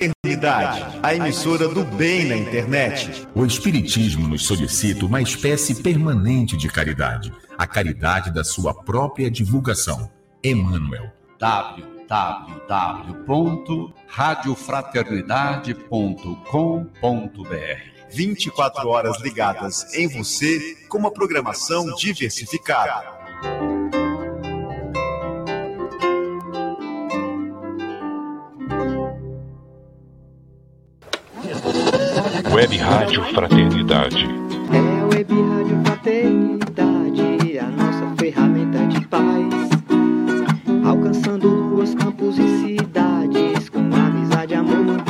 Fraternidade, a emissora do bem na internet. O Espiritismo nos solicita uma espécie permanente de caridade, a caridade da sua própria divulgação. Emmanuel. www.radiofraternidade.com.br 24 horas ligadas em você com uma programação diversificada. Web Rádio Fraternidade. É a Web Rádio Fraternidade, a nossa ferramenta de paz. Alcançando ruas, campos e cidades, com amizade, amor,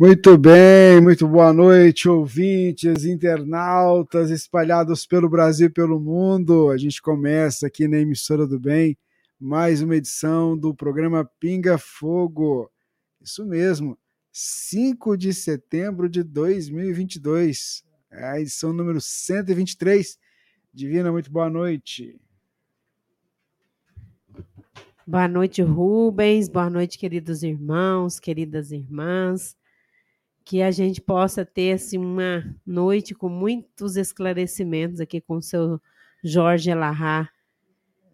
Muito bem, muito boa noite, ouvintes, internautas espalhados pelo Brasil e pelo mundo. A gente começa aqui na Emissora do Bem mais uma edição do programa Pinga Fogo. Isso mesmo, 5 de setembro de 2022, é a edição número 123. Divina, muito boa noite. Boa noite, Rubens. Boa noite, queridos irmãos, queridas irmãs que a gente possa ter assim, uma noite com muitos esclarecimentos aqui com o seu Jorge Elahá.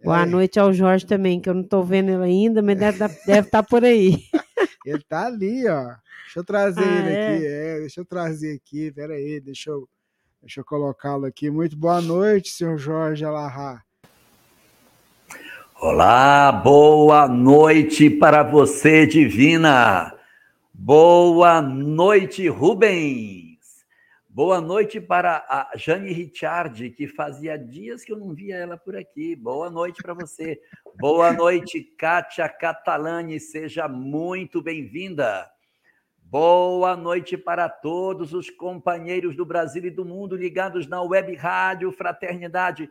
Boa É. noite ao Jorge também, que eu não estou vendo ele ainda, mas deve estar por aí. Ele tá ali, ó. Deixa eu trazer Ah, ele é? aqui. É, deixa eu trazer aqui. Pera aí, deixa eu, deixa eu colocá-lo aqui. Muito boa noite, senhor Jorge Alahá. Olá, boa noite para você, Divina. Boa noite, Rubens. Boa noite para a Jane Richard, que fazia dias que eu não via ela por aqui. Boa noite para você. Boa noite, Kátia Catalani. Seja muito bem-vinda. Boa noite para todos os companheiros do Brasil e do mundo ligados na Web Rádio Fraternidade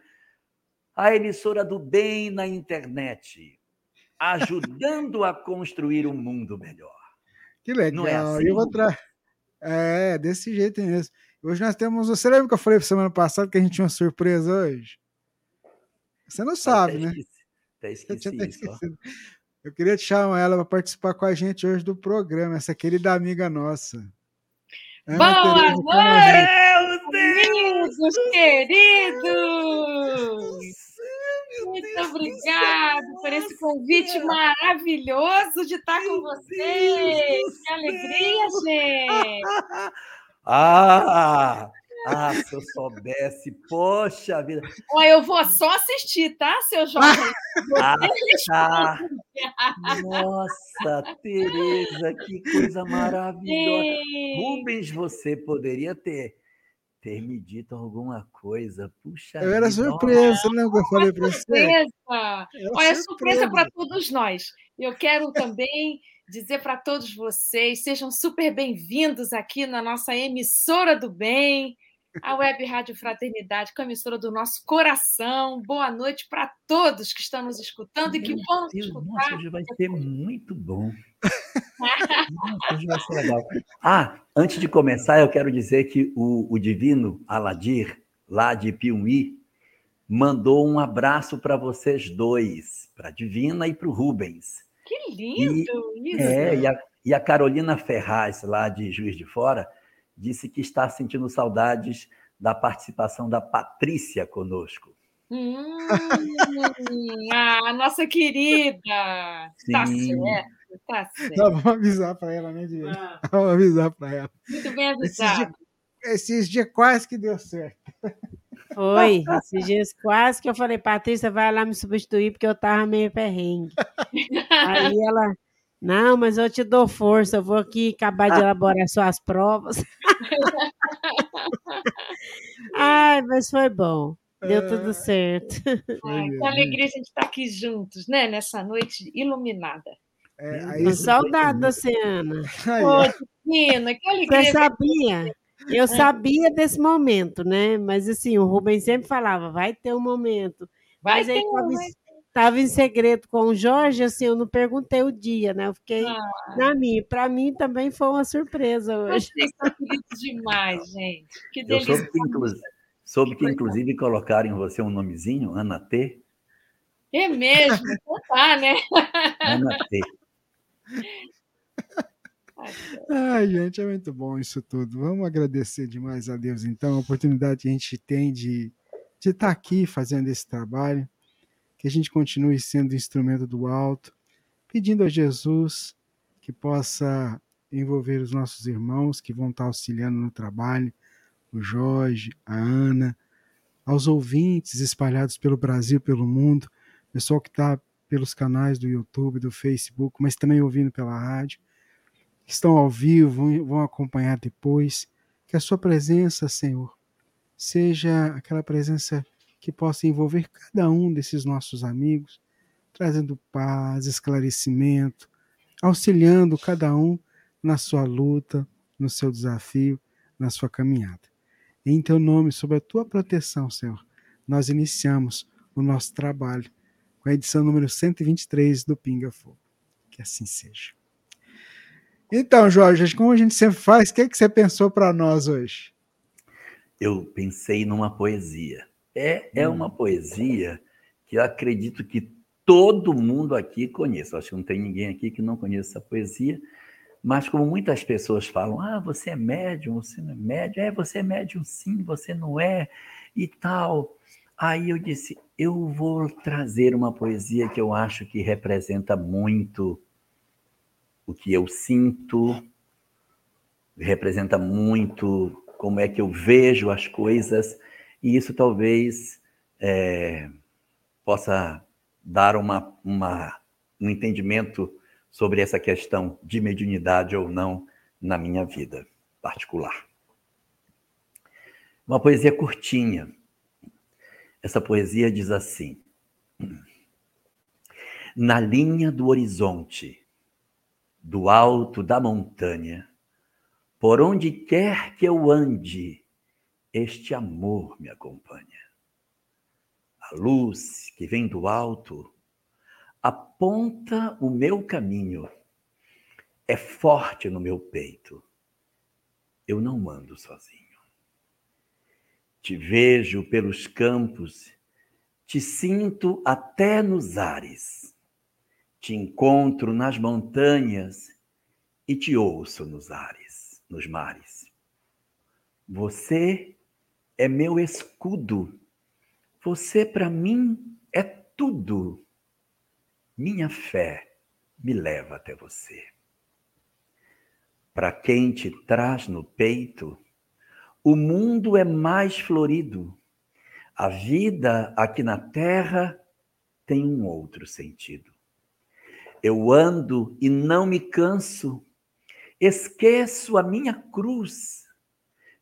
a emissora do bem na internet, ajudando a construir um mundo melhor. Que legal. Não é assim, E eu vou Rubens? tra... É, desse jeito mesmo. Hoje nós temos. Você lembra que eu falei semana passada que a gente tinha uma surpresa hoje? Você não sabe, Até né? esqueci- Até Eu esqueci tinha até ó. Eu queria te chamar ela para participar com a gente hoje do programa, essa querida amiga nossa. Ana Boa Camargo. Amigos queridos! Muito obrigada por esse convite maravilhoso de estar com vocês! Que alegria, gente! Ah, ah, se eu soubesse, poxa vida. Ó, eu vou só assistir, tá, seu Jorge? Ah, tá. Nossa, Tereza, que coisa maravilhosa. Sim. Rubens, você poderia ter, ter me dito alguma coisa. Puxa Eu era surpresa, lembra que eu falei para você? Surpresa! Olha, surpresa surpresa. para todos nós. Eu quero também dizer para todos vocês, sejam super bem-vindos aqui na nossa emissora do bem, a Web Rádio Fraternidade, com a emissora do nosso coração. Boa noite para todos que estão nos escutando e que Meu vão nos Deus, escutar. nossa, hoje vai ser muito bom. Ah, antes de começar, eu quero dizer que o, o divino Aladir, lá de Piumhi, mandou um abraço para vocês dois, para a Divina e para o Rubens. Que lindo isso! É, e a, e a Carolina Ferraz, lá de Juiz de Fora, disse que está sentindo saudades da participação da Patrícia conosco. Hum, ah, nossa querida! Tá Sim. certo, tá certo. Não, vamos avisar para ela, né, Diego? Ah. Vamos avisar para ela. Muito bem Esses avisado. dias, esses dias quase que deu certo. Foi, esses dias quase que eu falei, Patrícia, vai lá me substituir, porque eu tava meio perrengue. Aí ela, não, mas eu te dou força, eu vou aqui acabar de elaborar suas provas. Ai, mas foi bom, deu tudo certo. Ai, que alegria a gente estar aqui juntos, né? Nessa noite iluminada. É, aí, saudade da Ciana. aí, Ô, ó, Divina, que Você alegria. sabia? Eu sabia desse momento, né? Mas assim, o Rubens sempre falava, vai ter um momento. Vai Mas aí ter, tava, vai em- tava em segredo com o Jorge, assim, eu não perguntei o dia, né? Eu fiquei Ah. na minha. Para mim também foi uma surpresa hoje. Vocês são queridos demais, gente. Que Eu delícia. soube que, inclu- soube que inclusive, colocaram em você um nomezinho, Ana T. É mesmo, então tá, né? Ana T. Ai, gente, é muito bom isso tudo. Vamos agradecer demais a Deus, então, a oportunidade que a gente tem de de estar aqui fazendo esse trabalho, que a gente continue sendo instrumento do alto, pedindo a Jesus que possa envolver os nossos irmãos que vão estar auxiliando no trabalho, o Jorge, a Ana, aos ouvintes espalhados pelo Brasil, pelo mundo, pessoal que está pelos canais do YouTube, do Facebook, mas também ouvindo pela rádio estão ao vivo, vão acompanhar depois. Que a sua presença, Senhor, seja aquela presença que possa envolver cada um desses nossos amigos, trazendo paz, esclarecimento, auxiliando cada um na sua luta, no seu desafio, na sua caminhada. Em teu nome, sob a tua proteção, Senhor, nós iniciamos o nosso trabalho com a edição número 123 do Pinga Fogo. Que assim seja. Então, Jorge, como a gente sempre faz, o que, é que você pensou para nós hoje? Eu pensei numa poesia. É, é uma poesia que eu acredito que todo mundo aqui conhece. Eu Acho que não tem ninguém aqui que não conheça essa poesia. Mas como muitas pessoas falam, ah, você é médium, você não é médium, é, você é médium sim, você não é, e tal. Aí eu disse, eu vou trazer uma poesia que eu acho que representa muito o que eu sinto, representa muito como é que eu vejo as coisas, e isso talvez é, possa dar uma, uma, um entendimento sobre essa questão de mediunidade ou não na minha vida particular. Uma poesia curtinha. Essa poesia diz assim: Na linha do horizonte, do alto da montanha, por onde quer que eu ande, este amor me acompanha. A luz que vem do alto aponta o meu caminho, é forte no meu peito. Eu não ando sozinho. Te vejo pelos campos, te sinto até nos ares, te encontro nas montanhas e te ouço nos ares, nos mares. Você é meu escudo, você para mim é tudo. Minha fé me leva até você. Para quem te traz no peito, o mundo é mais florido. A vida aqui na terra tem um outro sentido. Eu ando e não me canso, esqueço a minha cruz,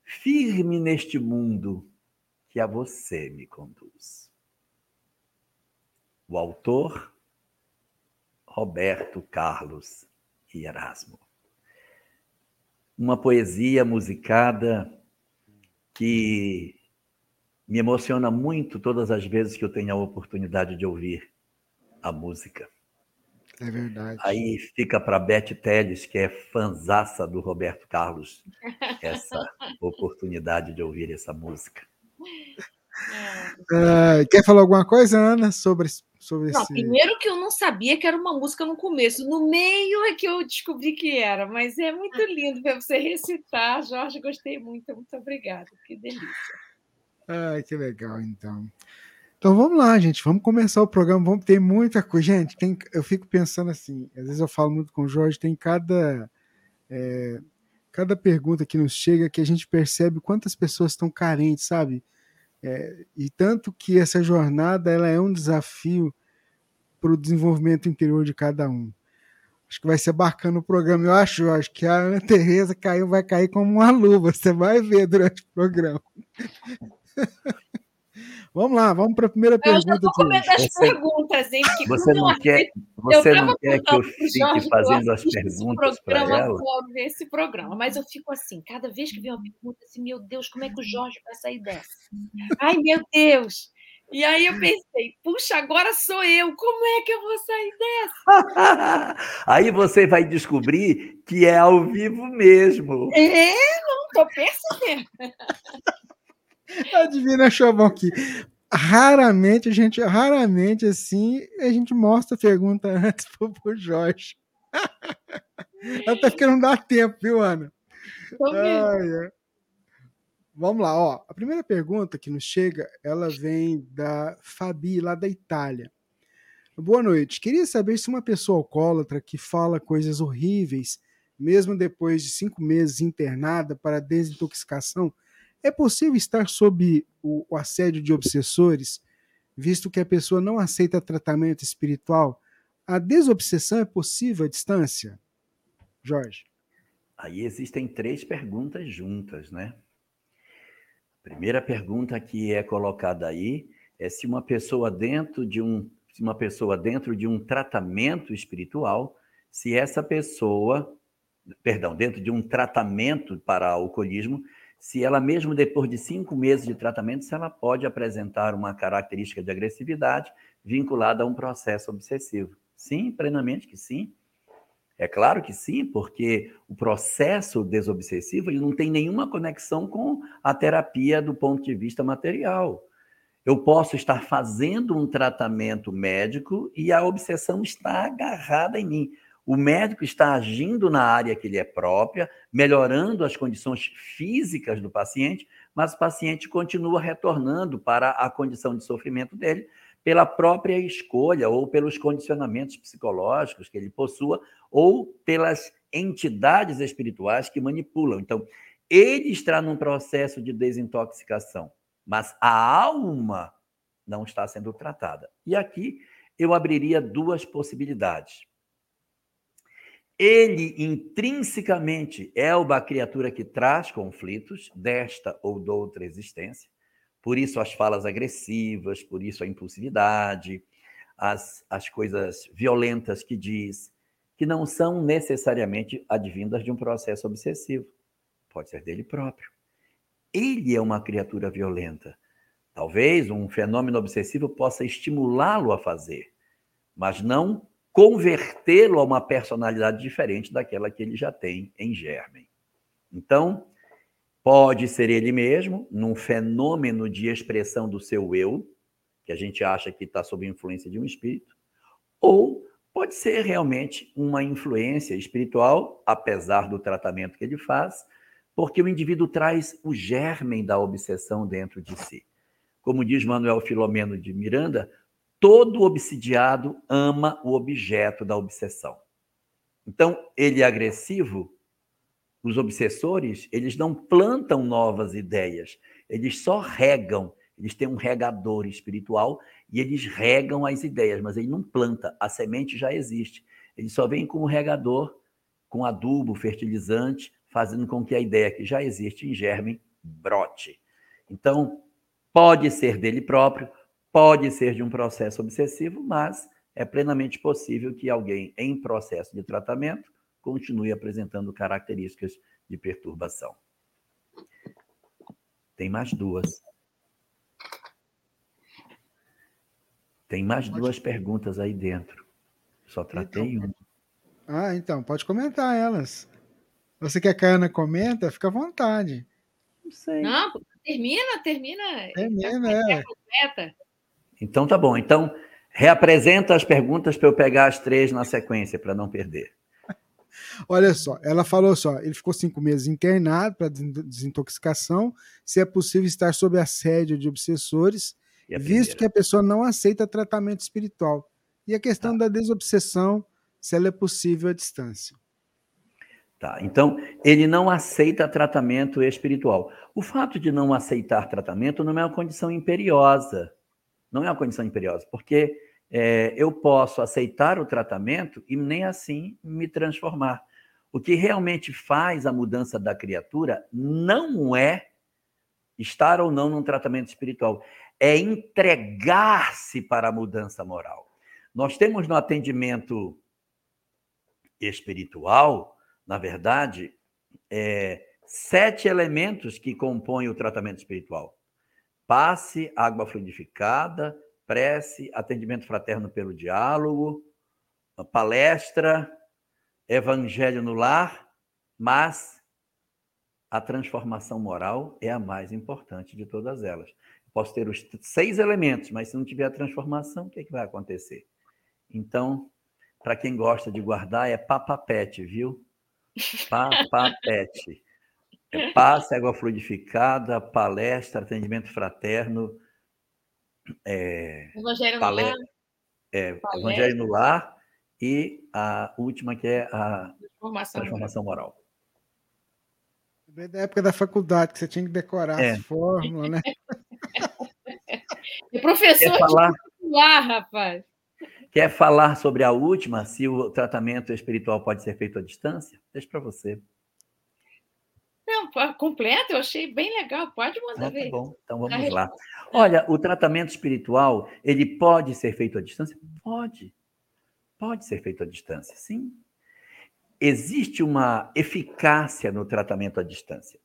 firme neste mundo que a você me conduz. O autor, Roberto Carlos e Erasmo. Uma poesia musicada que me emociona muito todas as vezes que eu tenho a oportunidade de ouvir a música. É verdade. Aí fica para Beth Teles, que é fanzaça do Roberto Carlos, essa oportunidade de ouvir essa música. Ah, quer falar alguma coisa, Ana, sobre, sobre Não, esse. primeiro que eu não sabia que era uma música no começo. No meio é que eu descobri que era, mas é muito lindo ver você recitar. Jorge, gostei muito. Muito obrigada. Que delícia. Ai, que legal, então. Então vamos lá, gente. Vamos começar o programa. Vamos ter muita coisa. Gente, tem, eu fico pensando assim. Às vezes eu falo muito com o Jorge. Tem cada é, cada pergunta que nos chega que a gente percebe quantas pessoas estão carentes, sabe? É, e tanto que essa jornada ela é um desafio para o desenvolvimento interior de cada um. Acho que vai ser bacana o programa. Eu acho, eu acho que a Ana Tereza caiu, vai cair como uma luva. Você vai ver durante o programa. Vamos lá, vamos para a primeira Eu pergunta. já estou com medo das Você- perguntas, hein? Porque Você eu não quer, assisto- você eu não quer que eu fique que eu fazendo as perguntas para programa, ela? ver esse programa, mas eu fico assim, cada vez que vem uma pergunta, assim, meu Deus, como é que o Jorge vai sair dessa? Ai, meu Deus! E aí eu pensei, puxa, agora sou eu, como é que eu vou sair dessa? Aí você vai descobrir que é ao vivo mesmo. É, não, tô percebendo. A Divina achou bom que raramente a gente, raramente assim, a gente mostra a pergunta antes pro, pro Jorge. Até porque não dá tempo, viu, Ana? Ai, ai. Vamos lá, ó. A primeira pergunta que nos chega, ela vem da Fabi, lá da Itália. Boa noite. Queria saber se uma pessoa alcoólatra que fala coisas horríveis, mesmo depois de cinco meses internada para desintoxicação, é possível estar sob o, o assédio de obsessores, visto que a pessoa não aceita tratamento espiritual? A desobsessão é possível à distância? Jorge. Aí existem três perguntas juntas, né? Primeira pergunta que é colocada aí é se uma pessoa dentro de um se uma pessoa dentro de um tratamento espiritual, se essa pessoa, perdão, dentro de um tratamento para alcoolismo, se ela mesmo depois de cinco meses de tratamento, se ela pode apresentar uma característica de agressividade vinculada a um processo obsessivo. Sim, plenamente que sim. É claro que sim, porque o processo desobsessivo ele não tem nenhuma conexão com a terapia do ponto de vista material. Eu posso estar fazendo um tratamento médico e a obsessão está agarrada em mim. O médico está agindo na área que lhe é própria, melhorando as condições físicas do paciente, mas o paciente continua retornando para a condição de sofrimento dele pela própria escolha ou pelos condicionamentos psicológicos que ele possua ou pelas entidades espirituais que manipulam. Então, ele está num processo de desintoxicação, mas a alma não está sendo tratada. E aqui eu abriria duas possibilidades. Ele intrinsecamente é uma criatura que traz conflitos desta ou de outra existência, por isso as falas agressivas, por isso a impulsividade, as, as coisas violentas que diz, que não são necessariamente advindas de um processo obsessivo. Pode ser dele próprio. Ele é uma criatura violenta. Talvez um fenômeno obsessivo possa estimulá-lo a fazer, mas não convertê-lo a uma personalidade diferente daquela que ele já tem em germen. Então, pode ser ele mesmo, num fenômeno de expressão do seu eu, que a gente acha que está sob influência de um espírito, ou pode ser realmente uma influência espiritual, apesar do tratamento que ele faz, porque o indivíduo traz o germen da obsessão dentro de si. Como diz Manuel Filomeno de Miranda, todo obsidiado ama o objeto da obsessão. Então, ele é agressivo, os obsessores, eles não plantam novas ideias, eles só regam, eles têm um regador espiritual e eles regam as ideias, mas ele não planta, a semente já existe. Ele só vem com o regador, com adubo, fertilizante, fazendo com que a ideia que já existe em germe brote. Então, pode ser dele próprio, pode ser de um processo obsessivo, mas é plenamente possível que alguém em processo de tratamento continue apresentando características de perturbação. Tem mais duas. Tem mais duas perguntas aí dentro. Só tratei Então, uma. Ah, então, pode comentar elas. Você quer que a Ana comenta? Fica à vontade. Não sei. Não, termina, termina. Termina, é. completa. Então tá bom. Então, Reapresenta as perguntas para eu pegar as três na sequência, para não perder. Olha só, ela falou só, ele ficou cinco meses internado para desintoxicação, se é possível estar sob assédio de obsessores, visto que a pessoa não aceita tratamento espiritual. E a questão tá. da desobsessão, se ela é possível à distância. Tá, então, ele não aceita tratamento espiritual. O fato de não aceitar tratamento não é uma condição imperiosa. Não é uma condição imperiosa, porque é, eu posso aceitar o tratamento e nem assim me transformar. O que realmente faz a mudança da criatura não é estar ou não num tratamento espiritual, é entregar-se para a mudança moral. Nós temos no atendimento espiritual, na verdade, é, sete elementos que compõem o tratamento espiritual: passe, água fluidificada, prece, atendimento fraterno pelo diálogo, palestra, evangelho no lar, mas a transformação moral é a mais importante de todas elas. Posso ter os seis elementos, mas se não tiver a transformação, o que, é que vai acontecer? Então, para quem gosta de guardar, é papapete, viu? Papapete. É passe, água fluidificada, palestra, atendimento fraterno, é, Evangelho no Lar. É, Evangelho no Lar e a última que é a transformação, transformação moral. Da época da faculdade, que você tinha que decorar é. as fórmulas, né? e professor Quer falar... lá, rapaz. Quer falar sobre a última, se o tratamento espiritual pode ser feito à distância? Deixa para você. Não, completo, eu achei bem legal. Pode mandar ah, ver. Tá bom, então vamos lá. Olha, o tratamento espiritual, ele pode ser feito à distância? Pode. Pode ser feito à distância, sim. Existe uma eficácia no tratamento à distância.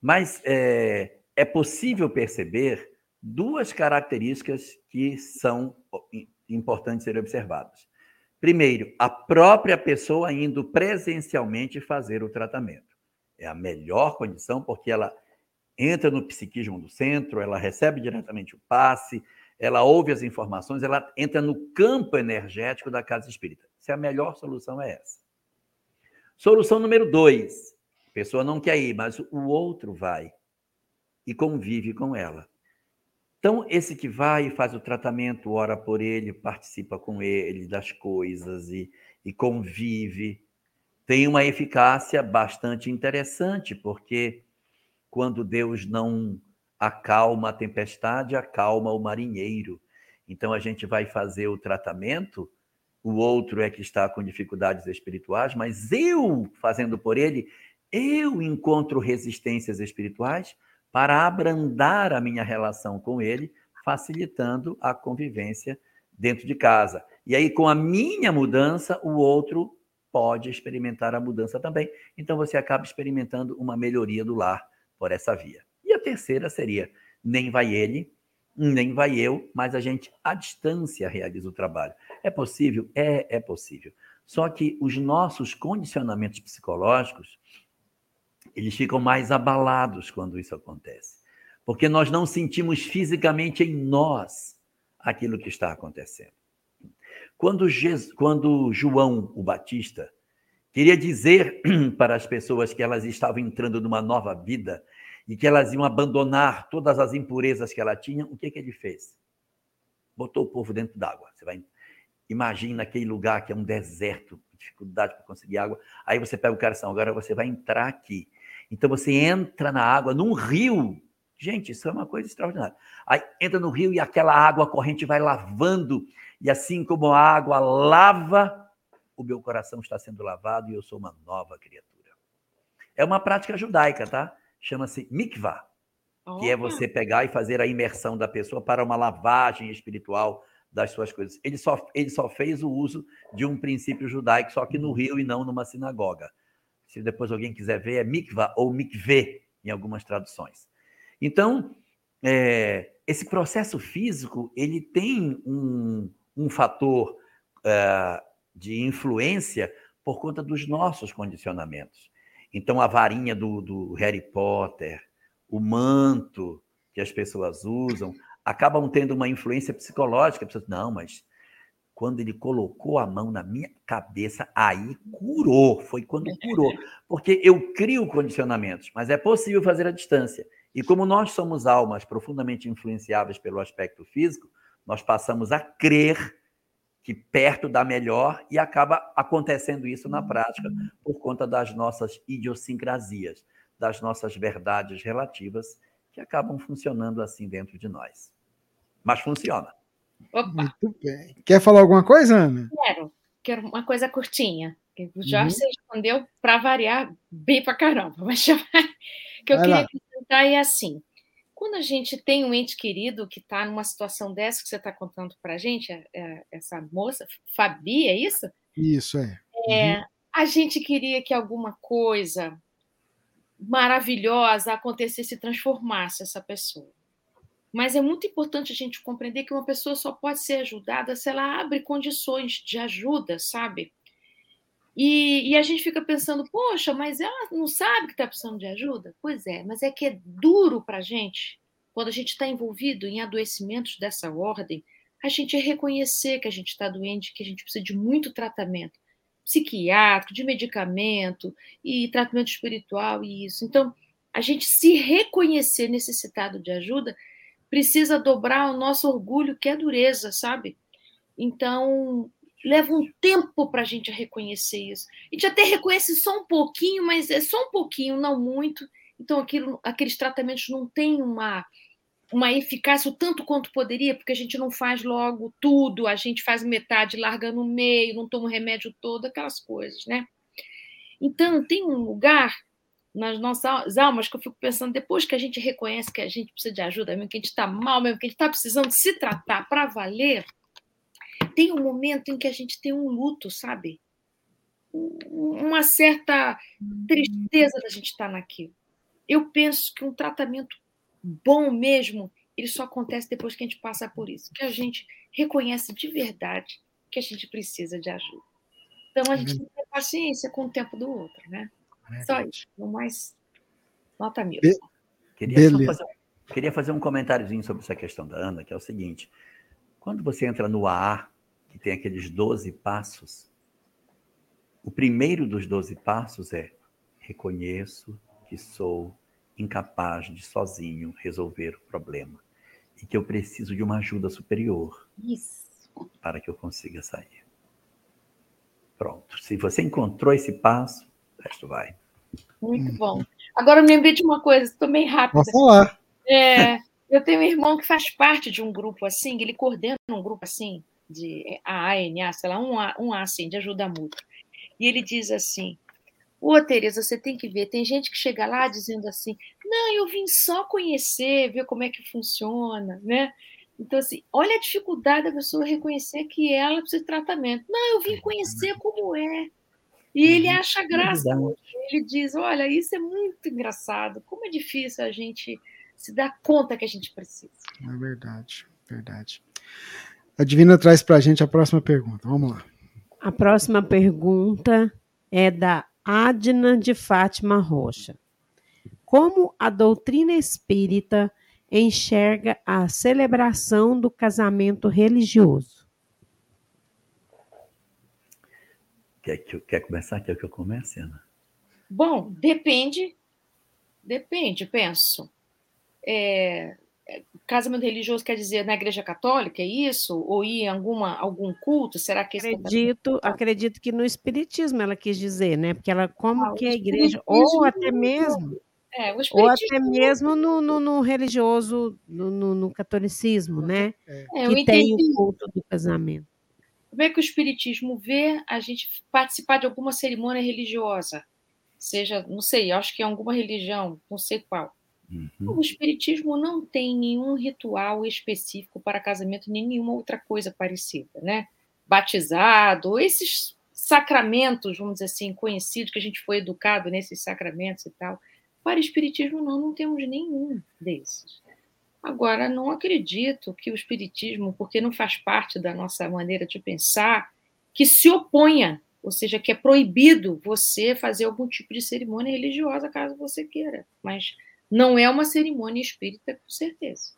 Mas é, é possível perceber duas características que são importantes serem observadas. Primeiro, a própria pessoa indo presencialmente fazer o tratamento é a melhor condição, porque ela entra no psiquismo do centro, ela recebe diretamente o passe, ela ouve as informações, ela entra no campo energético da casa espírita. Se a melhor solução é essa. Solução número dois: a pessoa não quer ir, mas o outro vai e convive com ela. Então, esse que vai e faz o tratamento, ora por ele, participa com ele das coisas e, e convive tem uma eficácia bastante interessante, porque quando Deus não acalma a tempestade, acalma o marinheiro. Então a gente vai fazer o tratamento, o outro é que está com dificuldades espirituais, mas eu, fazendo por ele, eu encontro resistências espirituais para abrandar a minha relação com ele, facilitando a convivência dentro de casa. E aí, com a minha mudança, o outro pode experimentar a mudança também. Então você acaba experimentando uma melhoria do lar por essa via. E a terceira seria: nem vai ele, nem vai eu, mas a gente à distância realiza o trabalho. É possível? É, é possível. Só que os nossos condicionamentos psicológicos, eles ficam mais abalados quando isso acontece. Porque nós não sentimos fisicamente em nós aquilo que está acontecendo. Quando, Jesus, quando João o Batista queria dizer para as pessoas que elas estavam entrando numa nova vida e que elas iam abandonar todas as impurezas que ela tinha, o que, que ele fez? Botou o povo dentro d'água. Você vai imagina aquele lugar que é um deserto, dificuldade para conseguir água. Aí você pega o coração, agora você vai entrar aqui. Então você entra na água, num rio. Gente, isso é uma coisa extraordinária. Aí entra no rio e aquela água corrente vai lavando e assim como a água lava, o meu coração está sendo lavado e eu sou uma nova criatura. É uma prática judaica, tá? Chama-se mikvah, oh. que é você pegar e fazer a imersão da pessoa para uma lavagem espiritual das suas coisas. Ele só, ele só fez o uso de um princípio judaico, só que no rio e não numa sinagoga. Se depois alguém quiser ver, é mikvah ou mikveh, em algumas traduções. Então, é, esse processo físico, ele tem um, um fator uh, de influência por conta dos nossos condicionamentos. Então, a varinha do, do Harry Potter, o manto que as pessoas usam, acabam tendo uma influência psicológica. Pessoas, não, mas Quando ele colocou a mão na minha cabeça, aí curou. Foi quando curou. Porque eu crio condicionamentos, mas é possível fazer à distância. E como nós somos almas profundamente influenciáveis pelo aspecto físico, nós passamos a crer que perto dá melhor e acaba acontecendo isso na prática por conta das nossas idiosincrasias, das nossas verdades relativas que acabam funcionando assim dentro de nós. Mas funciona. Opa. Muito bem. Quer falar alguma coisa, Ana? Quero. Quero uma coisa curtinha. O Jorge uhum. respondeu para variar bem para caramba, mas que eu Vai queria lá. acrescentar é assim. Quando a gente tem um ente querido que está numa situação dessa que você está contando para a gente, é, é, essa moça, Fabi, é isso? Isso, é. é uhum. A gente queria que alguma coisa maravilhosa acontecesse e transformasse essa pessoa. Mas é muito importante a gente compreender que uma pessoa só pode ser ajudada se ela abre condições de ajuda, sabe? E, e a gente fica pensando, poxa, mas ela não sabe que está precisando de ajuda? Pois é, mas é que é duro para a gente, quando a gente está envolvido em adoecimentos dessa ordem, a gente reconhecer que a gente está doente, que a gente precisa de muito tratamento psiquiátrico, de medicamento e tratamento espiritual e isso. Então, a gente se reconhecer necessitado de ajuda precisa dobrar o nosso orgulho, que é dureza, sabe? Então, leva um tempo para a gente reconhecer isso. A gente até reconhece só um pouquinho, mas é só um pouquinho, não muito. Então, aquilo, aqueles tratamentos não têm uma, uma eficácia o tanto quanto poderia, porque a gente não faz logo tudo, a gente faz metade, larga no meio, não toma o remédio todo, aquelas coisas, né? Então, tem um lugar nas nossas almas que eu fico pensando, depois que a gente reconhece que a gente precisa de ajuda, mesmo que a gente está mal, mesmo que a gente está precisando se tratar para valer, tem um momento em que a gente tem um luto, sabe? Uma certa tristeza da gente estar tá naquilo. Eu penso que um tratamento bom mesmo, ele só acontece depois que a gente passa por isso, que a gente reconhece de verdade que a gente precisa de ajuda. Então a gente tem que ter paciência com o tempo do outro, né? É Só isso, não mais nota mil. Be queria, fazer, queria fazer um comentáriozinho sobre essa questão da Ana, que é o seguinte: quando você entra no AA, que tem aqueles 12 passos, o primeiro dos 12 passos é reconheço que sou incapaz de sozinho resolver o problema e que eu preciso de uma ajuda superior Isso. para que eu consiga sair. Pronto. Se você encontrou esse passo, resto vai. Muito bom. Agora eu me lembrei de uma coisa, estou meio rápida. Pode falar. É, eu tenho um irmão que faz parte de um grupo assim, ele coordena um grupo assim, de AANA, sei lá, um A, um A assim, de ajuda mútua. E ele diz assim: Ô, Tereza, você tem que ver, tem gente que chega lá dizendo assim, não, eu vim só conhecer, ver como é que funciona, né? Então, assim, olha a dificuldade da pessoa reconhecer que ela precisa de tratamento. Não, eu vim conhecer como é. E ele uhum. acha graça. Ele diz: Olha, isso é muito engraçado. Como é difícil a gente se dar conta que a gente precisa. É verdade, verdade. A Divina traz para a gente a próxima pergunta. Vamos lá. A próxima pergunta é da Adna de Fátima Rocha. Como a doutrina espírita enxerga a celebração do casamento religioso? Quer, que, quer começar? Quer que eu comece, Ana? Bom, depende. Depende, penso. É, casamento religioso quer dizer na igreja católica, é isso? Ou ir em alguma, algum culto? Será que acredito, acredito que no espiritismo ela quis dizer, né? Porque ela, como ah, que a igreja, ou até mesmo. É, ou até mesmo no, no, no religioso, no, no, catolicismo, né? É, que tem o culto do casamento. Como é que o Espiritismo vê a gente participar de alguma cerimônia religiosa? Seja, não sei, acho que é alguma religião, não sei qual. Uhum. O Espiritismo não tem nenhum ritual específico para casamento, nem nenhuma outra coisa parecida, né? Batizado, esses sacramentos, vamos dizer assim, conhecidos, que a gente foi educado nesses sacramentos e tal. Para o Espiritismo, não, não temos nenhum desses. Agora, não acredito que o Espiritismo, porque não faz parte da nossa maneira de pensar, que se oponha, ou seja, que é proibido você fazer algum tipo de cerimônia religiosa, caso você queira. Mas não é uma cerimônia espírita, com certeza.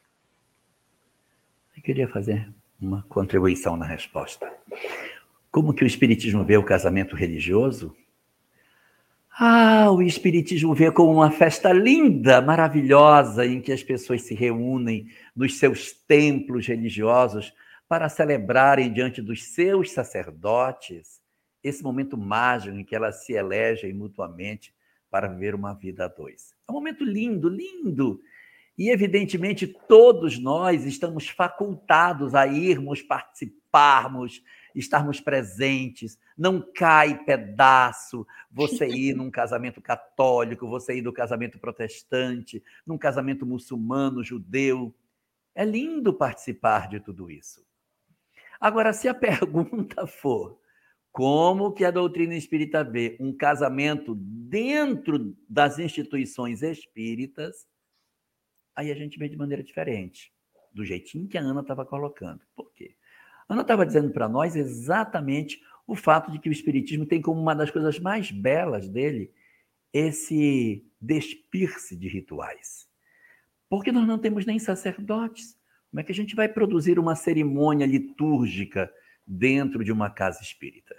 Eu queria fazer uma contribuição na resposta. Como que o Espiritismo vê o casamento religioso? Ah, o Espiritismo vê como uma festa linda, maravilhosa, em que as pessoas se reúnem nos seus templos religiosos para celebrarem diante dos seus sacerdotes esse momento mágico em que elas se elegem mutuamente para viver uma vida a dois. É um momento lindo, lindo. E, evidentemente, todos nós estamos facultados a irmos participarmos, estarmos presentes. Não cai pedaço você ir num casamento católico, você ir do casamento protestante, num casamento muçulmano, judeu. É lindo participar de tudo isso. Agora, se a pergunta for como que a doutrina espírita vê um casamento dentro das instituições espíritas, aí a gente vê de maneira diferente, do jeitinho que a Ana estava colocando. Por quê? A Ana estava dizendo para nós exatamente o fato de que o espiritismo tem como uma das coisas mais belas dele esse despir-se de rituais. Porque nós não temos nem sacerdotes. Como é que a gente vai produzir uma cerimônia litúrgica dentro de uma casa espírita?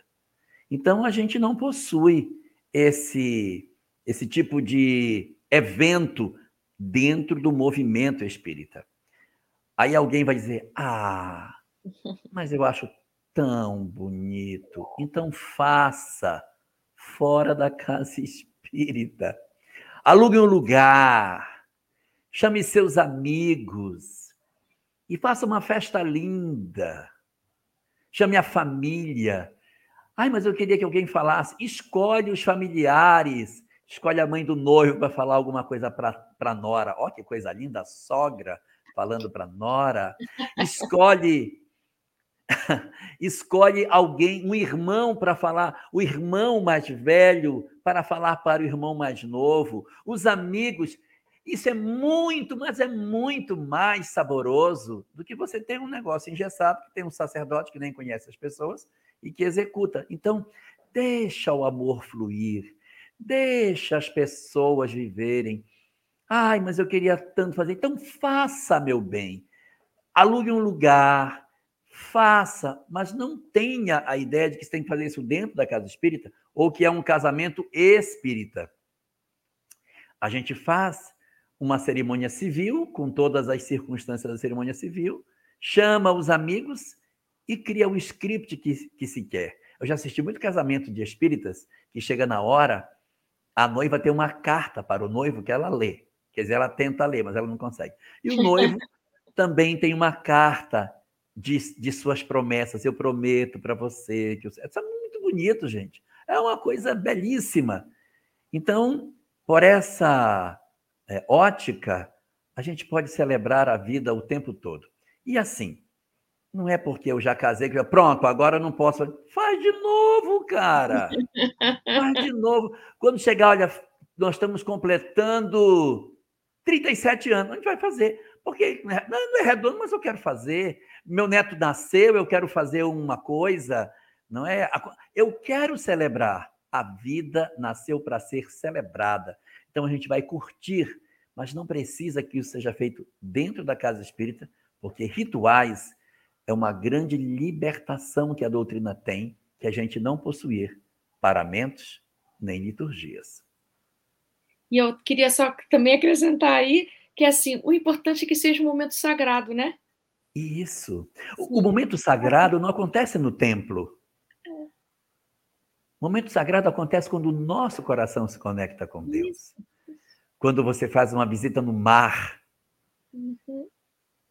Então a gente não possui esse esse tipo de evento dentro do movimento espírita. Aí alguém vai dizer: "Ah, mas eu acho tão bonito". Então faça fora da casa espírita. Alugue um lugar. Chame seus amigos e faça uma festa linda. Chame a família. Ai, mas eu queria que alguém falasse. Escolhe os familiares. Escolhe a mãe do noivo para falar alguma coisa para a nora. Ó, que coisa linda, a sogra falando para nora. Escolhe escolhe alguém, um irmão para falar, o irmão mais velho para falar para o irmão mais novo, os amigos. Isso é muito, mas é muito mais saboroso do que você ter um negócio engessado, que tem um sacerdote que nem conhece as pessoas e que executa. Então, deixa o amor fluir, deixa as pessoas viverem. Ai, mas eu queria tanto fazer. Então, faça, meu bem. Alugue um lugar, faça, mas não tenha a ideia de que você tem que fazer isso dentro da casa espírita ou que é um casamento espírita. A gente faz uma cerimônia civil, com todas as circunstâncias da cerimônia civil, chama os amigos e cria o script que, que se quer. Eu já assisti muito casamento de espíritas que chega na hora, a noiva tem uma carta para o noivo que ela lê. Quer dizer, ela tenta ler, mas ela não consegue. E o noivo também tem uma carta de, de suas promessas. Eu prometo para você que. Isso é muito bonito, gente. É uma coisa belíssima. Então, por essa é, ótica, a gente pode celebrar a vida o tempo todo. E assim, não é porque eu já casei que eu, pronto, agora eu não posso. Faz de novo, cara. Faz de novo. Quando chegar, olha, nós estamos completando 37 anos, a gente vai fazer. Porque não é redondo, mas eu quero fazer. Meu neto nasceu, eu quero fazer uma coisa, não é? Eu quero celebrar. A vida nasceu para ser celebrada. Então a gente vai curtir, mas não precisa que isso seja feito dentro da casa espírita, porque rituais é uma grande libertação que a doutrina tem, que a gente não possuir paramentos nem liturgias. E eu queria só também acrescentar aí que assim, o importante é que seja um momento sagrado, né? Isso. O, o momento sagrado não acontece no templo. O momento sagrado acontece quando o nosso coração se conecta com Deus. Quando você faz uma visita no mar. Uhum.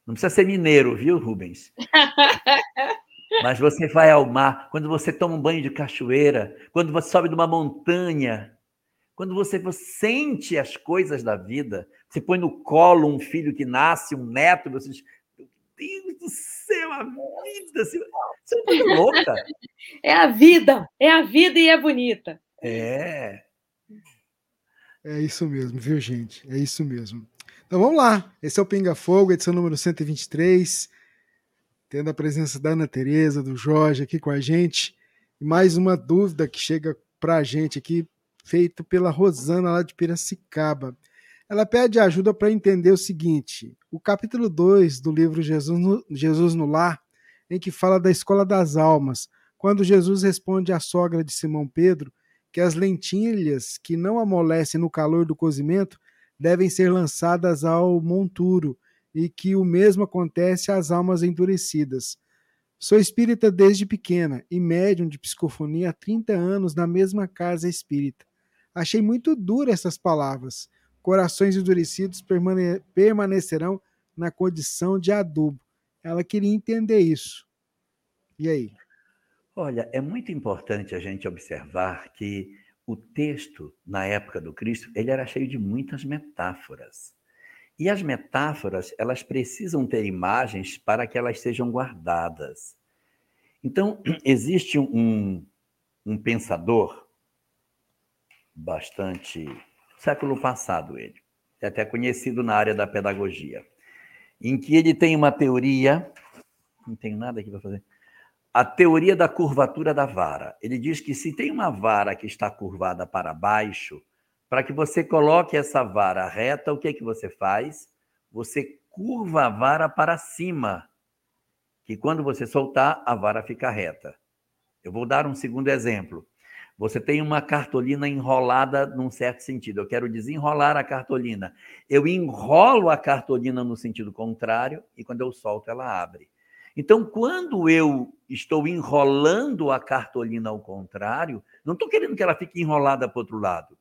Não precisa ser mineiro, viu, Rubens? Mas você vai ao mar, quando você toma um banho de cachoeira, quando você sobe de uma montanha, quando você, você sente as coisas da vida, você põe no colo um filho que nasce, um neto, você diz, meu Deus do céu, a vida, você é uma coisa louca. É a vida, é a vida e é bonita. É. É isso mesmo, viu, gente? É isso mesmo. Então vamos lá. Esse é o Pinga Fogo, edição número 123. Tendo a presença da Ana Tereza, do Jorge aqui com a gente. E mais uma dúvida que chega para a gente aqui, feita pela Rosana lá de Piracicaba. Ela pede ajuda para entender o seguinte: o capítulo 2 do livro Jesus no, Jesus no Lar em que fala da escola das almas, quando Jesus responde à sogra de Simão Pedro que as lentilhas que não amolecem no calor do cozimento devem ser lançadas ao monturo e que o mesmo acontece às almas endurecidas. Sou espírita desde pequena e médium de psicofonia há 30 anos na mesma casa espírita. Achei muito dura essas palavras. Corações endurecidos permane permanecerão na condição de adubo. Ela queria entender isso. E aí? Olha, é muito importante a gente observar que o texto, na época do Cristo, ele era cheio de muitas metáforas. E as metáforas, elas precisam ter imagens para que elas sejam guardadas. Então, existe um, um pensador bastante. Século passado, ele. É até conhecido na área da pedagogia. Em que ele tem uma teoria. Não tem nada aqui para fazer a teoria da curvatura da vara. Ele diz que se tem uma vara que está curvada para baixo, para que você coloque essa vara reta, o que é que você faz? Você curva a vara para cima, que quando você soltar, a vara fica reta. Eu vou dar um segundo exemplo. Você tem uma cartolina enrolada num certo sentido. Eu quero desenrolar a cartolina. Eu enrolo a cartolina no sentido contrário e quando eu solto, ela abre. Então, quando eu estou enrolando a cartolina ao contrário, não estou querendo que ela fique enrolada para outro lado.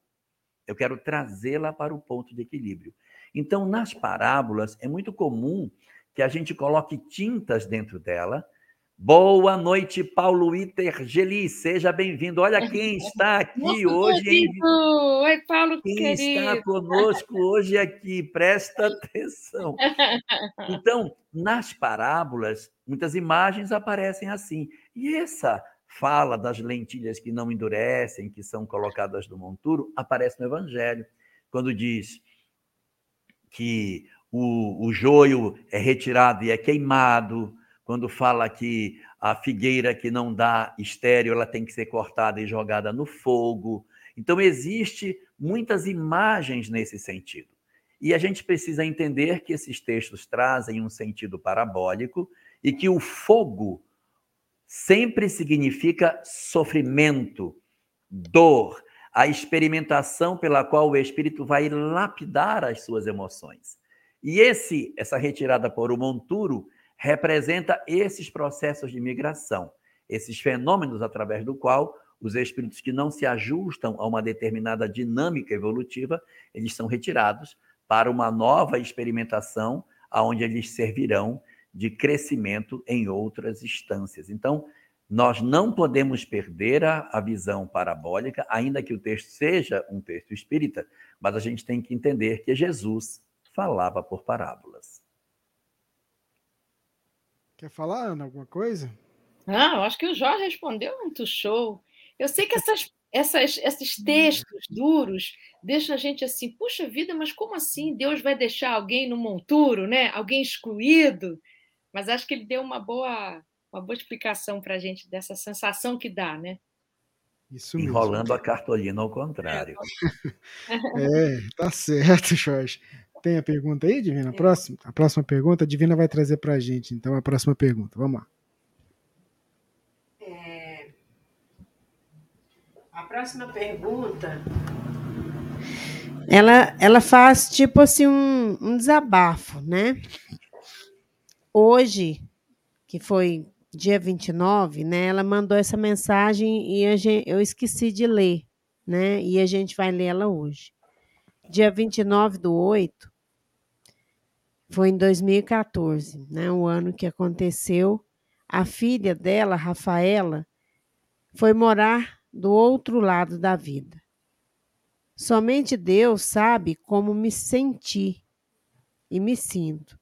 Eu quero trazê-la para o ponto de equilíbrio. Então, nas parábolas, é muito comum que a gente coloque tintas dentro dela Boa noite, Paulo Itergeli. Seja bem-vindo. Olha quem está aqui Muito hoje. Hein? Oi, Paulo quem querido. está conosco hoje aqui, presta atenção. Então, nas parábolas, muitas imagens aparecem assim. E essa fala das lentilhas que não endurecem, que são colocadas no monturo, aparece no Evangelho, quando diz que o, o joio é retirado e é queimado, quando fala que a figueira que não dá estéreo, ela tem que ser cortada e jogada no fogo. Então existe muitas imagens nesse sentido. E a gente precisa entender que esses textos trazem um sentido parabólico e que o fogo sempre significa sofrimento, dor, a experimentação pela qual o espírito vai lapidar as suas emoções. E esse essa retirada por o monturo representa esses processos de migração, esses fenômenos através do qual os espíritos que não se ajustam a uma determinada dinâmica evolutiva, eles são retirados para uma nova experimentação, aonde eles servirão de crescimento em outras instâncias. Então, nós não podemos perder a, a, visão parabólica, ainda que o texto seja um texto espírita, mas a gente tem que entender que Jesus falava por parábolas. Quer falar, Ana, alguma coisa? Ah, eu acho que o Jorge respondeu muito show. Eu sei que essas, essas, esses textos duros deixam a gente assim, puxa vida, mas como assim Deus vai deixar alguém no monturo, né? Alguém excluído? Mas acho que ele deu uma boa, uma boa explicação para a gente dessa sensação que dá, né? Isso mesmo. Enrolando a cartolina ao contrário. É, tá certo, Jorge. Tem a pergunta aí, Divina? A próxima, a próxima pergunta, a Divina vai trazer para a gente, então, a próxima pergunta. Vamos lá. É... A próxima pergunta. Ela, ela faz tipo assim um, um desabafo, né? Hoje, que foi dia 29, né? Ela mandou essa mensagem e gente, eu esqueci de ler, né? E a gente vai ler ela hoje dia 29 do 8, foi em 2014, né, o ano que aconteceu. A filha dela, Rafaela, foi morar do outro lado da vida. Somente Deus sabe como me senti e me sinto.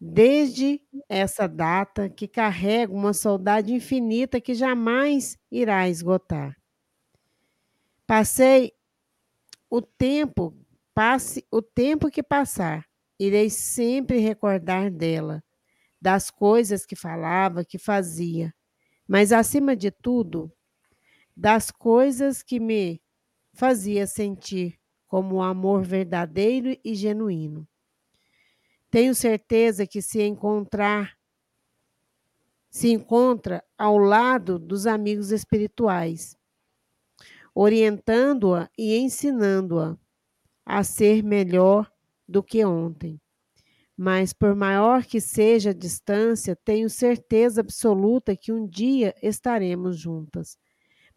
Desde essa data que carrego uma saudade infinita que jamais irá esgotar. Passei o tempo passe o tempo que passar, irei sempre recordar dela, das coisas que falava, que fazia, mas acima de tudo, das coisas que me fazia sentir como um amor verdadeiro e genuíno. Tenho certeza que se encontrar se encontra ao lado dos amigos espirituais, orientando-a e ensinando-a a ser melhor do que ontem. Mas, por maior que seja a distância, tenho certeza absoluta que um dia estaremos juntas,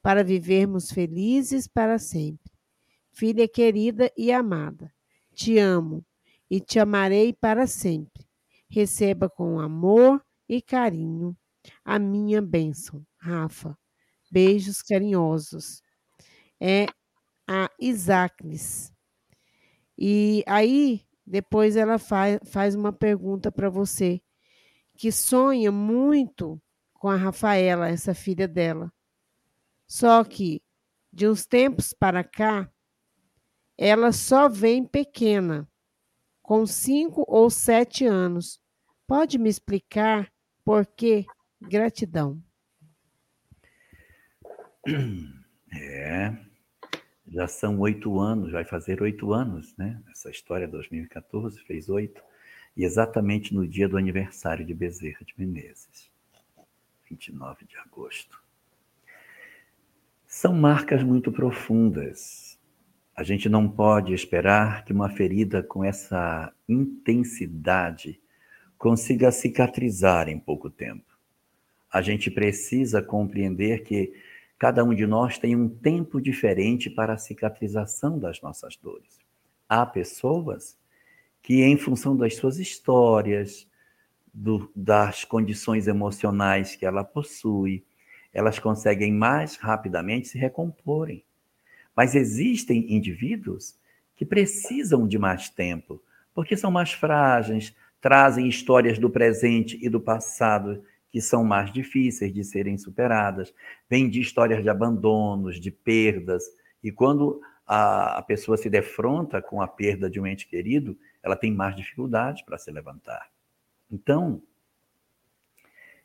para vivermos felizes para sempre. Filha querida e amada, te amo e te amarei para sempre. Receba com amor e carinho a minha bênção, Rafa. Beijos carinhosos. É a Isacnes. E aí, depois ela faz, faz uma pergunta para você, que sonha muito com a Rafaela, essa filha dela. Só que, de uns tempos para cá, ela só vem pequena, com cinco ou sete anos. Pode me explicar por quê? Gratidão. É, já são oito anos, vai fazer oito anos, né? Essa história 2014 fez oito, e exatamente no dia do aniversário de Bezerra de Menezes, 29 de agosto. São marcas muito profundas. A gente não pode esperar que uma ferida com essa intensidade consiga cicatrizar em pouco tempo. A gente precisa compreender que Cada um de nós tem um tempo diferente para a cicatrização das nossas dores. Há pessoas que, em função das suas histórias, do, das condições emocionais que ela possui, elas conseguem mais rapidamente se recomporem. Mas existem indivíduos que precisam de mais tempo, porque são mais frágeis, trazem histórias do presente e do passado que são mais difíceis de serem superadas, vem de histórias de abandonos, de perdas, e quando a, a pessoa se defronta com a perda de um ente querido, ela tem mais dificuldade para se levantar. Então,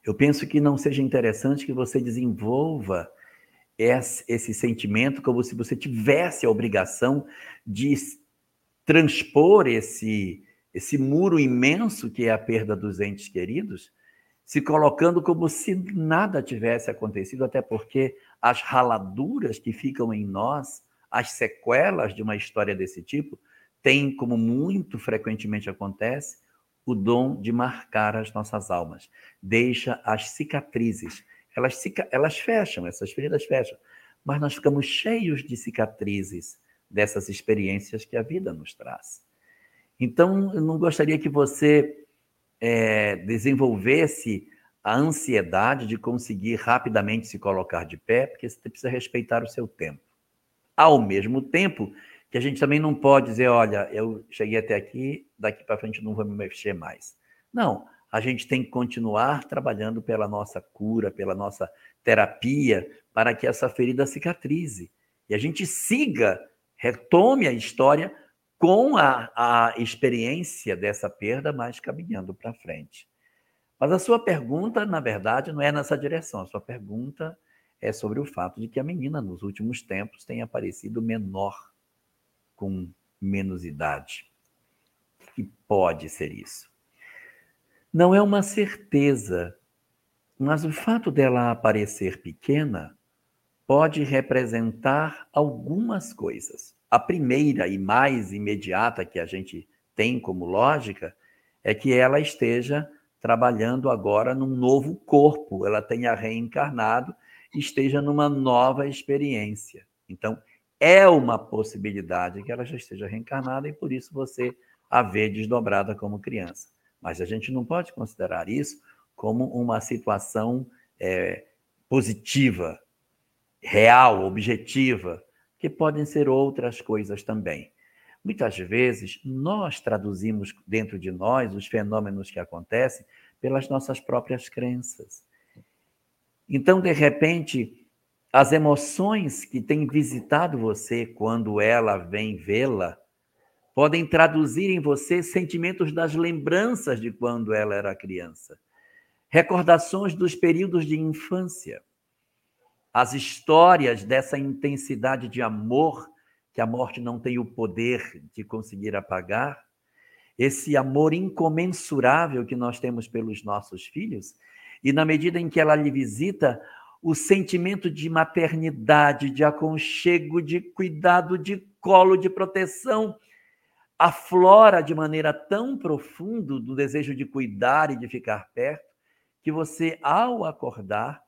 eu penso que não seja interessante que você desenvolva esse, esse sentimento como se você tivesse a obrigação de transpor esse, esse muro imenso que é a perda dos entes queridos se colocando como se nada tivesse acontecido, até porque as raladuras que ficam em nós, as sequelas de uma história desse tipo, têm, como muito frequentemente acontece, o dom de marcar as nossas almas. Deixa as cicatrizes. Elas, elas fecham, essas feridas fecham. Mas nós ficamos cheios de cicatrizes dessas experiências que a vida nos traz. Então, eu não gostaria que você é, desenvolvesse a ansiedade de conseguir rapidamente se colocar de pé, porque você precisa respeitar o seu tempo. Ao mesmo tempo que a gente também não pode dizer, olha, eu cheguei até aqui, daqui para frente não vou me mexer mais. Não, a gente tem que continuar trabalhando pela nossa cura, pela nossa terapia, para que essa ferida cicatrize. E a gente siga, retome a história com a, a experiência dessa perda, mas caminhando para frente. Mas a sua pergunta, na verdade, não é nessa direção. A sua pergunta é sobre o fato de que a menina, nos últimos tempos, tem aparecido menor, com menos idade. Que pode ser isso? Não é uma certeza, mas o fato dela aparecer pequena pode representar algumas coisas. A primeira e mais imediata que a gente tem como lógica é que ela esteja trabalhando agora num novo corpo, ela tenha reencarnado esteja numa nova experiência. Então, é uma possibilidade que ela já esteja reencarnada e por isso você a vê desdobrada como criança. Mas a gente não pode considerar isso como uma situação é, positiva, real, objetiva, que podem ser outras coisas também. Muitas vezes, nós traduzimos dentro de nós os fenômenos que acontecem pelas nossas próprias crenças. Então, de repente, as emoções que têm visitado você quando ela vem vê-la podem traduzir em você sentimentos das lembranças de quando ela era criança, recordações dos períodos de infância as histórias dessa intensidade de amor que a morte não tem o poder de conseguir apagar, esse amor incomensurável que nós temos pelos nossos filhos, E na medida em que ela lhe visita, o sentimento de maternidade, de aconchego, de cuidado, de colo, de proteção, aflora de maneira tão profunda do desejo de cuidar e de ficar perto, que você, ao acordar,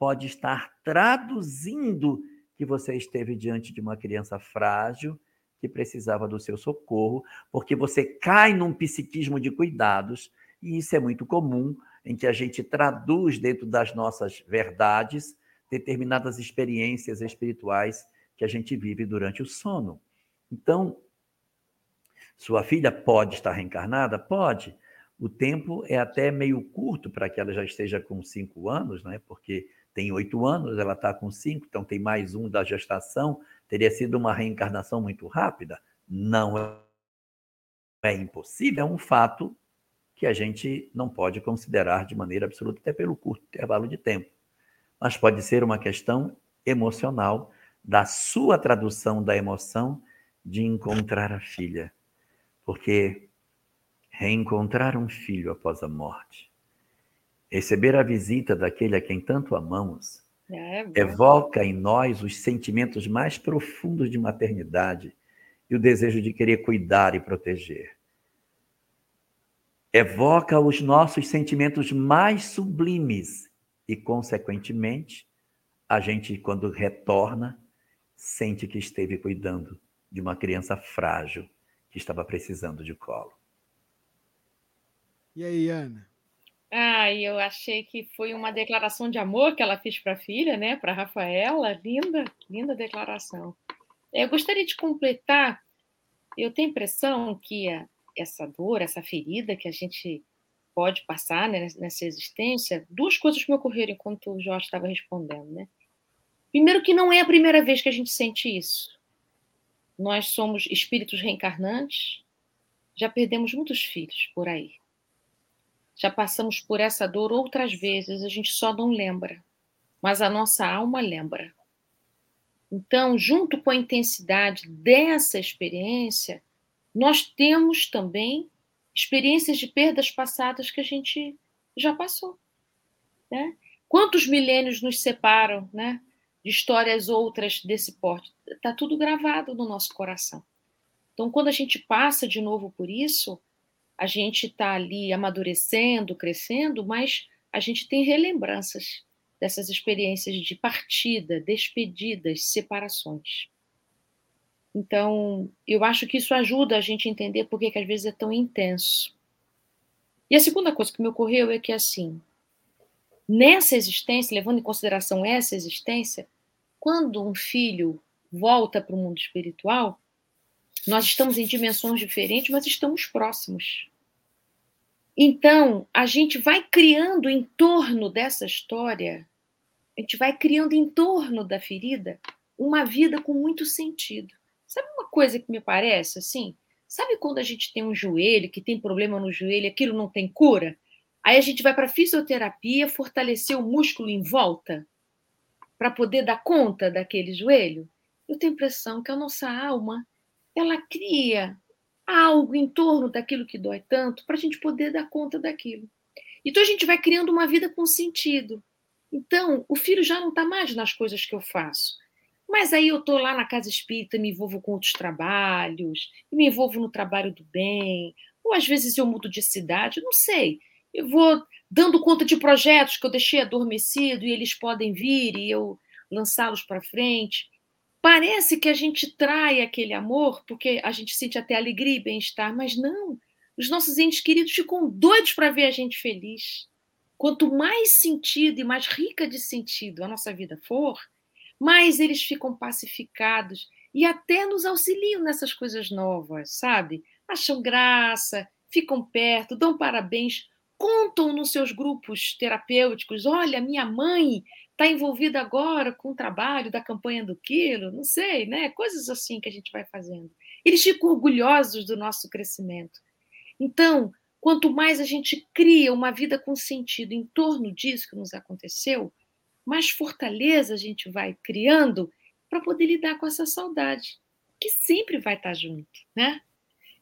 pode estar traduzindo que você esteve diante de uma criança frágil que precisava do seu socorro, porque você cai num psiquismo de cuidados, e isso é muito comum, em que a gente traduz dentro das nossas verdades determinadas experiências espirituais que a gente vive durante o sono. Então, sua filha pode estar reencarnada? Pode. O tempo é até meio curto para que ela já esteja com cinco anos, né? porque tem oito anos, ela está com cinco, então tem mais um da gestação. Teria sido uma reencarnação muito rápida? Não é impossível, é um fato que a gente não pode considerar de maneira absoluta, até pelo curto intervalo de tempo. Mas pode ser uma questão emocional, da sua tradução da emoção de encontrar a filha. Porque reencontrar um filho após a morte, receber a visita daquele a quem tanto amamos, é evoca em nós os sentimentos mais profundos de maternidade e o desejo de querer cuidar e proteger. Evoca os nossos sentimentos mais sublimes e, consequentemente, a gente, quando retorna, sente que esteve cuidando de uma criança frágil que estava precisando de colo. E aí, Ana? Ah, eu achei que foi uma declaração de amor que ela fez para a filha, né? Para Rafaela. Linda, linda declaração. Eu gostaria de completar. Eu tenho a impressão que essa dor, essa ferida que a gente pode passar né, nessa existência, duas coisas me ocorreram enquanto o Jorge estava respondendo, né? Primeiro que não é a primeira vez que a gente sente isso. Nós somos espíritos reencarnantes, já perdemos muitos filhos por aí. Já passamos por essa dor outras vezes, a gente só não lembra, mas a nossa alma lembra. Então, junto com a intensidade dessa experiência, nós temos também experiências de perdas passadas que a gente já passou. Né? Quantos milênios nos separam né, de histórias outras desse porte? Está tudo gravado no nosso coração. Então, quando a gente passa de novo por isso, a gente está ali amadurecendo, crescendo, mas a gente tem relembranças dessas experiências de partida, despedidas, separações. Então, eu acho que isso ajuda a gente a entender por que, que às vezes é tão intenso. E a segunda coisa que me ocorreu é que, assim, nessa existência, levando em consideração essa existência, quando um filho volta para o mundo espiritual, nós estamos em dimensões diferentes, mas estamos próximos. Então, a gente vai criando em torno dessa história, a gente vai criando em torno da ferida uma vida com muito sentido. Sabe uma coisa que me parece assim? Sabe quando a gente tem um joelho, que tem problema no joelho, aquilo não tem cura? Aí a gente vai para fisioterapia fortalecer o músculo em volta para poder dar conta daquele joelho. Eu tenho a impressão que a nossa alma ela cria algo em torno daquilo que dói tanto para a gente poder dar conta daquilo. Então a gente vai criando uma vida com sentido. Então o filho já não está mais nas coisas que eu faço. Mas aí eu estou lá na casa espírita, me envolvo com outros trabalhos, me envolvo no trabalho do bem, ou às vezes eu mudo de cidade, não sei. Eu vou dando conta de projetos que eu deixei adormecido e eles podem vir e eu lançá-los para frente. Parece que a gente trai aquele amor porque a gente sente até alegria e bem-estar, mas não. Os nossos entes queridos ficam doidos para ver a gente feliz. Quanto mais sentido e mais rica de sentido a nossa vida for, mais eles ficam pacificados e até nos auxiliam nessas coisas novas, sabe? Acham graça, ficam perto, dão parabéns, contam nos seus grupos terapêuticos: olha, minha mãe está envolvida agora com o trabalho da campanha do quilo, não sei, né? Coisas assim que a gente vai fazendo. Eles ficam orgulhosos do nosso crescimento. Então, quanto mais a gente cria uma vida com sentido em torno disso que nos aconteceu, mais fortaleza a gente vai criando para poder lidar com essa saudade, que sempre vai estar junto, né?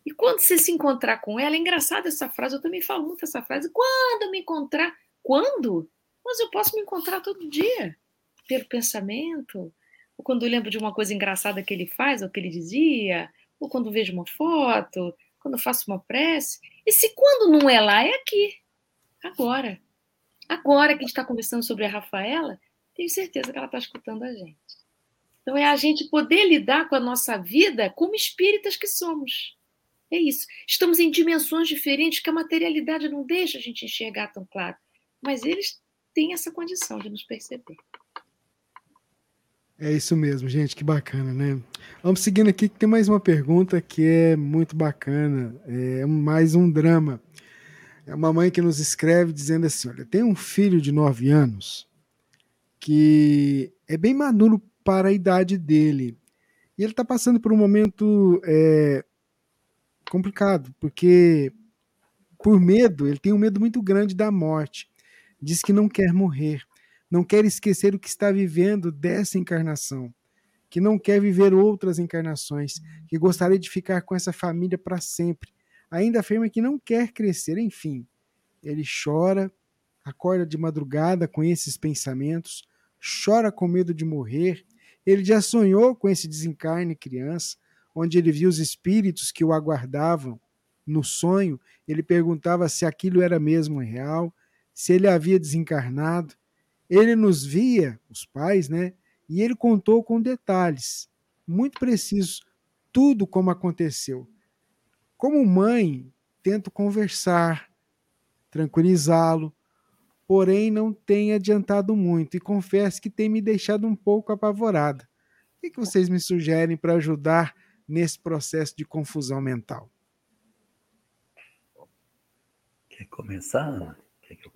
E quando você se encontrar com ela, é engraçado essa frase, eu também falo muito essa frase, quando me encontrar, quando? Mas eu posso me encontrar todo dia, pelo pensamento, ou quando eu lembro de uma coisa engraçada que ele faz, ou que ele dizia, ou quando vejo uma foto, quando faço uma prece. E se quando não é lá, é aqui, agora. Agora que a gente está conversando sobre a Rafaela, tenho certeza que ela está escutando a gente. Então é a gente poder lidar com a nossa vida como espíritas que somos. É isso. Estamos em dimensões diferentes que a materialidade não deixa a gente enxergar tão claro. Mas eles têm essa condição de nos perceber. É isso mesmo, gente, que bacana, né? Vamos seguindo aqui que tem mais uma pergunta que é muito bacana, é mais um drama. É uma mãe que nos escreve dizendo assim: olha, tem um filho de 9 anos que é bem maduro para a idade dele. E ele está passando por um momento é, complicado, porque por medo, ele tem um medo muito grande da morte. Diz que não quer morrer não quer esquecer o que está vivendo dessa encarnação, que não quer viver outras encarnações, que gostaria de ficar com essa família para sempre. Ainda afirma que não quer crescer, enfim. Ele chora, acorda de madrugada com esses pensamentos, chora com medo de morrer. Ele já sonhou com esse desencarne criança, onde ele viu os espíritos que o aguardavam. No sonho, ele perguntava se aquilo era mesmo real, se ele havia desencarnado ele nos via, os pais, né? E ele contou com detalhes, muito precisos, tudo como aconteceu. Como mãe, tento conversar, tranquilizá-lo, porém não tem adiantado muito e confesso que tem me deixado um pouco apavorada. O que vocês me sugerem para ajudar nesse processo de confusão mental? Quer começar, Ana?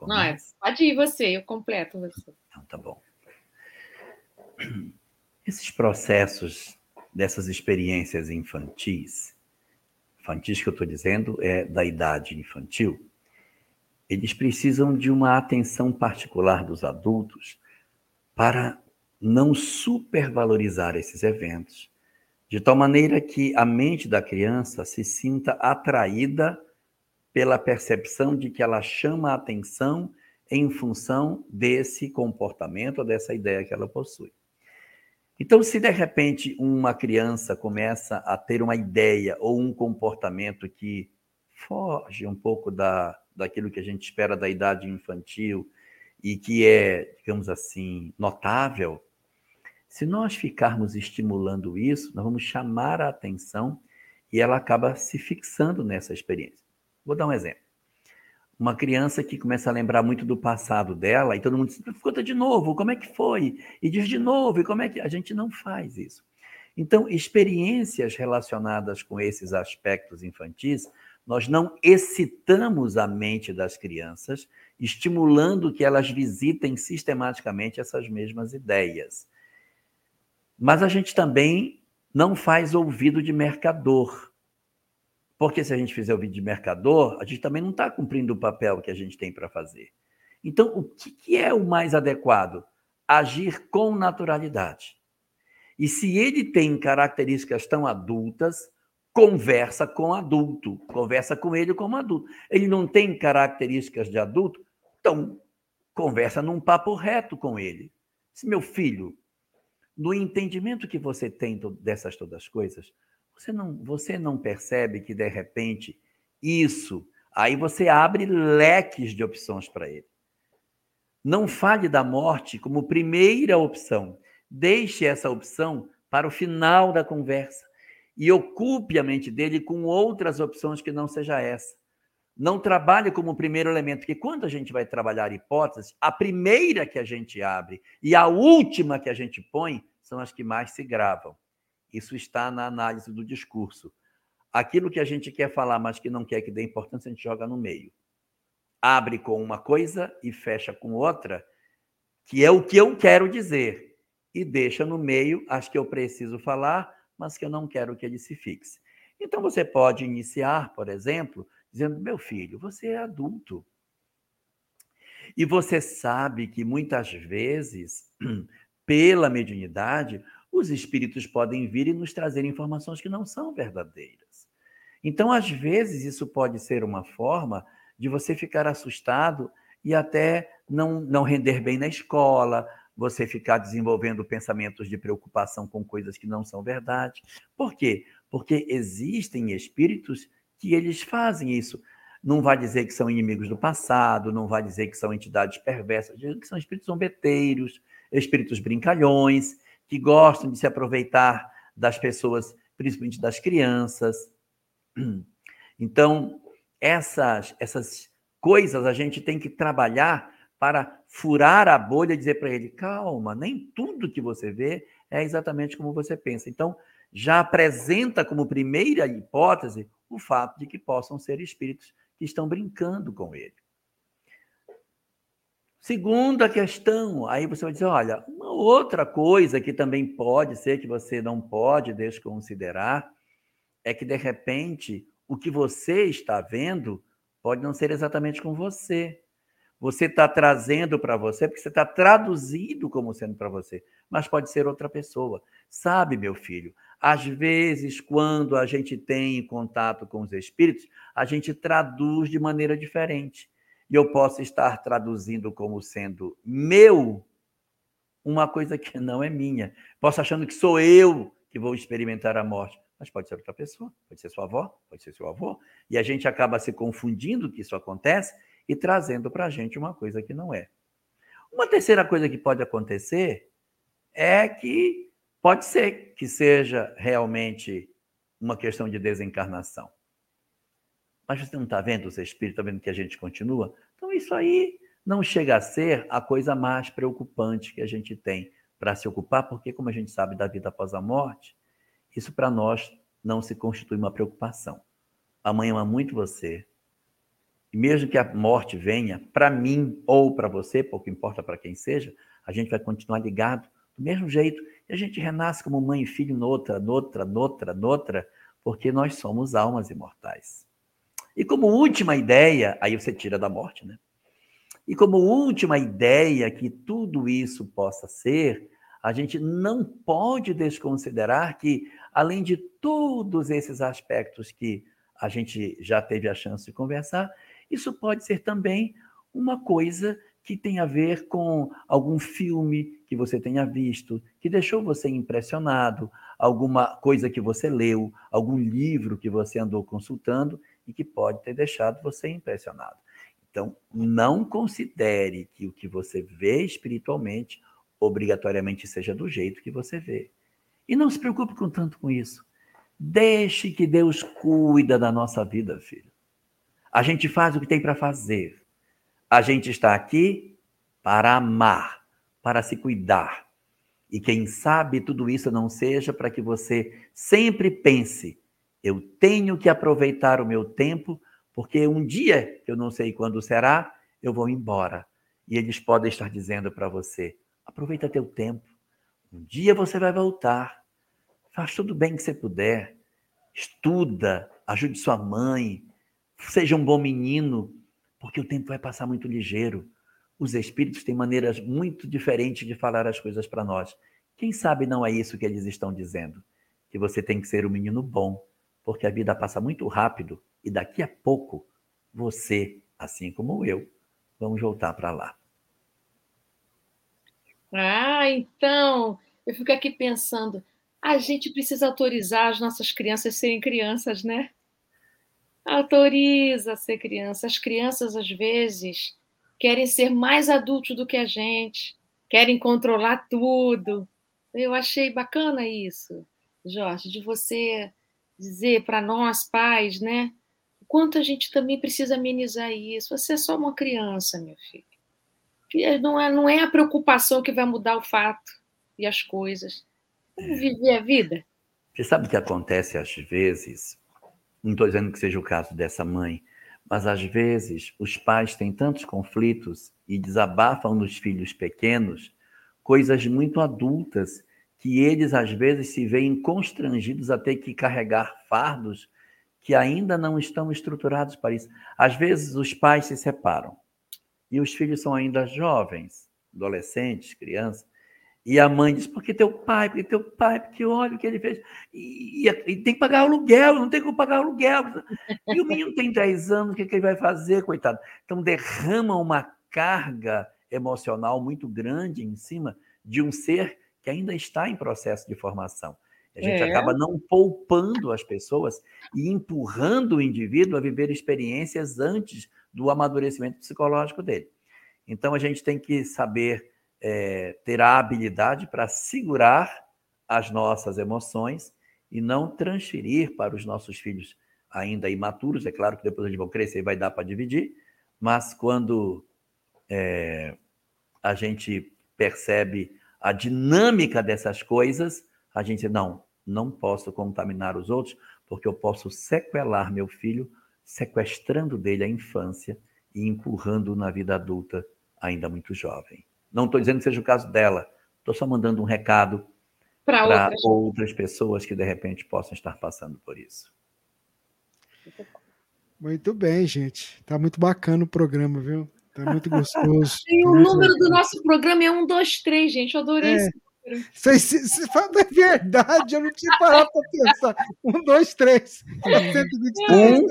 Não, é, pode ir você, eu completo você. Então, tá bom. Esses processos dessas experiências infantis, infantis que eu estou dizendo é da idade infantil, eles precisam de uma atenção particular dos adultos para não supervalorizar esses eventos, de tal maneira que a mente da criança se sinta atraída pela percepção de que ela chama a atenção em função desse comportamento ou dessa ideia que ela possui. Então, se de repente uma criança começa a ter uma ideia ou um comportamento que foge um pouco da, daquilo que a gente espera da idade infantil e que é, digamos assim, notável, se nós ficarmos estimulando isso, nós vamos chamar a atenção e ela acaba se fixando nessa experiência. Vou dar um exemplo. Uma criança que começa a lembrar muito do passado dela e todo mundo diz, conta de novo, como é que foi? E diz de novo, e como é que. A gente não faz isso. Então, experiências relacionadas com esses aspectos infantis, nós não excitamos a mente das crianças, estimulando que elas visitem sistematicamente essas mesmas ideias. Mas a gente também não faz ouvido de mercador. Porque se a gente fizer o vídeo de mercador, a gente também não está cumprindo o papel que a gente tem para fazer. Então, o que, que é o mais adequado? Agir com naturalidade. E se ele tem características tão adultas, conversa com adulto, conversa com ele como adulto. Ele não tem características de adulto, então conversa num papo reto com ele. Se meu filho, no entendimento que você tem dessas todas as coisas, você não, você não percebe que, de repente, isso, aí você abre leques de opções para ele. Não fale da morte como primeira opção. Deixe essa opção para o final da conversa e ocupe a mente dele com outras opções que não seja essa. Não trabalhe como primeiro elemento, porque quando a gente vai trabalhar hipóteses, a primeira que a gente abre e a última que a gente põe são as que mais se gravam. Isso está na análise do discurso. Aquilo que a gente quer falar, mas que não quer que dê importância, a gente joga no meio. Abre com uma coisa e fecha com outra, que é o que eu quero dizer, e deixa no meio as que eu preciso falar, mas que eu não quero que ele se fixe. Então você pode iniciar, por exemplo, dizendo: meu filho, você é adulto. E você sabe que muitas vezes, pela mediunidade, os espíritos podem vir e nos trazer informações que não são verdadeiras. Então, às vezes, isso pode ser uma forma de você ficar assustado e até não, não render bem na escola, você ficar desenvolvendo pensamentos de preocupação com coisas que não são verdade. Por quê? Porque existem espíritos que eles fazem isso. Não vai dizer que são inimigos do passado, não vai dizer que são entidades perversas, que são espíritos zombeteiros, espíritos brincalhões, que gostam de se aproveitar das pessoas, principalmente das crianças. Então, essas, essas coisas a gente tem que trabalhar para furar a bolha e dizer para ele: calma, nem tudo que você vê é exatamente como você pensa. Então, já apresenta como primeira hipótese o fato de que possam ser espíritos que estão brincando com ele. Segunda questão, aí você vai dizer: olha, uma outra coisa que também pode ser que você não pode desconsiderar é que, de repente, o que você está vendo pode não ser exatamente com você. Você está trazendo para você, porque você está traduzindo como sendo para você, mas pode ser outra pessoa. Sabe, meu filho, às vezes, quando a gente tem contato com os espíritos, a gente traduz de maneira diferente. E eu posso estar traduzindo como sendo meu uma coisa que não é minha. Posso achando que sou eu que vou experimentar a morte, mas pode ser outra pessoa, pode ser sua avó, pode ser seu avô. E a gente acaba se confundindo que isso acontece e trazendo para a gente uma coisa que não é. Uma terceira coisa que pode acontecer é que pode ser que seja realmente uma questão de desencarnação. Mas você não está vendo os espíritos, está vendo que a gente continua? Então, isso aí não chega a ser a coisa mais preocupante que a gente tem para se ocupar, porque, como a gente sabe da vida após a morte, isso para nós não se constitui uma preocupação. A mãe ama muito você, e mesmo que a morte venha, para mim ou para você, pouco importa para quem seja, a gente vai continuar ligado do mesmo jeito. E a gente renasce como mãe e filho noutra, noutra, noutra, noutra, porque nós somos almas imortais. E como última ideia, aí você tira da morte, né? E como última ideia que tudo isso possa ser, a gente não pode desconsiderar que, além de todos esses aspectos que a gente já teve a chance de conversar, isso pode ser também uma coisa que tem a ver com algum filme que você tenha visto, que deixou você impressionado, alguma coisa que você leu, algum livro que você andou consultando e que pode ter deixado você impressionado. Então, não considere que o que você vê espiritualmente obrigatoriamente seja do jeito que você vê. E não se preocupe com tanto com isso. Deixe que Deus cuida da nossa vida, filho. A gente faz o que tem para fazer. A gente está aqui para amar, para se cuidar. E quem sabe tudo isso não seja para que você sempre pense: eu tenho que aproveitar o meu tempo, porque um dia, eu não sei quando será, eu vou embora. E eles podem estar dizendo para você: aproveita teu tempo. Um dia você vai voltar. Faz tudo bem que você puder. Estuda, ajude sua mãe, Seja um bom menino, porque o tempo vai passar muito ligeiro. Os espíritos têm maneiras muito diferentes de falar as coisas para nós. Quem sabe não é isso que eles estão dizendo? Que você tem que ser um menino bom, porque a vida passa muito rápido e daqui a pouco você, assim como eu, vamos voltar para lá. Ah, então, eu fico aqui pensando, a gente precisa autorizar as nossas crianças a serem crianças, né? Autoriza a ser criança. As crianças, às vezes, querem ser mais adultos do que a gente, querem controlar tudo. Eu achei bacana isso, Jorge, de você dizer para nós, pais, né? O quanto a gente também precisa amenizar isso. Você é só uma criança, meu filho. Não é, não é a preocupação que vai mudar o fato e as coisas. Vamos viver a vida. Você sabe o que acontece às vezes? Não estou dizendo que seja o caso dessa mãe, mas às vezes os pais têm tantos conflitos e desabafam nos filhos pequenos coisas muito adultas que eles às vezes se veem constrangidos a ter que carregar fardos que ainda não estão estruturados para isso. Às vezes os pais se separam e os filhos são ainda jovens, adolescentes, crianças, e a mãe diz, porque teu pai, porque teu pai, porque olha o que ele fez. E, e, e tem que pagar aluguel, não tem como pagar aluguel. E o menino tem 10 anos, o que, que ele vai fazer, coitado? Então derrama uma carga emocional muito grande em cima de um ser que ainda está em processo de formação. A gente É. acaba não poupando as pessoas e empurrando o indivíduo a viver experiências antes do amadurecimento psicológico dele. Então, a gente tem que saber eh, ter a habilidade para segurar as nossas emoções e não transferir para os nossos filhos ainda imaturos. É claro que depois eles vão crescer e vai dar para dividir, mas quando eh, a gente percebe a dinâmica dessas coisas, a gente não, não posso contaminar os outros, porque eu posso sequelar meu filho, sequestrando dele a infância e empurrando na vida adulta ainda muito jovem. Não estou dizendo que seja o caso dela, estou só mandando um recado Para para outras. outras pessoas que de repente possam estar passando por isso. Muito bem, gente. Tá muito bacana o programa, viu? Tá muito gostoso. E Tá o número do nosso programa é 1, 2, 3, gente. Eu adorei É. isso. Você, você, você fala é verdade, eu não tinha parado para pensar. Um, dois, três. 123. Um,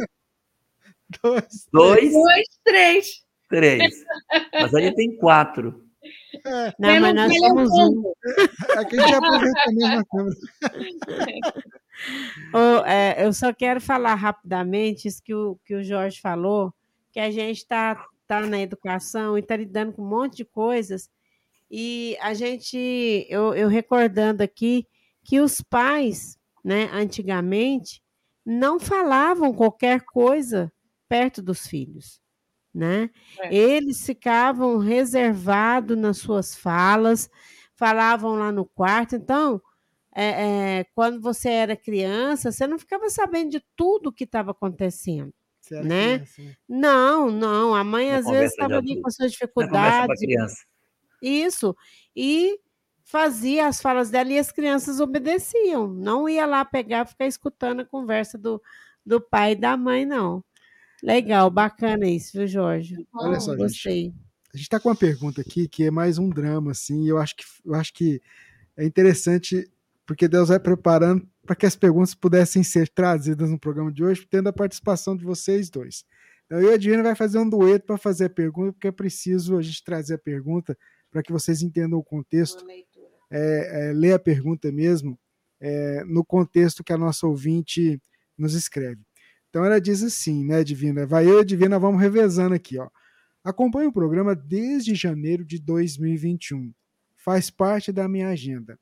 Dois. dois, 2, 3. três. Mas aí tem quatro. É, Não, mas nós somos um. aqui a gente apresenta a mesma câmera. Ô, é, eu só quero falar rapidamente isso que o, que o Jorge falou, que a gente está tá na educação e está lidando com um monte de coisas. E a gente, eu, eu recordando aqui, que os pais, né, antigamente, não falavam qualquer coisa perto dos filhos. Né? É. Eles ficavam reservados nas suas falas, falavam lá no quarto. Então, é, é, quando você era criança, você não ficava sabendo de tudo que estava acontecendo. Era Né? criança, né? Não, não. A mãe Uma às vezes estava ali com suas dificuldades. Isso. E fazia as falas dela e as crianças obedeciam. Não ia lá pegar ficar escutando a conversa do, do pai e da mãe, não. Legal, bacana isso, viu, Jorge? Olha só, gente. Gostei. A gente está com uma pergunta aqui que é mais um drama, assim, e eu acho que, eu acho que é interessante, porque Deus vai preparando para que as perguntas pudessem ser trazidas no programa de hoje, tendo a participação de vocês dois. Então, eu e a Divina vai fazer um dueto para fazer a pergunta, porque é preciso a gente trazer a pergunta para que vocês entendam o contexto, é, é, ler a pergunta mesmo, é, no contexto que a nossa ouvinte nos escreve. Então ela diz assim, né, Divina? Vai eu e Divina, vamos revezando aqui, ó. Acompanho o programa desde janeiro de 2021. Faz parte da minha agenda.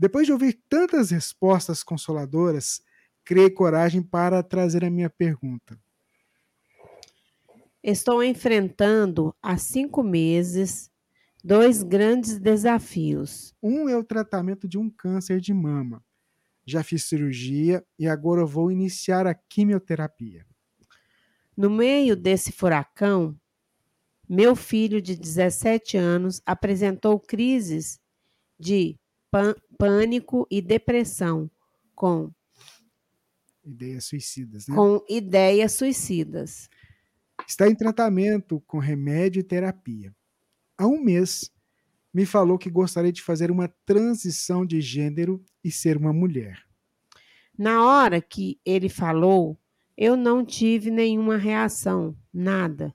Depois de ouvir tantas respostas consoladoras, criei coragem para trazer a minha pergunta. Estou enfrentando há cinco meses dois grandes desafios. Um é o tratamento de um câncer de mama. Já fiz cirurgia e agora vou iniciar a quimioterapia. No meio desse furacão, meu filho de 17 anos apresentou crises de pânico e depressão com, Ideias suicidas, né? com ideias suicidas. Está em tratamento com remédio e terapia. Há um mês, me falou que gostaria de fazer uma transição de gênero e ser uma mulher. Na hora que ele falou, eu não tive nenhuma reação, nada.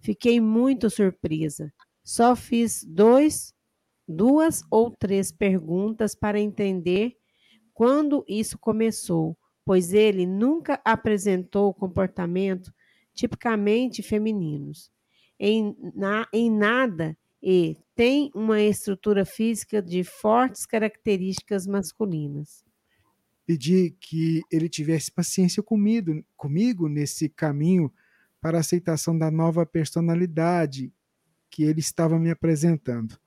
Fiquei muito surpresa. Só fiz dois, duas ou três perguntas para entender quando isso começou, pois ele nunca apresentou comportamento tipicamente femininos. Em, na- em nada e tem uma estrutura física de fortes características masculinas. Pedi que ele tivesse paciência comigo, comigo nesse caminho para a aceitação da nova personalidade que ele estava me apresentando.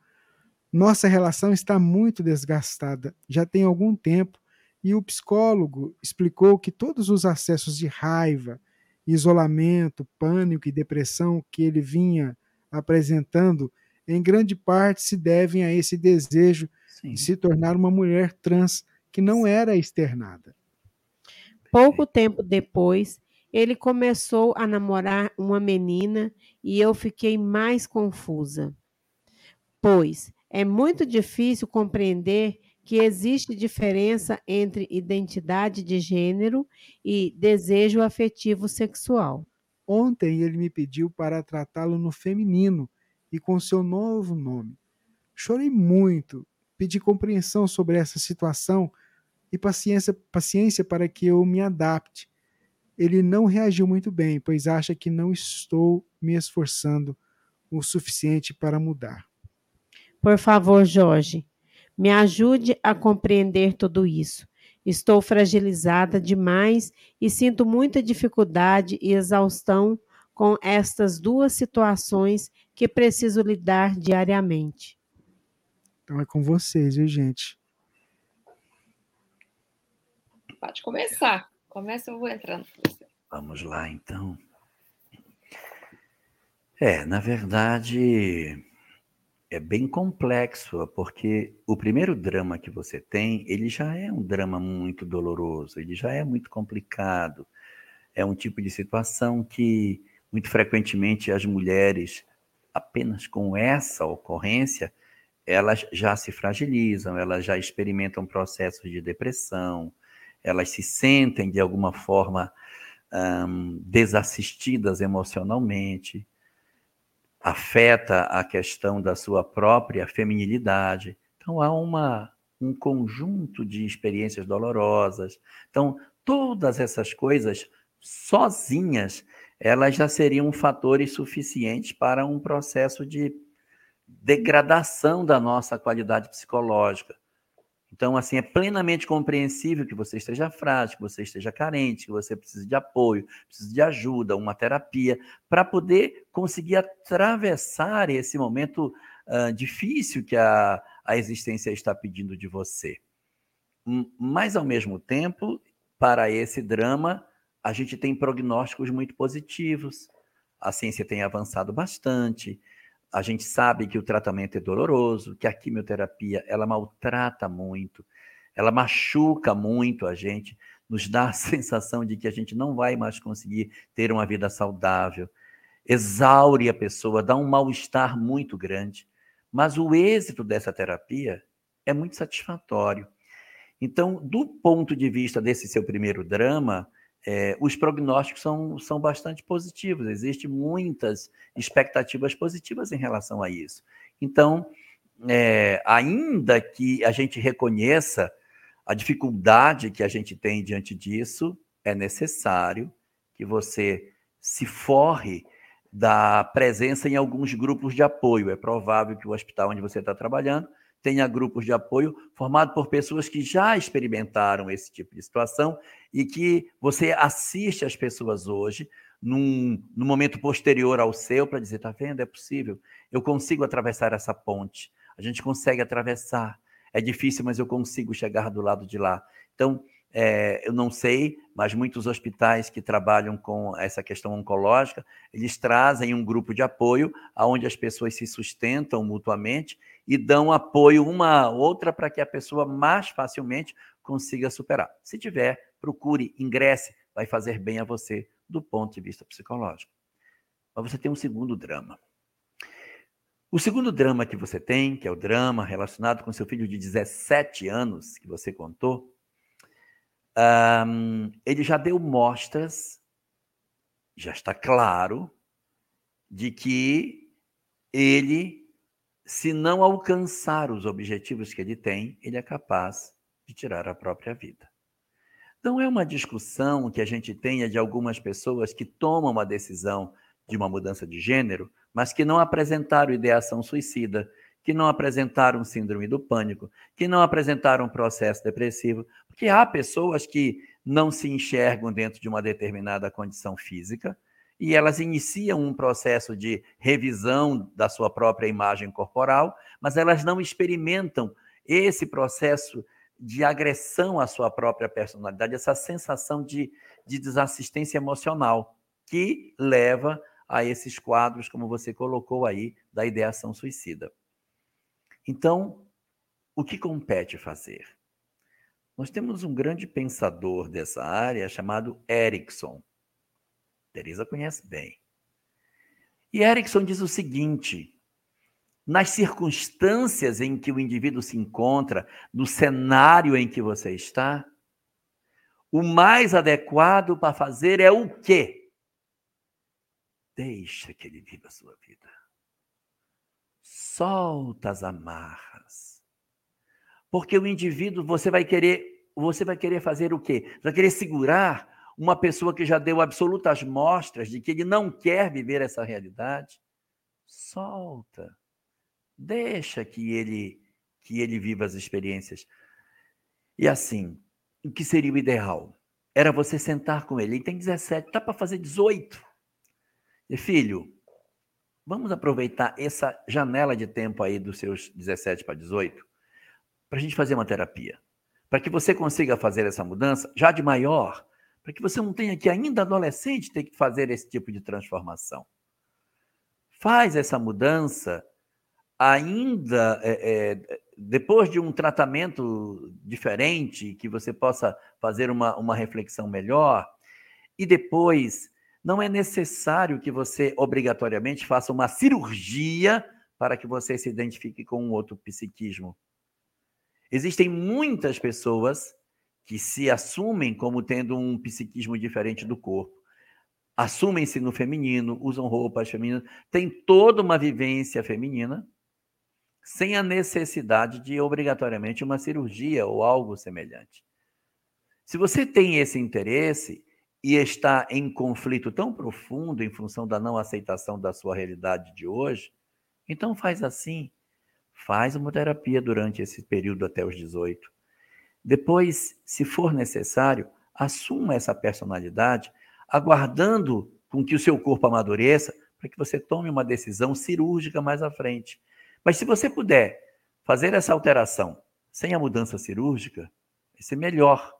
Nossa relação está muito desgastada, já tem algum tempo, e o psicólogo explicou que todos os acessos de raiva, isolamento, pânico e depressão que ele vinha apresentando, em grande parte se devem a esse desejo Sim. de se tornar uma mulher trans que não era externada. Pouco tempo depois, ele começou a namorar uma menina e eu fiquei mais confusa. Pois é muito difícil compreender que existe diferença entre identidade de gênero e desejo afetivo sexual. Ontem ele me pediu para tratá-lo no feminino e com seu novo nome. Chorei muito, pedi compreensão sobre essa situação e paciência, paciência para que eu me adapte. Ele não reagiu muito bem, pois acha que não estou me esforçando o suficiente para mudar. Por favor, Jorge, me ajude a compreender tudo isso. Estou fragilizada demais e sinto muita dificuldade e exaustão com estas duas situações que preciso lidar diariamente. Então é com vocês, viu, gente? Pode começar. Começa, eu vou entrando. Vamos lá, então. É, na verdade, é bem complexo, porque o primeiro drama que você tem, ele já é um drama muito doloroso, ele já é muito complicado. É um tipo de situação que, muito frequentemente, as mulheres, apenas com essa ocorrência, elas já se fragilizam, elas já experimentam processos de depressão, elas se sentem, de alguma forma, desassistidas emocionalmente afeta a questão da sua própria feminilidade. Então, há uma, um conjunto de experiências dolorosas. Então, todas essas coisas sozinhas, elas já seriam fatores suficientes para um processo de degradação da nossa qualidade psicológica. Então, assim, é plenamente compreensível que você esteja frágil, que você esteja carente, que você precise de apoio, precise de ajuda, uma terapia, para poder conseguir atravessar esse momento uh, difícil que a, a existência está pedindo de você. Mas, ao mesmo tempo, para esse drama, a gente tem prognósticos muito positivos. A ciência tem avançado bastante, a gente sabe que o tratamento é doloroso, que a quimioterapia ela maltrata muito, ela machuca muito a gente, nos dá a sensação de que a gente não vai mais conseguir ter uma vida saudável, exaure a pessoa, dá um mal-estar muito grande. Mas o êxito dessa terapia é muito satisfatório. Então, do ponto de vista desse seu primeiro drama, é, os prognósticos são, são bastante positivos, existem muitas expectativas positivas em relação a isso. Então, é, ainda que a gente reconheça a dificuldade que a gente tem diante disso, é necessário que você se forre da presença em alguns grupos de apoio. É provável que o hospital onde você está trabalhando tenha grupos de apoio formado por pessoas que já experimentaram esse tipo de situação e que você assiste as pessoas hoje num, num momento posterior ao seu para dizer, tá vendo, é possível, eu consigo atravessar essa ponte, a gente consegue atravessar, é difícil, mas eu consigo chegar do lado de lá. Então, é, eu não sei, mas muitos hospitais que trabalham com essa questão oncológica, eles trazem um grupo de apoio aonde as pessoas se sustentam mutuamente e dão apoio uma à outra para que a pessoa mais facilmente consiga superar. Se tiver, procure, ingresse, vai fazer bem a você do ponto de vista psicológico. Mas você tem um segundo drama. O segundo drama que você tem, que é o drama relacionado com seu filho de 17 anos, que você contou, um, ele já deu mostras, já está claro, de que ele, se não alcançar os objetivos que ele tem, ele é capaz de tirar a própria vida. Então, é uma discussão que a gente tenha de algumas pessoas que tomam uma decisão de uma mudança de gênero, mas que não apresentaram ideação suicida, que não apresentaram síndrome do pânico, que não apresentaram processo depressivo, porque há pessoas que não se enxergam dentro de uma determinada condição física e elas iniciam um processo de revisão da sua própria imagem corporal, mas elas não experimentam esse processo de agressão à sua própria personalidade, essa sensação de, de desassistência emocional que leva a esses quadros, como você colocou aí, da ideação suicida. Então, o que compete fazer? Nós temos um grande pensador dessa área chamado Erickson. Teresa conhece bem. E Erickson diz o seguinte: nas circunstâncias em que o indivíduo se encontra, no cenário em que você está, o mais adequado para fazer é o quê? Deixa que ele viva a sua vida. Solta as amarras. Porque o indivíduo, você vai querer, você vai querer fazer o quê? Você vai querer segurar uma pessoa que já deu absolutas mostras de que ele não quer viver essa realidade. Solta. Deixa que ele que ele viva as experiências. E assim, o que seria o ideal? Era você sentar com ele. Ele tem 17, tá para fazer 18. E filho, vamos aproveitar essa janela de tempo aí dos seus 17 para 18 para a gente fazer uma terapia. Para que você consiga fazer essa mudança já de maior, para que você não tenha que ainda adolescente ter que fazer esse tipo de transformação. Faz essa mudança ainda é, é, depois de um tratamento diferente, que você possa fazer uma, uma reflexão melhor, e depois não é necessário que você obrigatoriamente faça uma cirurgia para que você se identifique com um outro psiquismo. Existem muitas pessoas que se assumem como tendo um psiquismo diferente do corpo. Assumem-se no feminino, usam roupas femininas, têm toda uma vivência feminina, sem a necessidade de obrigatoriamente uma cirurgia ou algo semelhante. Se você tem esse interesse e está em conflito tão profundo em função da não aceitação da sua realidade de hoje, então faz assim. Faz uma terapia durante esse período até os 18. Depois, se for necessário, assuma essa personalidade, aguardando com que o seu corpo amadureça para que você tome uma decisão cirúrgica mais à frente. Mas se você puder fazer essa alteração sem a mudança cirúrgica, vai ser melhor,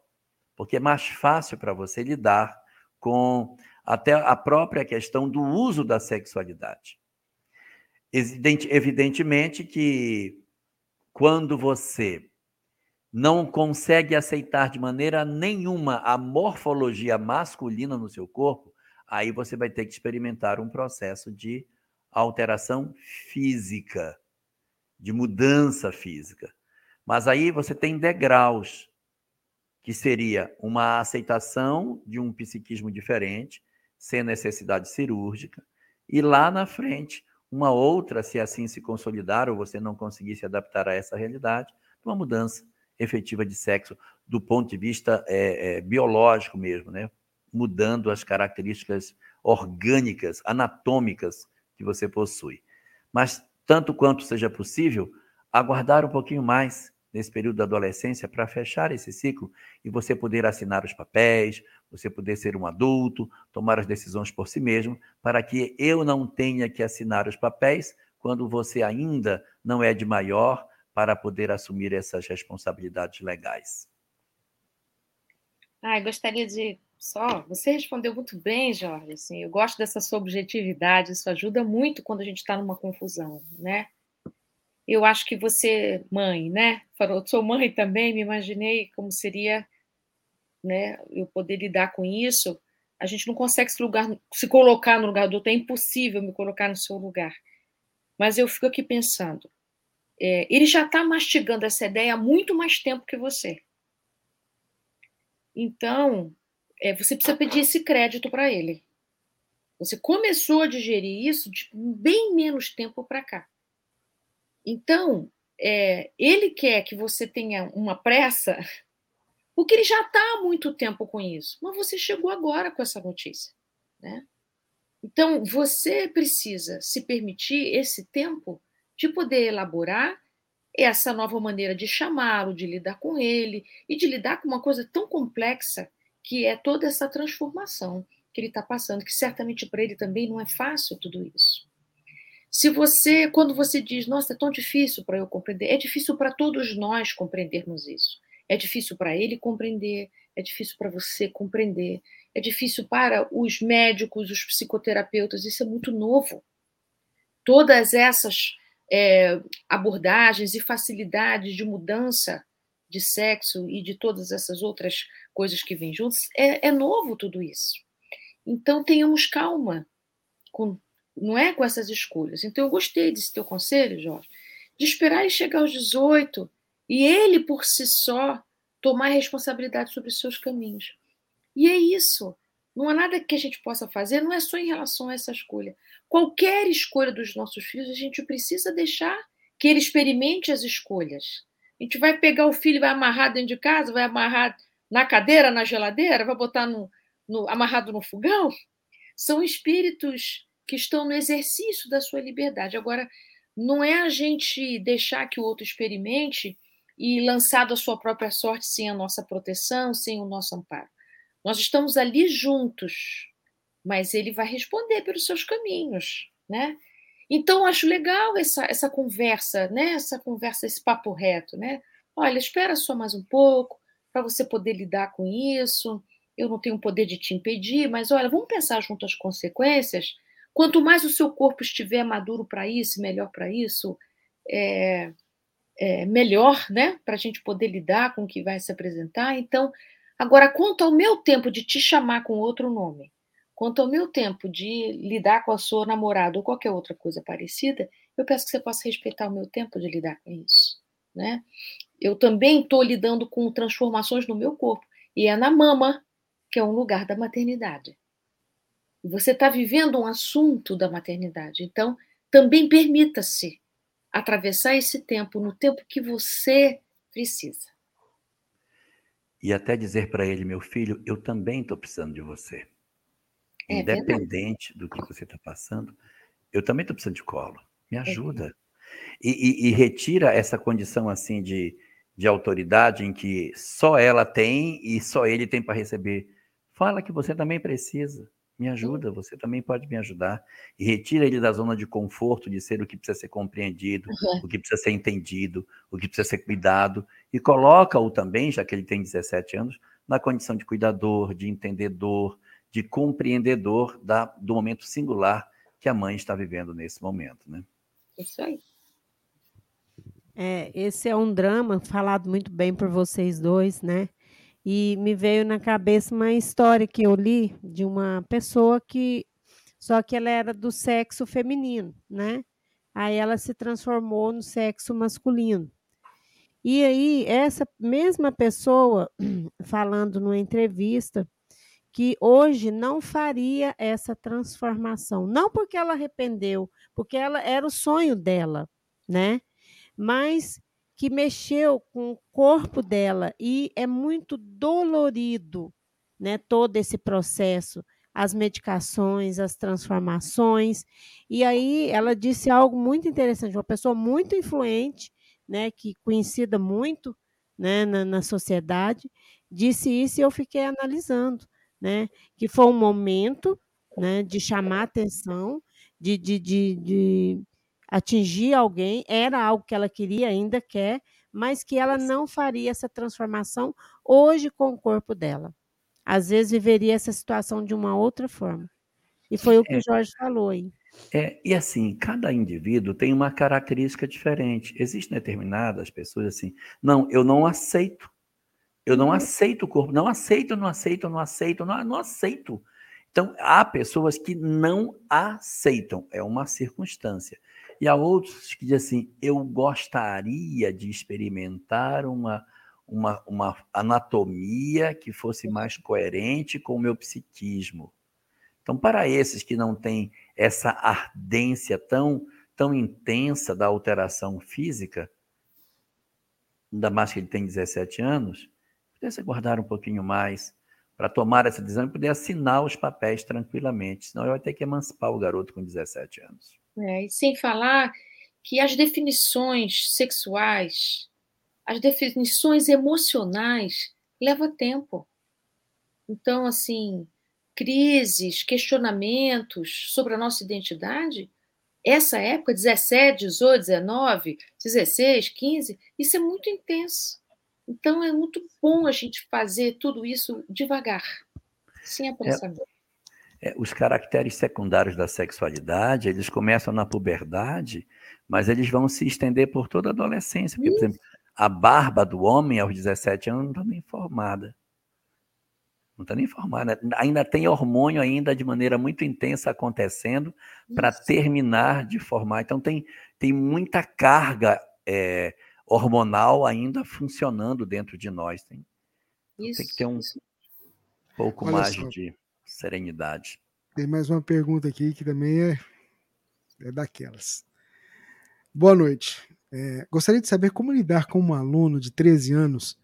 porque é mais fácil para você lidar com até a própria questão do uso da sexualidade. Evidentemente que quando você não consegue aceitar de maneira nenhuma a morfologia masculina no seu corpo, aí você vai ter que experimentar um processo de alteração física de mudança física. Mas aí você tem degraus, que seria uma aceitação de um psiquismo diferente, sem necessidade cirúrgica, e lá na frente, uma outra, se assim se consolidar ou você não conseguir se adaptar a essa realidade, uma mudança efetiva de sexo do ponto de vista é, é, biológico mesmo, né? mudando as características orgânicas, anatômicas que você possui. Mas tanto quanto seja possível, aguardar um pouquinho mais nesse período da adolescência para fechar esse ciclo e você poder assinar os papéis, você poder ser um adulto, tomar as decisões por si mesmo, para que eu não tenha que assinar os papéis quando você ainda não é de maior para poder assumir essas responsabilidades legais. Ai, gostaria de só, você respondeu muito bem, Jorge. Assim, eu gosto dessa sua objetividade, isso ajuda muito quando a gente está numa confusão, né? Eu acho que você, mãe, né? Falou, sou mãe também, me imaginei como seria, né? Eu poder lidar com isso. A gente não consegue se, lugar, se colocar no lugar do outro, é impossível me colocar no seu lugar. Mas eu fico aqui pensando, é, ele já está mastigando essa ideia há muito mais tempo que você. Então, é, você precisa pedir esse crédito para ele. Você começou a digerir isso de bem menos tempo para cá. Então, é, ele quer que você tenha uma pressa, porque ele já está há muito tempo com isso, mas você chegou agora com essa notícia. Né? Então, você precisa se permitir esse tempo de poder elaborar essa nova maneira de chamá-lo, de lidar com ele e de lidar com uma coisa tão complexa que é toda essa transformação que ele está passando, que certamente para ele também não é fácil tudo isso. Se você, quando você diz, nossa, é tão difícil para eu compreender, é difícil para todos nós compreendermos isso. É difícil para ele compreender, é difícil para você compreender, é difícil para os médicos, os psicoterapeutas, isso é muito novo. Todas essas é, abordagens e facilidades de mudança de sexo e de todas essas outras coisas que vêm juntos, é, é novo tudo isso. Então tenhamos calma, com, não é com essas escolhas. Então eu gostei desse teu conselho, Jorge, de esperar ele chegar aos 18 e ele por si só tomar responsabilidade sobre os seus caminhos. E é isso. Não há nada que a gente possa fazer, não é só em relação a essa escolha. Qualquer escolha dos nossos filhos, a gente precisa deixar que ele experimente as escolhas. A gente vai pegar o filho, vai amarrar dentro de casa, vai amarrar na cadeira, na geladeira, vai botar no, no, amarrado no fogão. São espíritos que estão no exercício da sua liberdade. Agora, não é a gente deixar que o outro experimente e lançado à sua própria sorte sem a nossa proteção, sem o nosso amparo. Nós estamos ali juntos, mas ele vai responder pelos seus caminhos, né? Então acho legal essa, essa conversa, né? Essa conversa, esse papo reto, né? Olha, espera só mais um pouco para você poder lidar com isso. Eu não tenho poder de te impedir, mas olha, vamos pensar junto as consequências. Quanto mais o seu corpo estiver maduro para isso, melhor para isso, é, é, melhor, né? Para a gente poder lidar com o que vai se apresentar. Então, agora, quanto ao meu tempo de te chamar com outro nome, quanto ao meu tempo de lidar com a sua namorada ou qualquer outra coisa parecida, eu peço que você possa respeitar o meu tempo de lidar com isso, né? Eu também estou lidando com transformações no meu corpo e é na mama que é um lugar da maternidade. Você está vivendo um assunto da maternidade, então também permita-se atravessar esse tempo no tempo que você precisa. E até dizer para ele, meu filho, eu também estou precisando de você. É Independente verdade. do que você está passando, eu também estou precisando de colo. Me é ajuda. É. E, e, e, retira essa condição assim de, de autoridade em que só ela tem e só ele tem para receber. Fala que você também precisa. Me ajuda, você também pode me ajudar. E retira ele da zona de conforto, de ser o que precisa ser compreendido, uhum. o que precisa ser entendido, o que precisa ser cuidado, e coloca-o também, já que ele tem 17 anos, na condição de cuidador, de entendedor, de compreendedor da, do momento singular que a mãe está vivendo nesse momento. Né? Isso aí. É, esse é um drama falado muito bem por vocês dois, né? E me veio na cabeça uma história que eu li de uma pessoa que só que ela era do sexo feminino, né? Aí ela se transformou no sexo masculino. E aí essa mesma pessoa falando numa entrevista que hoje não faria essa transformação, não porque ela arrependeu, porque ela era o sonho dela, né? Mas que mexeu com o corpo dela e é muito dolorido, né, todo esse processo, as medicações, as transformações. E aí ela disse algo muito interessante, uma pessoa muito influente, né, que conhecida muito, né, na, na sociedade, disse isso e eu fiquei analisando, né, que foi um momento, né, de chamar atenção, de, de, de, de atingir alguém, era algo que ela queria, ainda quer, mas que ela não faria essa transformação hoje com o corpo dela. Às vezes viveria essa situação de uma outra forma. E foi o que é, o Jorge falou aí. É, e assim, cada indivíduo tem uma característica diferente. Existem determinadas pessoas assim, não, eu não aceito. Eu não uhum. aceito o corpo, não aceito, não aceito, não aceito, não, não aceito. Então, há pessoas que não aceitam, é uma circunstância. E há outros que dizem assim: eu gostaria de experimentar uma, uma, uma anatomia que fosse mais coerente com o meu psiquismo. Então, para esses que não têm essa ardência tão, tão intensa da alteração física, ainda mais que ele tem 17 anos, pudesse guardar um pouquinho mais para tomar essa decisão e poder assinar os papéis tranquilamente, senão ele vai ter que emancipar o garoto com 17 anos. É, e sem falar que as definições sexuais, as definições emocionais levam tempo. Então, assim, crises, questionamentos sobre a nossa identidade, essa época, 17, 18, 19, 16, 15, isso é muito intenso. Então, é muito bom a gente fazer tudo isso devagar, sem apressamento. É, é, os caracteres secundários da sexualidade, eles começam na puberdade, mas eles vão se estender por toda a adolescência. Porque, por exemplo, a barba do homem aos 17 anos não está nem formada. Não está nem formada. Ainda tem hormônio ainda de maneira muito intensa acontecendo para terminar de formar. Então tem, tem muita carga é, hormonal ainda funcionando dentro de nós. Tem, isso, tem que ter um pouco Olha mais só. de serenidade. Tem mais uma pergunta aqui que também é, é daquelas. Boa noite. É, gostaria de saber como lidar com um aluno de 13 anos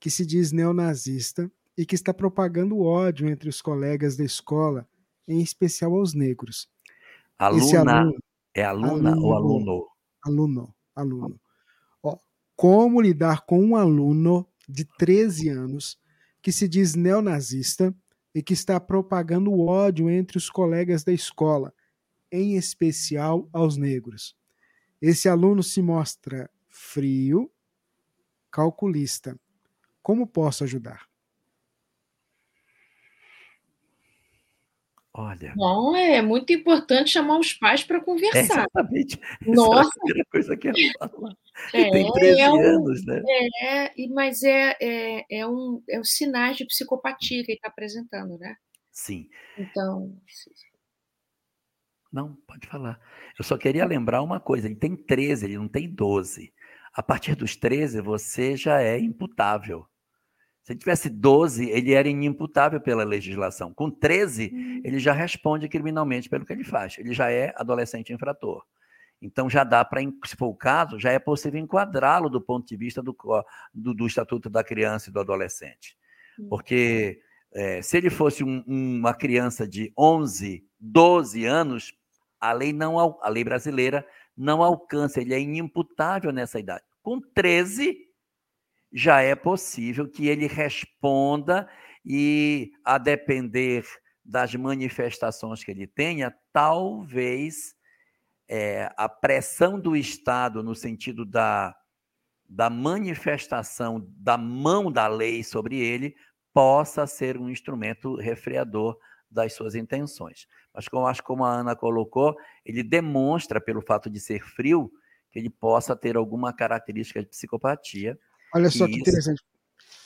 que se diz neonazista e que está propagando ódio entre os colegas da escola, em especial aos negros. Aluna, aluno, é aluna aluno, ou aluno? Aluno, aluno. Ó, como lidar com um aluno de 13 anos que se diz neonazista e que está propagando ódio entre os colegas da escola, em especial aos negros. Esse aluno se mostra frio, calculista. Como posso ajudar? Olha. Bom, é muito importante chamar os pais para conversar. exatamente. Nossa. Essa é a primeira coisa que eu falo. É, tem 13 é um, anos, né? É, mas é, é, é, um, é um sinais de psicopatia que ele está apresentando, né? Sim. Então. Não, pode falar. Eu só queria lembrar uma coisa: ele tem 13, ele não tem 12. A partir dos 13, você já é imputável. Se ele tivesse 12, ele era inimputável pela legislação. Com 13, hum. ele já responde criminalmente pelo que ele faz. Ele já é adolescente infrator. Então já dá para, se for o caso, já é possível enquadrá-lo do ponto de vista do, do, do, Estatuto da Criança e do Adolescente. Hum. Porque é, se ele fosse um, uma criança de 11, 12 anos, a lei, não, a lei brasileira não alcança, ele é inimputável nessa idade. Com 13, já é possível que ele responda e, a depender das manifestações que ele tenha, talvez é, a pressão do Estado, no sentido da, da manifestação da mão da lei sobre ele, possa ser um instrumento refreador das suas intenções. Mas, como acho como a Ana colocou, ele demonstra, pelo fato de ser frio, que ele possa ter alguma característica de psicopatia Olha só que, interessante.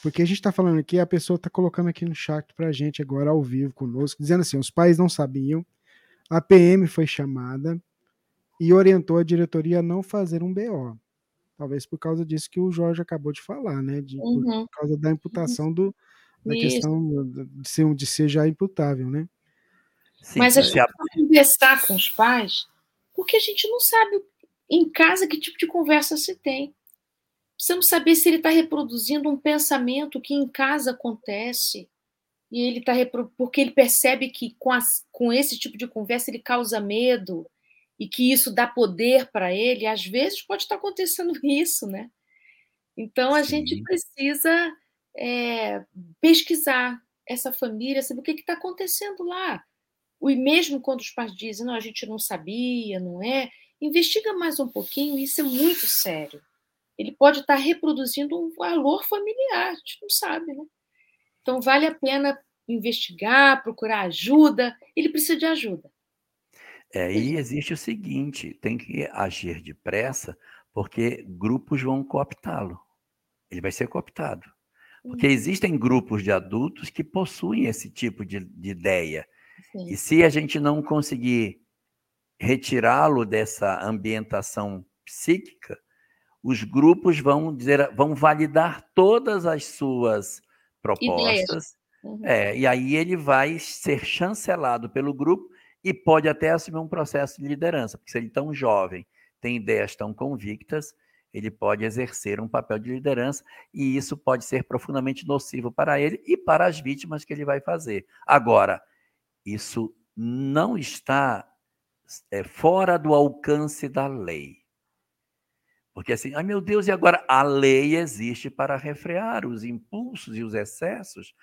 Porque a gente está falando aqui, a pessoa está colocando aqui no chat para a gente agora ao vivo conosco, dizendo assim: os pais não sabiam, a PM foi chamada e orientou a diretoria a não fazer um BO. Talvez por causa disso que o Jorge acabou de falar, né? De, uhum. Por causa da imputação do, da Isso. questão de ser, de ser já imputável, né? Sim, Mas a gente a... conversar com os pais porque a gente não sabe em casa que tipo de conversa se tem. Precisamos saber se ele está reproduzindo um pensamento que em casa acontece. E ele está porque ele percebe que com, as, com esse tipo de conversa ele causa medo e que isso dá poder para ele. Às vezes pode estar acontecendo isso, né? Então a Sim. gente precisa é, pesquisar essa família, saber o que está acontecendo lá. E mesmo quando os pais dizem, não, a gente não sabia, não é, investiga mais um pouquinho, isso é muito sério ele pode estar reproduzindo um valor familiar, a gente não sabe, né? Então vale a pena investigar, procurar ajuda, ele precisa de ajuda. É, e existe o seguinte: tem que agir depressa, porque grupos vão cooptá-lo. Ele vai ser cooptado. Porque existem grupos de adultos que possuem esse tipo de, de ideia. Sim. E se a gente não conseguir retirá-lo dessa ambientação psíquica, os grupos vão dizer, vão validar todas as suas propostas. Uhum. É, e aí ele vai ser chancelado pelo grupo e pode até assumir um processo de liderança, porque se ele é tão jovem, tem ideias tão convictas, ele pode exercer um papel de liderança e isso pode ser profundamente nocivo para ele e para as vítimas que ele vai fazer. Agora, isso não está é, fora do alcance da lei. Porque assim, ai meu Deus, e agora a lei existe para refrear os impulsos e os excessos.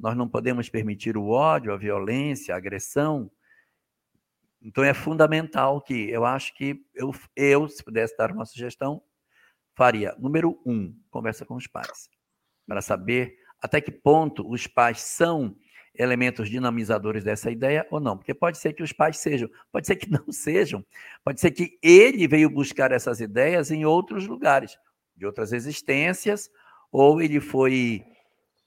Nós não podemos permitir o ódio, a violência, a agressão. Então é fundamental que eu acho que eu, eu se pudesse dar uma sugestão, faria. Número um, conversa com os pais, para saber até que ponto os pais são elementos dinamizadores dessa ideia ou não. Porque pode ser que os pais sejam, pode ser que não sejam, pode ser que ele veio buscar essas ideias em outros lugares, de outras existências, ou ele foi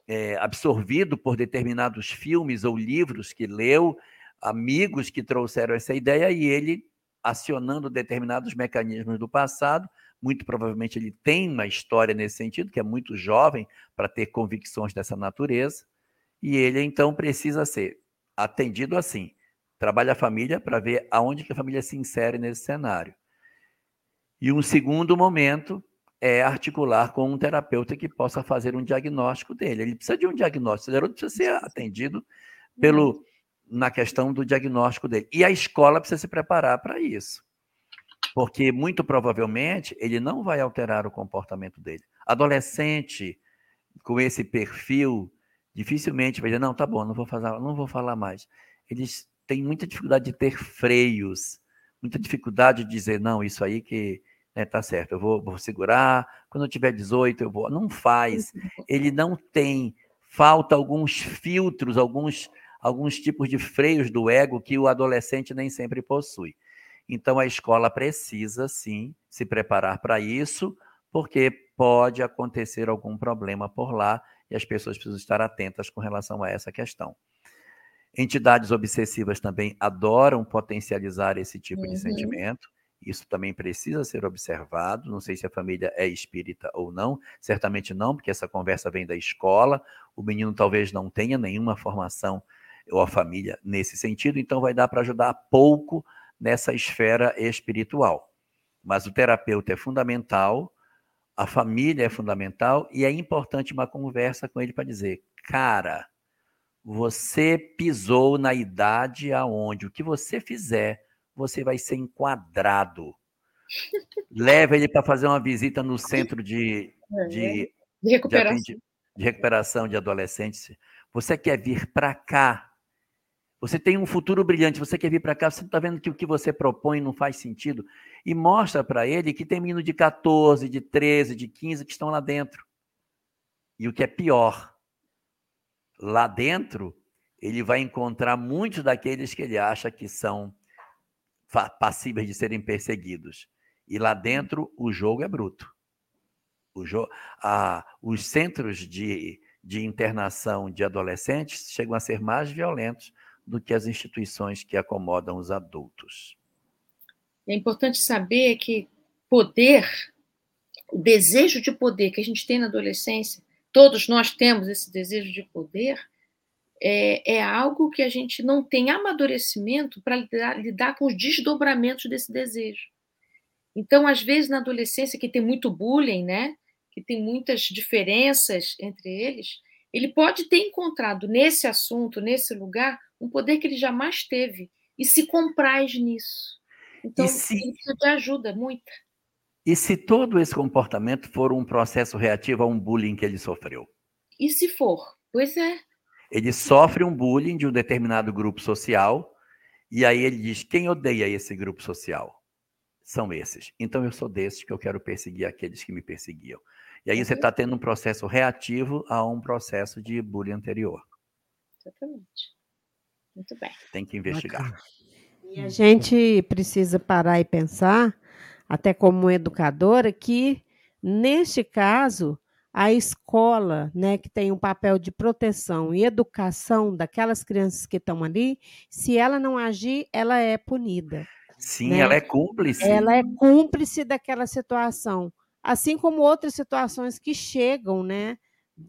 é, absorvido por determinados filmes ou livros que leu, amigos que trouxeram essa ideia e ele, acionando determinados mecanismos do passado, muito provavelmente ele tem uma história nesse sentido, que é muito jovem para ter convicções dessa natureza, e ele então precisa ser atendido assim. Trabalha a família para ver aonde que a família se insere nesse cenário. E um segundo momento é articular com um terapeuta que possa fazer um diagnóstico dele. Ele precisa de um diagnóstico, garoto precisa ser atendido pelo na questão do diagnóstico dele. E a escola precisa se preparar para isso. Porque muito provavelmente ele não vai alterar o comportamento dele. Adolescente com esse perfil dificilmente vai dizer não, tá bom, não vou fazer, não vou falar mais. Eles têm muita dificuldade de ter freios, muita dificuldade de dizer não, isso aí que né, tá certo, eu vou, vou segurar, quando eu tiver 18 eu vou. Não faz. Ele não tem, falta alguns filtros, alguns, alguns tipos de freios do ego que o adolescente nem sempre possui. Então a escola precisa sim se preparar para isso, porque pode acontecer algum problema por lá e as pessoas precisam estar atentas com relação a essa questão. Entidades obsessivas também adoram potencializar esse tipo uhum. de sentimento. Isso também precisa ser observado. Não sei se a família é espírita ou não, certamente não, porque essa conversa vem da escola. O menino talvez não tenha nenhuma formação ou a família nesse sentido, então vai dar para ajudar pouco nessa esfera espiritual. Mas o terapeuta é fundamental, a família é fundamental e é importante uma conversa com ele para dizer: cara, você pisou na idade aonde o que você fizer você vai ser enquadrado. Leva ele para fazer uma visita no centro de, É, de, De recuperação. de, de recuperação de adolescentes. Você quer vir para cá? Você tem um futuro brilhante, você quer vir para cá, você está vendo que o que você propõe não faz sentido? E mostra para ele que tem menino de 14, de 13, de 15 que estão lá dentro. E o que é pior, lá dentro, ele vai encontrar muitos daqueles que ele acha que são passíveis de serem perseguidos. E lá dentro o jogo é bruto. Jo a, os centros de, de internação de adolescentes chegam a ser mais violentos do que as instituições que acomodam os adultos. É importante saber que poder, o desejo de poder que a gente tem na adolescência, todos nós temos esse desejo de poder, é, é algo que a gente não tem amadurecimento para lidar, lidar com os desdobramentos desse desejo. Então, às vezes, na adolescência, que tem muito bullying, né? que tem muitas diferenças entre eles, ele pode ter encontrado nesse assunto, nesse lugar, um poder que ele jamais teve e se compraz nisso. Então, E se- precisa de ajuda, muita. E se todo esse comportamento for um processo reativo a um bullying que ele sofreu? E se for? Pois é. Ele sofre um bullying de um determinado grupo social, e aí ele diz: quem odeia esse grupo social? São esses. Então eu sou desses que eu quero perseguir aqueles que me perseguiam. E aí você está tendo um processo reativo a um processo de bullying anterior. Exatamente. Muito bem. Tem que investigar. Bacana. E a gente precisa parar e pensar, até como educadora, que neste caso a escola, né, que tem um papel de proteção e educação daquelas crianças que estão ali, se ela não agir, ela é punida. Sim, Né? ela é cúmplice. Ela é cúmplice daquela situação, assim como outras situações que chegam, né,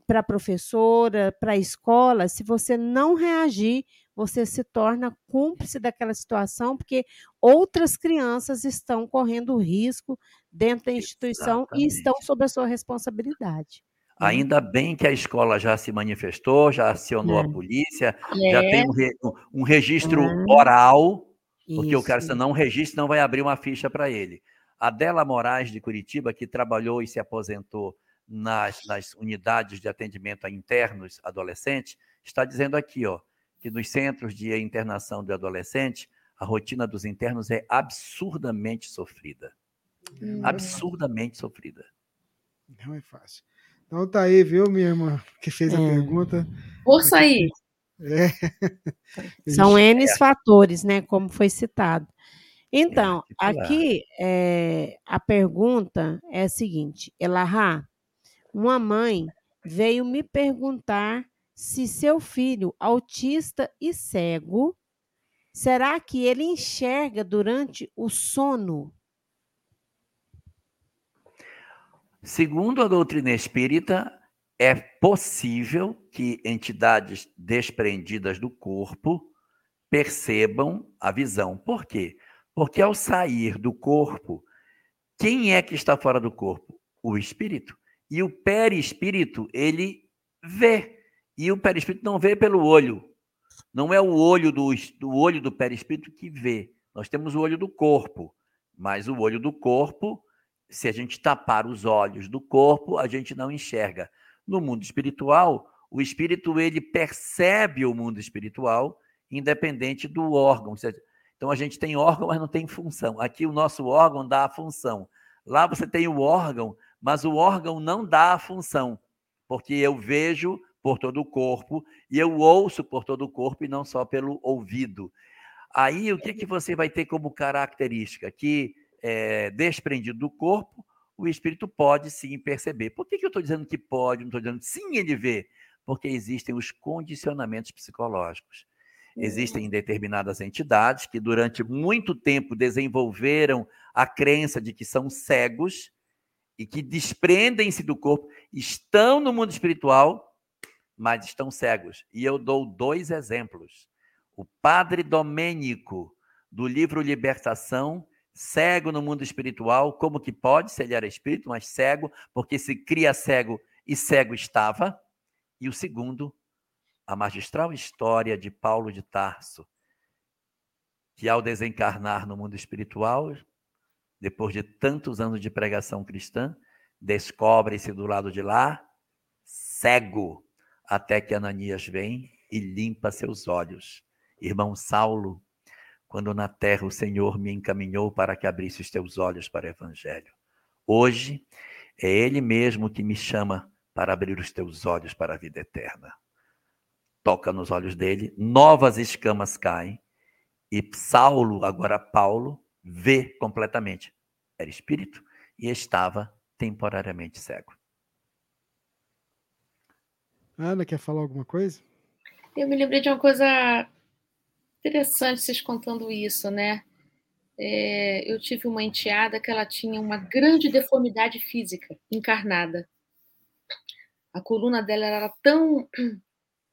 para a professora, para a escola. Se você não reagir, você se torna cúmplice daquela situação, porque outras crianças estão correndo risco dentro da instituição e estão Exatamente. sob a sua responsabilidade. Ainda bem que a escola já se manifestou, já acionou É. a polícia, já É, tem um, re- um registro É. oral, porque o cara, Isso. se não registra, não vai abrir uma ficha para ele. A Dela Moraes de Curitiba, que trabalhou e se aposentou nas, nas unidades de atendimento a internos adolescentes, está dizendo aqui, ó, que nos centros de internação de adolescente, a rotina dos internos é absurdamente sofrida. Hum. Absurdamente sofrida. Não é fácil. Então tá aí, viu, minha irmã, que fez a É. pergunta. Força aí. É. São É. N fatores, né? Como foi citado. Então, articular. aqui é, a pergunta é a seguinte: Elahá, uma mãe veio me perguntar se seu filho, autista e cego, será que ele enxerga durante o sono? Segundo a doutrina espírita, é possível que entidades desprendidas do corpo percebam a visão. Por quê? Porque ao sair do corpo, quem é que está fora do corpo? O espírito. E o perispírito, ele vê. E o perispírito não vê pelo olho. Não é o olho do, do olho do perispírito que vê. Nós temos o olho do corpo, mas o olho do corpo, se a gente tapar os olhos do corpo, a gente não enxerga. No mundo espiritual, o espírito ele percebe o mundo espiritual independente do órgão. Então a gente tem órgão, mas não tem função. Aqui o nosso órgão dá a função. Lá você tem o órgão, mas o órgão não dá a função, porque eu vejo por todo o corpo e eu ouço por todo o corpo e não só pelo ouvido. Aí o que, que você vai ter como característica? Que é, desprendido do corpo, o espírito pode sim perceber. Por que, que eu estou dizendo que pode, não estou dizendo sim ele vê? Porque existem os condicionamentos psicológicos. Existem determinadas entidades que durante muito tempo desenvolveram a crença de que são cegos e que desprendem-se do corpo, estão no mundo espiritual, mas estão cegos. E eu dou dois exemplos. O padre Domênico, do livro Libertação, cego no mundo espiritual, como que pode, se ele era espírito, mas cego, porque se cria cego e cego estava. E o segundo, a magistral história de Paulo de Tarso, que ao desencarnar no mundo espiritual, depois de tantos anos de pregação cristã, descobre-se do lado de lá cego, até que Ananias vem e limpa seus olhos. Irmão Saulo, quando na terra o Senhor me encaminhou para que abrisse os teus olhos para o Evangelho. Hoje é Ele mesmo que me chama para abrir os teus olhos para a vida eterna toca nos olhos dele, novas escamas caem, e Saulo, agora Paulo, vê completamente. Era espírito e estava temporariamente cego. Ana, quer falar alguma coisa? Eu me lembrei de uma coisa interessante vocês contando isso, né? É, eu tive uma enteada que ela tinha uma grande deformidade física encarnada. A coluna dela era tão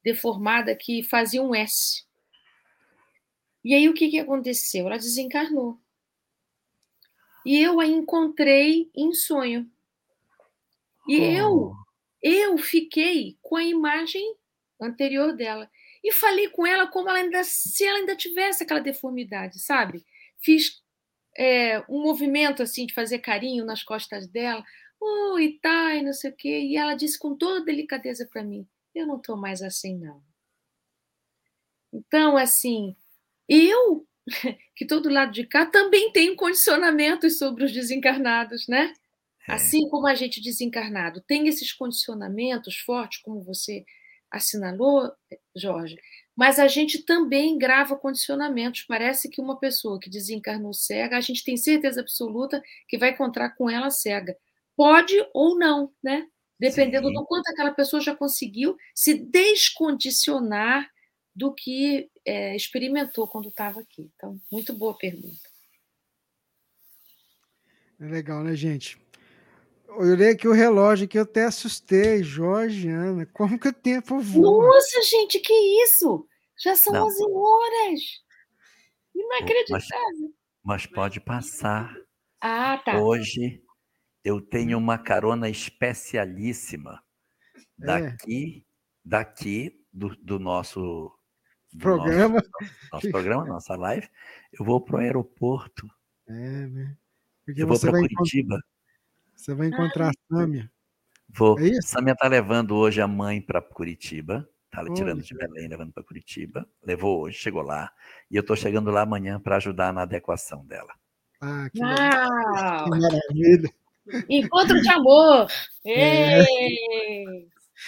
deformada que fazia um S. E aí o que, que aconteceu? Ela desencarnou. E eu a encontrei em sonho. E oh. eu, eu fiquei com a imagem anterior dela. E falei com ela como ela ainda, se ela ainda tivesse aquela deformidade, sabe? Fiz é, um movimento assim de fazer carinho nas costas dela. Oi, tá, e não sei o quê. E ela disse com toda delicadeza para mim: eu não estou mais assim, não. Então, assim, eu, que estou do lado de cá, também tenho condicionamentos sobre os desencarnados, né? É. Assim como a gente desencarnado tem esses condicionamentos fortes, como você assinalou, Jorge, mas a gente também grava condicionamentos. Parece que uma pessoa que desencarnou cega, a gente tem certeza absoluta que vai encontrar com ela cega. Pode ou não, né? dependendo Sim. do quanto aquela pessoa já conseguiu se descondicionar do que é, experimentou quando estava aqui. Então, muito boa pergunta. É legal, né, gente? Eu olhei aqui o relógio que eu até assustei, Jorge, Ana. Como que o tempo voa? Nossa, gente, que isso? Já são Não. 11 horas. Inacreditável. Mas, mas pode passar. Ah, tá. Hoje eu tenho uma carona especialíssima É. daqui, daqui do, do nosso do Programa. nosso, nosso programa, nossa live. Eu vou para o aeroporto. É, né? Porque Eu vou para Curitiba. Você vai encontrar a Sâmia. Vou. É isso? Samia tá levando hoje a mãe para Curitiba. Tá Olha tirando de Belém, levando para Curitiba. Levou hoje, chegou lá. E eu estou chegando lá amanhã para ajudar na adequação dela. Ah, que, Uau! que maravilha. Encontro de amor! É.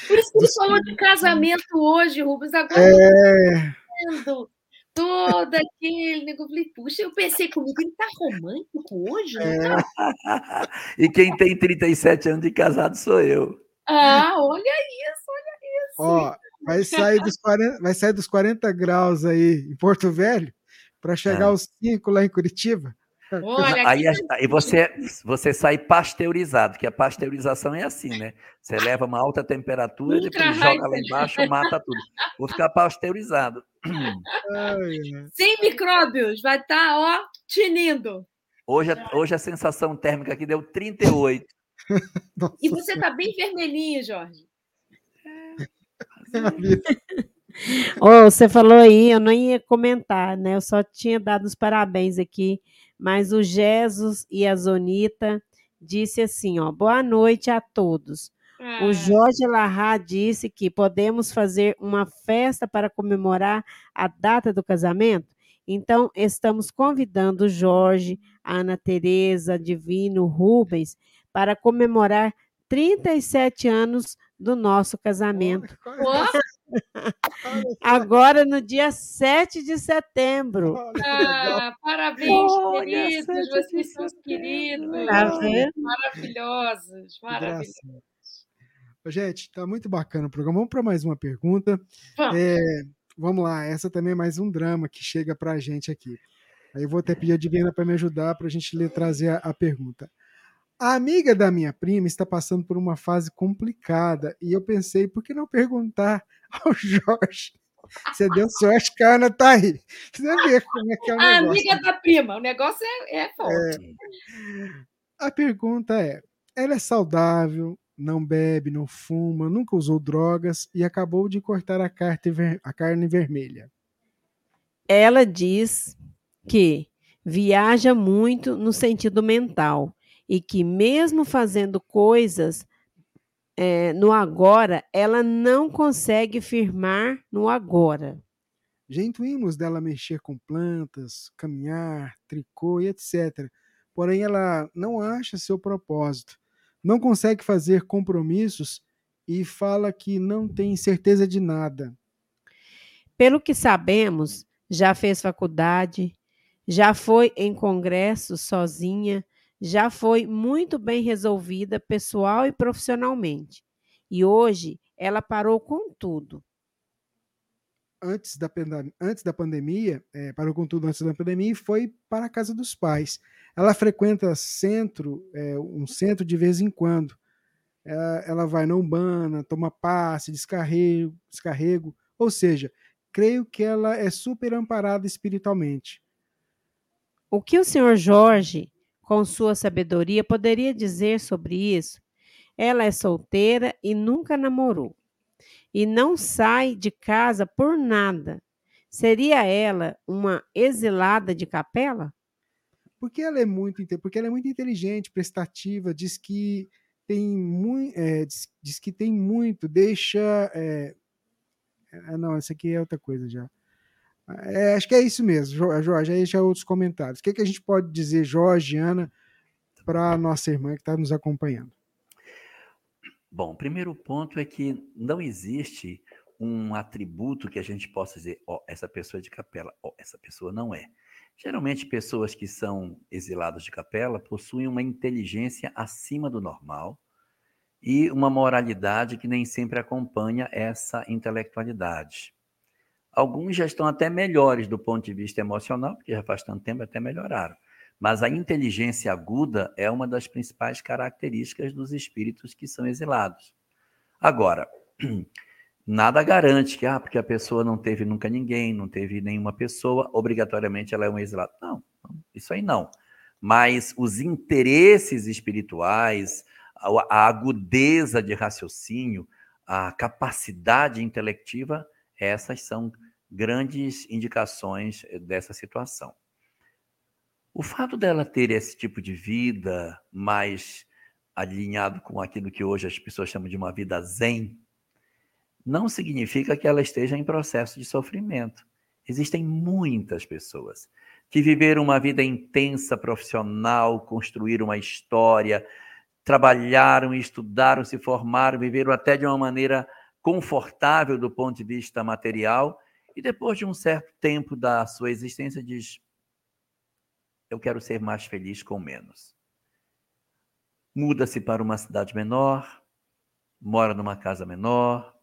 Por isso que ele falou de casamento hoje, Rubens. Agora É, eu tô vendo todo aquele negócio. Eu falei, puxa, eu pensei comigo, ele tá romântico hoje? É. Tá? E quem tem 37 anos de casado sou eu. Ah, olha isso, olha isso. ó, vai sair, dos 40, vai sair dos 40 graus aí em Porto Velho para chegar Ah. aos 5 lá em Curitiba. Olha, Aí, aí você, você sai pasteurizado, que a pasteurização é assim, né? Você leva uma alta temperatura, Ultra depois joga lá embaixo, mata tudo. Vou ficar pasteurizado. Ai, ai. sem micróbios, vai estar, ó, tinindo. Hoje, a- hoje a sensação térmica aqui deu 38. Nossa E você tá bem vermelhinho, Jorge. Ô, você falou aí, eu não ia comentar, né? Eu só tinha dado os parabéns aqui, mas o Jesus e a Zonita disse assim, ó, boa noite a todos. Ah, O Jorge Larra disse que podemos fazer uma festa para comemorar a data do casamento. Então, estamos convidando o Jorge, a Ana Tereza, Divino, Rubens, para comemorar 37 anos do nosso casamento. ó, Agora, no dia 7 de setembro. ah, parabéns, Olha, queridos. Vocês são queridos. Tá? Maravilhosos, maravilhosos. Gente, tá muito bacana o programa. Vamos para mais uma pergunta. Vamos. É, vamos lá, essa também é mais um drama que chega para a gente aqui. Aí eu vou até pedir a Divina para me ajudar para a gente ler, trazer a, a pergunta. A amiga da minha prima está passando por uma fase complicada e eu pensei, por que não perguntar ao Jorge? Você deu sorte que a Ana tá aí. Você vê como é que é o A negócio. amiga da prima, o negócio é, é forte. A pergunta é: ela é saudável, não bebe, não fuma, nunca usou drogas e acabou de cortar a carne, ver- a carne vermelha. Ela diz que viaja muito no sentido mental e que, mesmo fazendo coisas eh, no agora, ela não consegue firmar no agora. Já intuímos dela mexer com plantas, caminhar, tricô e etc. Porém, ela não acha seu propósito, não consegue fazer compromissos e fala que não tem certeza de nada. Pelo que sabemos, já fez faculdade, já foi em congressos sozinha, já foi muito bem resolvida pessoal e profissionalmente. E hoje ela parou com tudo. antes da, antes da pandemia, eh, parou com tudo antes da pandemia e foi para a casa dos pais. Ela frequenta centro, eh, um centro de vez em quando. Eh, ela vai na Umbanda, toma passe, descarrego, descarrego. Ou seja, creio que ela é super amparada espiritualmente. O que o senhor Jorge, com sua sabedoria, poderia dizer sobre isso? Ela é solteira e nunca namorou. E não sai de casa por nada. Seria ela uma exilada de capela? Porque ela é muito, porque ela é muito inteligente, prestativa, diz que tem muito, diz, diz que tem muito, deixa, é, é, não, essa aqui é outra coisa já. É, acho que é isso mesmo, Jo- Jorge. Aí já outros comentários. O que, que a gente pode dizer, Jorge, Ana, para nossa irmã que está nos acompanhando? Bom, o primeiro ponto é que não existe um atributo que a gente possa dizer, ó, essa pessoa é de capela, ó, essa pessoa não é. Geralmente, pessoas que são exiladas de capela possuem uma inteligência acima do normal e uma moralidade que nem sempre acompanha essa intelectualidade. Alguns já estão até melhores do ponto de vista emocional, porque já faz tanto tempo até melhoraram. Mas a inteligência aguda é uma das principais características dos espíritos que são exilados. Agora, nada garante que, ah, porque a pessoa não teve nunca ninguém, não teve nenhuma pessoa, obrigatoriamente ela é um exilado. Não, isso aí não. Mas os interesses espirituais, a agudeza de raciocínio, a capacidade intelectiva, essas são grandes indicações dessa situação. O fato dela ter esse tipo de vida mais alinhado com aquilo que hoje as pessoas chamam de uma vida zen, não significa que ela esteja em processo de sofrimento. Existem muitas pessoas que viveram uma vida intensa, profissional, construíram uma história, trabalharam, estudaram, se formaram, viveram até de uma maneira confortável do ponto de vista material, e depois de um certo tempo da sua existência diz: eu quero ser mais feliz com menos. Muda-se para uma cidade menor, mora numa casa menor,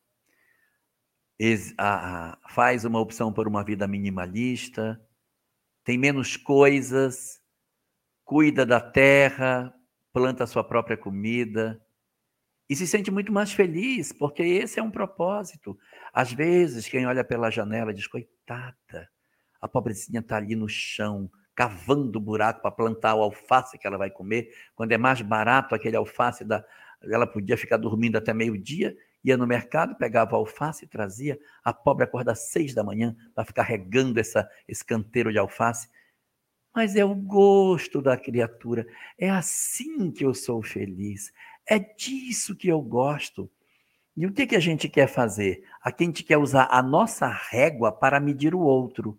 faz uma opção por uma vida minimalista, tem menos coisas, cuida da terra, planta sua própria comida e se sente muito mais feliz, porque esse é um propósito. Às vezes, quem olha pela janela diz: coitada, a pobrecinha está ali no chão, cavando buraco para plantar o alface que ela vai comer, quando é mais barato aquele alface da. Ela podia ficar dormindo até meio-dia, ia no mercado, pegava alface e trazia. A pobre acorda às seis da manhã para ficar regando essa, esse canteiro de alface. Mas é o gosto da criatura. É assim que eu sou feliz. É disso que eu gosto. E o que, que a gente quer fazer? A gente quer usar a nossa régua para medir o outro.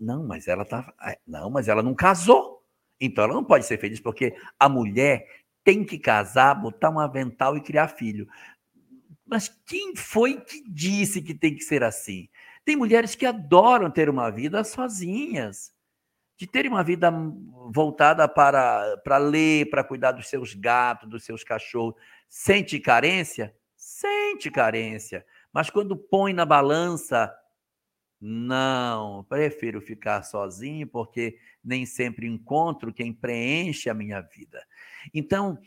Não, mas ela tá, não, mas ela não casou. Então ela não pode ser feliz porque a mulher tem que casar, botar um avental e criar filho. Mas quem foi que disse que tem que ser assim? Tem mulheres que adoram ter uma vida sozinhas, de terem uma vida voltada para, para ler, para cuidar dos seus gatos, dos seus cachorros. Sente carência? Sente carência. Mas quando põe na balança não, prefiro ficar sozinho porque nem sempre encontro quem preenche a minha vida. Então,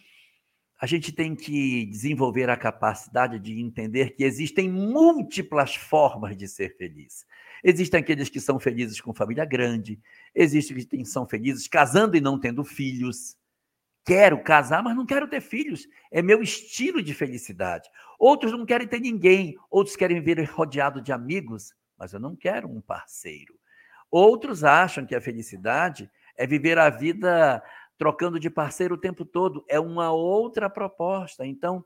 a gente tem que desenvolver a capacidade de entender que existem múltiplas formas de ser feliz. Existem aqueles que são felizes com família grande, existem que são felizes casando e não tendo filhos. Quero casar, mas não quero ter filhos. É meu estilo de felicidade. Outros não querem ter ninguém, outros querem viver rodeado de amigos mas eu não quero um parceiro. Outros acham que a felicidade é viver a vida trocando de parceiro o tempo todo. É uma outra proposta. Então,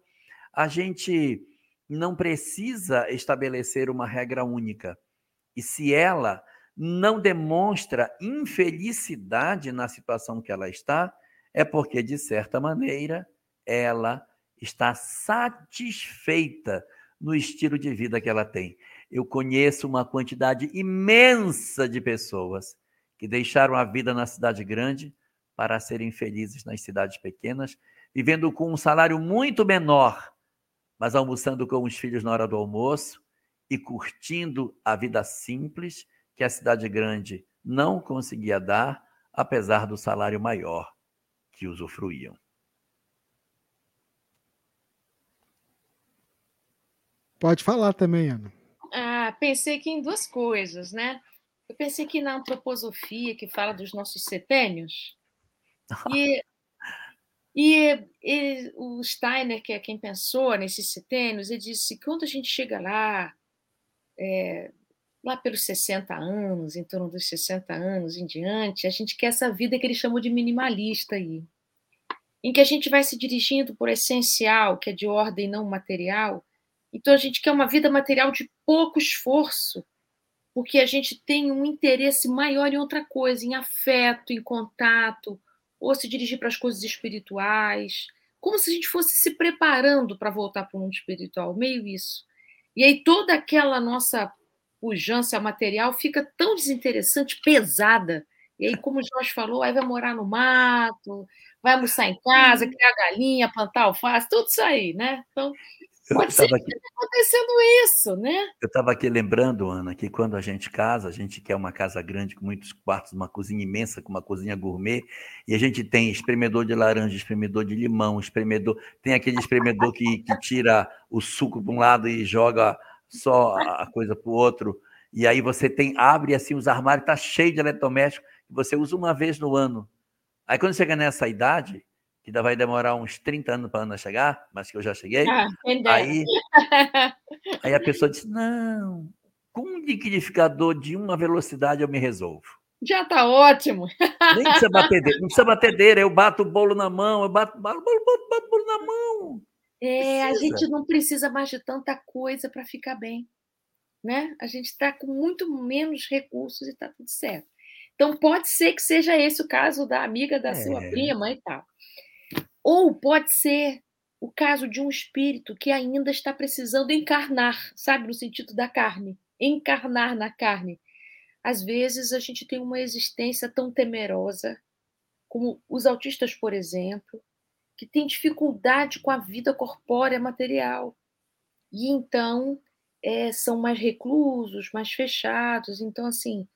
a gente não precisa estabelecer uma regra única. E se ela não demonstra infelicidade na situação que ela está, é porque, de certa maneira, ela está satisfeita no estilo de vida que ela tem. Eu conheço uma quantidade imensa de pessoas que deixaram a vida na cidade grande para serem felizes nas cidades pequenas, vivendo com um salário muito menor, mas almoçando com os filhos na hora do almoço e curtindo a vida simples que a cidade grande não conseguia dar, apesar do salário maior que usufruíam. Pode falar também, Ana. Ah, pensei aqui em duas coisas, né? Eu pensei que na antroposofia, que fala dos nossos setênios, e, e, e, o Steiner, que é quem pensou nesses setênios, ele disse que quando a gente chega lá, é, lá pelos 60 anos, em torno dos 60 anos em diante, a gente quer essa vida que ele chamou de minimalista aí, em que a gente vai se dirigindo por essencial, que é de ordem não material, então a gente quer uma vida material de pouco esforço, porque a gente tem um interesse maior em outra coisa, em afeto, em contato, ou se dirigir para as coisas espirituais, como se a gente fosse se preparando para voltar para o mundo espiritual, meio isso. E aí toda aquela nossa pujança material fica tão desinteressante, pesada. E aí, como o Jorge falou, aí vai morar no mato, vai almoçar em casa, criar galinha, plantar alface, tudo isso aí, né? Então, Pode ser que aqui, acontecendo isso, né? Eu estava aqui lembrando, Ana, que quando a gente casa, a gente quer uma casa grande com muitos quartos, uma cozinha imensa, com uma cozinha gourmet, e a gente tem espremedor de laranja, espremedor de limão, espremedor. Tem aquele espremedor que, que tira o suco para um lado e joga só a coisa para o outro. E aí você tem, abre assim os armários, está cheio de eletrodoméstico, que você usa uma vez no ano. Aí quando chega nessa idade, que ainda vai demorar uns 30 anos para a Ana chegar, mas que eu já cheguei. Ah, aí, aí a pessoa disse: não, com um liquidificador de uma velocidade eu me resolvo. Já está ótimo. Nem precisa bater não precisa batedeira, eu bato o bolo na mão, eu bato, bato, bato, bato, bato o bolo na mão. É, a gente não precisa mais de tanta coisa para ficar bem. Né? A gente está com muito menos recursos e está tudo certo. Então, pode ser que seja esse o caso da amiga da é. sua prima e tal. Ou pode ser o caso de um espírito que ainda está precisando encarnar, sabe, no sentido da carne, encarnar na carne. Às vezes a gente tem uma existência tão temerosa, como os autistas, por exemplo, que tem dificuldade com a vida corpórea material. E então é, são mais reclusos, mais fechados. Então, assim,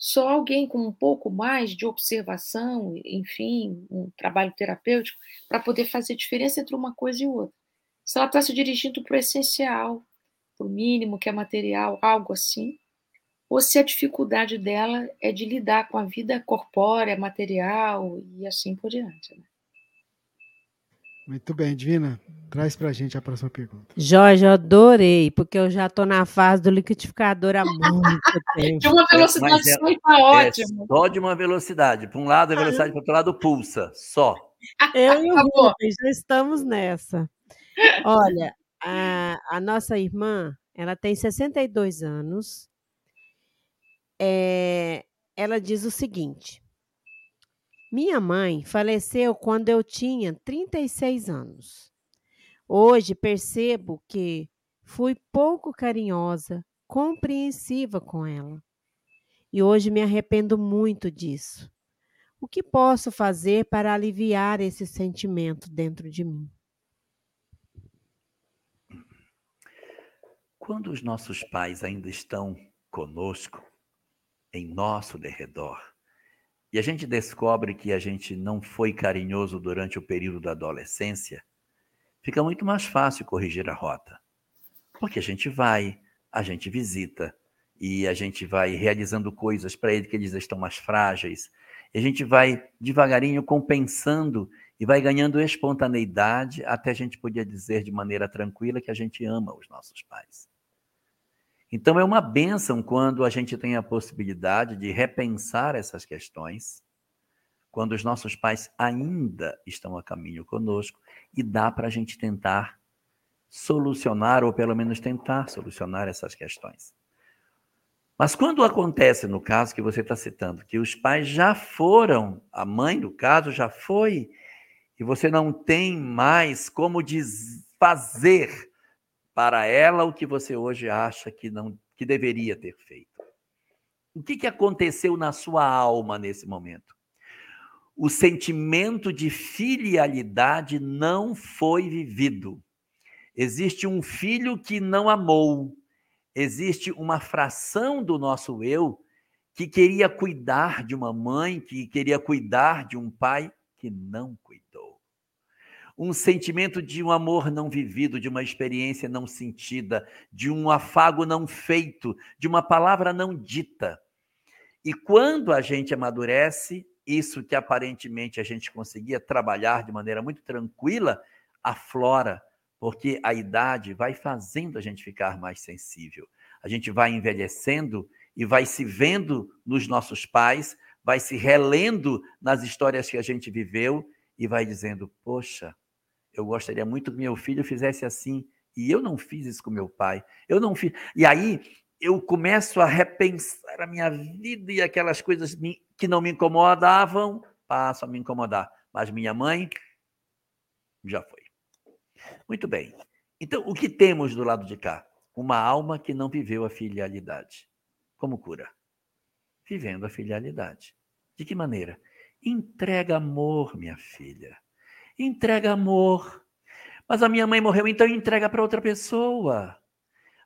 Só alguém com um pouco mais de observação, enfim, um trabalho terapêutico, para poder fazer diferença entre uma coisa e outra. Se ela está se dirigindo para o essencial, para o mínimo, que é material, algo assim, ou se a dificuldade dela é de lidar com a vida corpórea, material e assim por diante. Né? Muito bem, Divina. Traz para a gente a próxima pergunta. Jorge, eu adorei, porque eu já estou na fase do liquidificador há muito tempo. De uma velocidade é, só e tá ótimo. É só de uma velocidade. Para um lado a velocidade, para o outro lado pulsa. Só. Eu e o. Rubens já estamos nessa. Olha, a, a nossa irmã, ela tem 62 anos. É, ela diz o seguinte: Minha mãe faleceu quando eu tinha 36 anos. Hoje percebo que fui pouco carinhosa, compreensiva com ela. E hoje me arrependo muito disso. O que posso fazer para aliviar esse sentimento dentro de mim? Quando os nossos pais ainda estão conosco, em nosso derredor, e a gente descobre que a gente não foi carinhoso durante o período da adolescência, fica muito mais fácil corrigir a rota. Porque a gente vai, a gente visita, e a gente vai realizando coisas para eles que eles estão mais frágeis, e a gente vai devagarinho compensando e vai ganhando espontaneidade até a gente poder dizer de maneira tranquila que a gente ama os nossos pais. Então é uma bênção quando a gente tem a possibilidade de repensar essas questões, quando os nossos pais ainda estão a caminho conosco e dá para a gente tentar solucionar, ou pelo menos tentar solucionar essas questões. Mas quando acontece, no caso que você está citando, que os pais já foram, a mãe, no caso, já foi, e você não tem mais como fazer para ela o que você hoje acha que não que deveria ter feito. O que, que aconteceu na sua alma nesse momento? O sentimento de filialidade não foi vivido. Existe um filho que não amou. Existe uma fração do nosso eu que queria cuidar de uma mãe, que queria cuidar de um pai que não cuidou um sentimento de um amor não vivido, de uma experiência não sentida, de um afago não feito, de uma palavra não dita. E quando a gente amadurece, isso que aparentemente a gente conseguia trabalhar de maneira muito tranquila, aflora, porque a idade vai fazendo a gente ficar mais sensível. A gente vai envelhecendo e vai se vendo nos nossos pais, vai se relendo nas histórias que a gente viveu e vai dizendo: Poxa, eu gostaria muito que meu filho fizesse assim. E eu não fiz isso com meu pai. Eu não fiz. E aí eu começo a repensar a minha vida e aquelas coisas que não me incomodavam passam a me incomodar. Mas minha mãe já foi. Muito bem. Então, o que temos do lado de cá? Uma alma que não viveu a filialidade. Como cura? Vivendo a filialidade. De que maneira? Entrega amor, minha filha entrega amor. Mas a minha mãe morreu, então entrega para outra pessoa.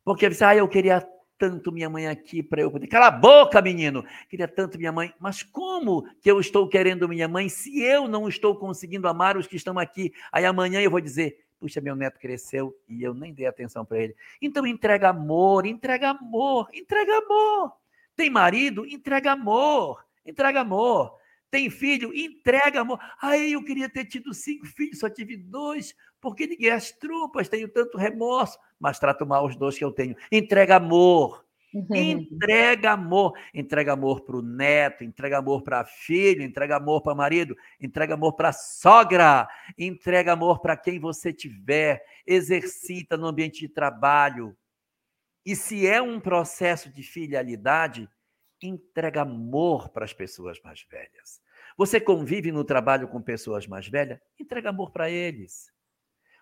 Porque você, ah, eu queria tanto minha mãe aqui para eu poder. Cala a boca, menino! Queria tanto minha mãe. Mas como que eu estou querendo minha mãe se eu não estou conseguindo amar os que estão aqui? Aí amanhã eu vou dizer: puxa, meu neto cresceu e eu nem dei atenção para ele. Então entrega amor, entrega amor, entrega amor. Tem marido? Entrega amor, entrega amor. Tem filho? Entrega amor. Aí eu queria ter tido cinco filhos, só tive dois, porque ninguém as tropas, tenho tanto remorso, mas trato mal os dois que eu tenho. Entrega amor. Entrega amor, entrega amor para o neto, entrega amor para filho, entrega amor para marido, entrega amor para sogra, entrega amor para quem você tiver, exercita no ambiente de trabalho. E se é um processo de filialidade, entrega amor para as pessoas mais velhas. Você convive no trabalho com pessoas mais velhas? Entrega amor para eles.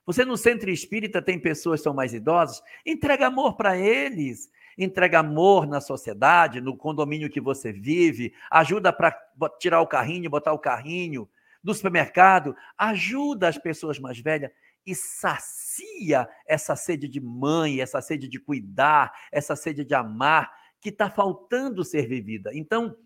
Você no centro espírita tem pessoas que são mais idosas? Entrega amor para eles. Entrega amor na sociedade, no condomínio que você vive. Ajuda para tirar o carrinho, botar o carrinho. No supermercado, ajuda as pessoas mais velhas e sacia essa sede de mãe, essa sede de cuidar, essa sede de amar que está faltando ser vivida. Então,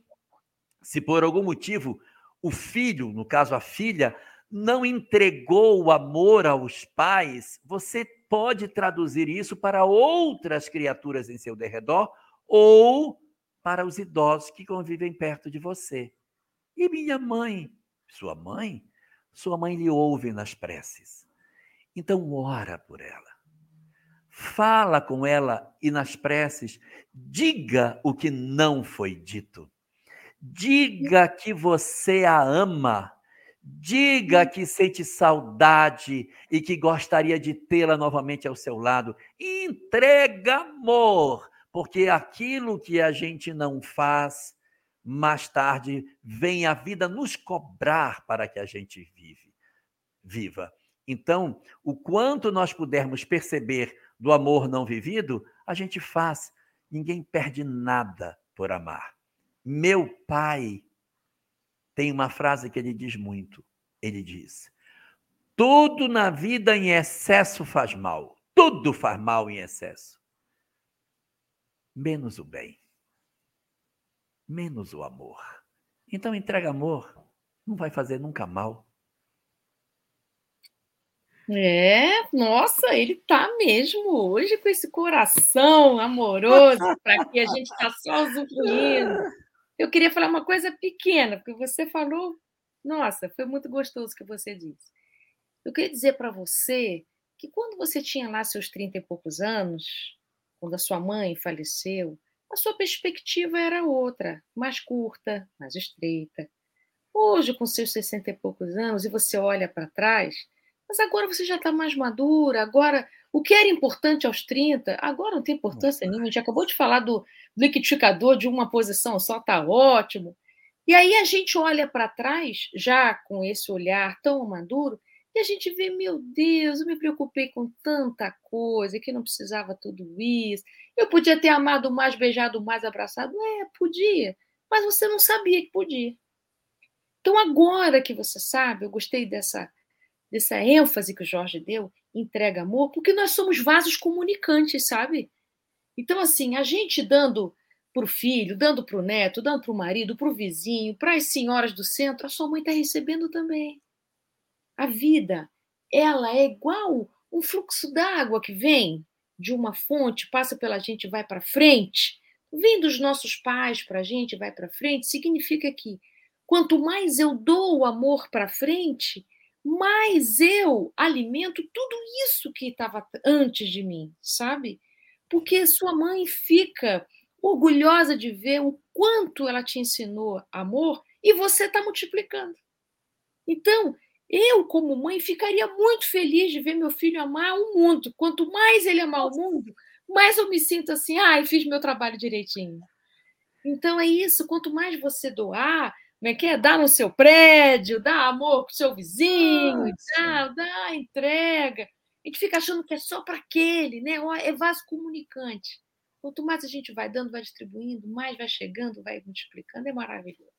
se por algum motivo o filho, no caso a filha, não entregou o amor aos pais, você pode traduzir isso para outras criaturas em seu derredor ou para os idosos que convivem perto de você. E minha mãe, sua mãe, sua mãe lhe ouve nas preces. Então ora por ela. Fala com ela e nas preces diga o que não foi dito. Diga que você a ama. Diga que sente saudade e que gostaria de tê-la novamente ao seu lado. Entrega amor, porque aquilo que a gente não faz, mais tarde vem a vida nos cobrar para que a gente vive, viva. Então, o quanto nós pudermos perceber do amor não vivido, a gente faz. Ninguém perde nada por amar. Meu pai tem uma frase que ele diz muito. Ele diz: Tudo na vida em excesso faz mal. Tudo faz mal em excesso. Menos o bem. Menos o amor. Então entrega amor. Não vai fazer nunca mal. É, nossa, ele tá mesmo hoje com esse coração amoroso para que a gente está só usufruindo. Eu queria falar uma coisa pequena, porque você falou, nossa, foi muito gostoso o que você disse. Eu queria dizer para você que quando você tinha lá seus 30 e poucos anos, quando a sua mãe faleceu, a sua perspectiva era outra, mais curta, mais estreita. Hoje, com seus 60 e poucos anos, e você olha para trás, mas agora você já está mais madura, agora o que era importante aos 30, agora não tem importância nenhuma. A gente acabou de falar do liquidificador de uma posição só, está ótimo. E aí a gente olha para trás, já com esse olhar tão maduro, e a gente vê, meu Deus, eu me preocupei com tanta coisa, que não precisava tudo isso. Eu podia ter amado mais, beijado mais, abraçado. É, podia, mas você não sabia que podia. Então, agora que você sabe, eu gostei dessa, dessa ênfase que o Jorge deu, entrega amor, porque nós somos vasos comunicantes, sabe? Então, assim, a gente dando para o filho, dando para o neto, dando para o marido, para o vizinho, para as senhoras do centro, a sua mãe está recebendo também. A vida, ela é igual um fluxo d'água que vem de uma fonte, passa pela gente e vai para frente. Vem dos nossos pais para a gente vai para frente, significa que quanto mais eu dou o amor para frente, mais eu alimento tudo isso que estava antes de mim, sabe? Porque sua mãe fica orgulhosa de ver o quanto ela te ensinou amor e você está multiplicando. Então, eu, como mãe, ficaria muito feliz de ver meu filho amar o mundo. Quanto mais ele amar o mundo, mais eu me sinto assim, ai, ah, fiz meu trabalho direitinho. Então é isso, quanto mais você doar, como é que é? Dá no seu prédio, dá amor pro seu vizinho, dá, dá entrega. A gente fica achando que é só para aquele, né? É vaso comunicante. Quanto mais a gente vai dando, vai distribuindo, mais vai chegando, vai multiplicando, é maravilhoso.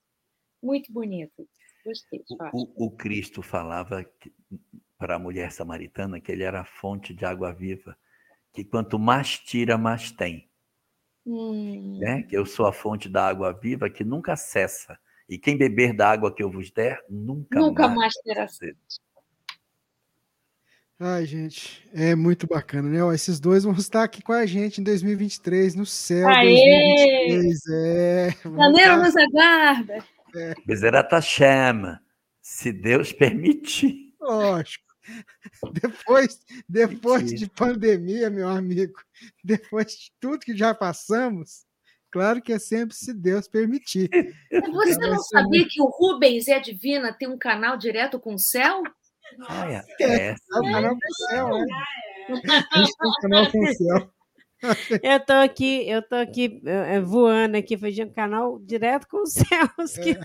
Muito bonito. Gostei. O, o, Cristo falava para a mulher samaritana que ele era a fonte de água viva, que quanto mais tira, mais tem. Hum. Né? Que eu sou a fonte da água viva que nunca cessa. E quem beber da água que eu vos der, nunca, nunca mais, mais terá sede. Ai, gente, é muito bacana, né? Ó, esses dois vão estar aqui com a gente em 2023, no céu. Aê! 2023, é. Janeiro nos aguarda. É. Bezerra chama, se Deus permitir. Lógico. Depois, depois de pandemia, meu amigo, depois de tudo que já passamos, Claro que é sempre se Deus permitir. Você não sabia muito... que o Rubens e a Divina tem um canal direto com o céu? Ah, é. é. é o canal com o céu, né? A gente tem canal com o céu. Eu tô aqui, eu tô aqui uh, voando aqui, fazendo um canal direto com os céus. Que...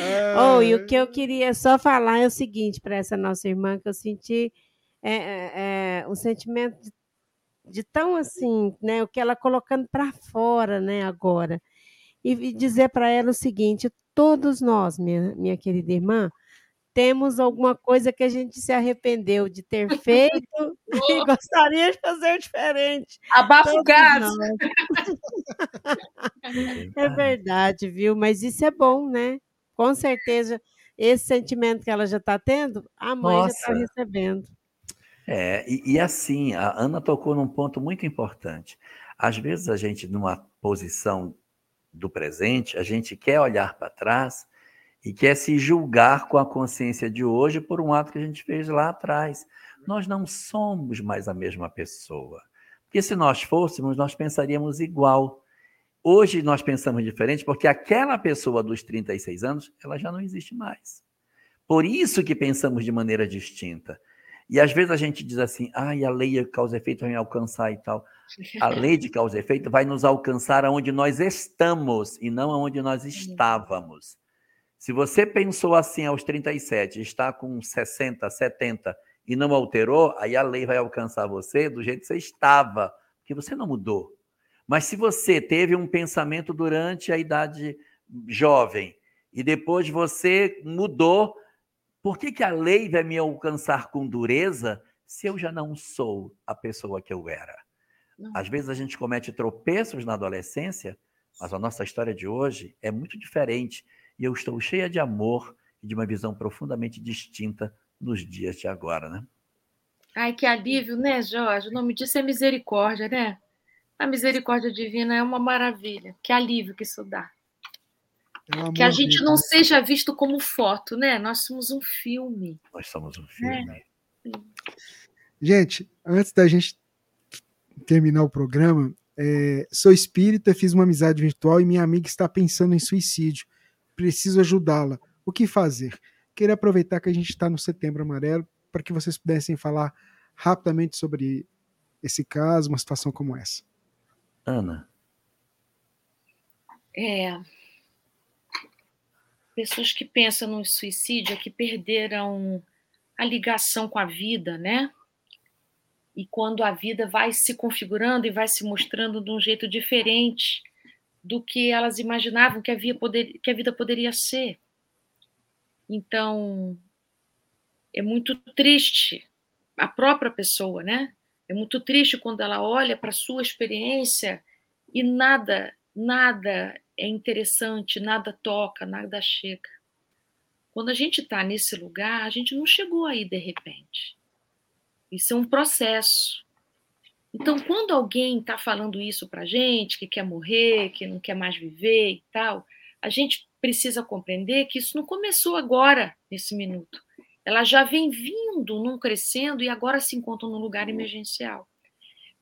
É. oh, e o que eu queria só falar é o seguinte para essa nossa irmã que eu senti é, é, é um sentimento de de tão assim, né, o que ela colocando para fora, né, agora. E, dizer para ela o seguinte: todos nós, minha, minha querida irmã, temos alguma coisa que a gente se arrependeu de ter feito e gostaria de fazer diferente. Abafa o. É verdade, viu? Mas isso é bom, né? Com certeza, esse sentimento que ela já está tendo, a mãe já está Nossa. recebendo. É, e, e assim, a Ana tocou num ponto muito importante. Às vezes a gente, numa posição do presente, a gente quer olhar para trás e quer se julgar com a consciência de hoje por um ato que a gente fez lá atrás. Nós não somos mais a mesma pessoa. Porque se nós fôssemos, nós pensaríamos igual. Hoje nós pensamos diferente porque aquela pessoa dos 36 anos, ela já não existe mais. Por isso que pensamos de maneira distinta. E às vezes a gente diz assim, ah, a lei de causa e efeito vai me alcançar e tal. A lei de causa e efeito vai nos alcançar aonde nós estamos e não aonde nós estávamos. Se você pensou assim aos 37, está com 60, 70 e não alterou, aí a lei vai alcançar você do jeito que você estava, porque você não mudou. Mas se você teve um pensamento durante a idade jovem e depois você mudou, por que, que a lei vai me alcançar com dureza se eu já não sou a pessoa que eu era? Às vezes a gente comete tropeços na adolescência, mas a nossa história de hoje é muito diferente e eu estou cheia de amor e de uma visão profundamente distinta nos dias de agora, né? Ai, que alívio, né, Jorge? O nome disso é misericórdia, né? A misericórdia divina é uma maravilha. Que alívio que isso dá. Que a gente não né? seja visto como foto, né? Nós somos um filme. Nós somos um filme. Gente, antes da gente terminar o programa, é, sou espírita, fiz uma amizade virtual e minha amiga está pensando em suicídio. Preciso ajudá-la. O que fazer? Queria aproveitar que a gente está no Setembro Amarelo para que vocês pudessem falar rapidamente sobre esse caso, uma situação como essa. Ana, É. Pessoas que pensam no suicídio é que perderam a ligação com a vida, né? E quando a vida vai se configurando e vai se mostrando de um jeito diferente do que elas imaginavam que a, poder, que a vida poderia ser. Então, é muito triste a própria pessoa, né? É muito triste quando ela olha para a sua experiência e nada, nada é interessante, nada toca, nada chega. Quando a gente está nesse lugar, a gente não chegou aí de repente. Isso é um processo. Então, quando alguém está falando isso para gente, que quer morrer, que não quer mais viver e tal, a gente precisa compreender que isso não começou agora, nesse minuto. Ela já vem vindo, num crescendo e agora se encontra num lugar emergencial.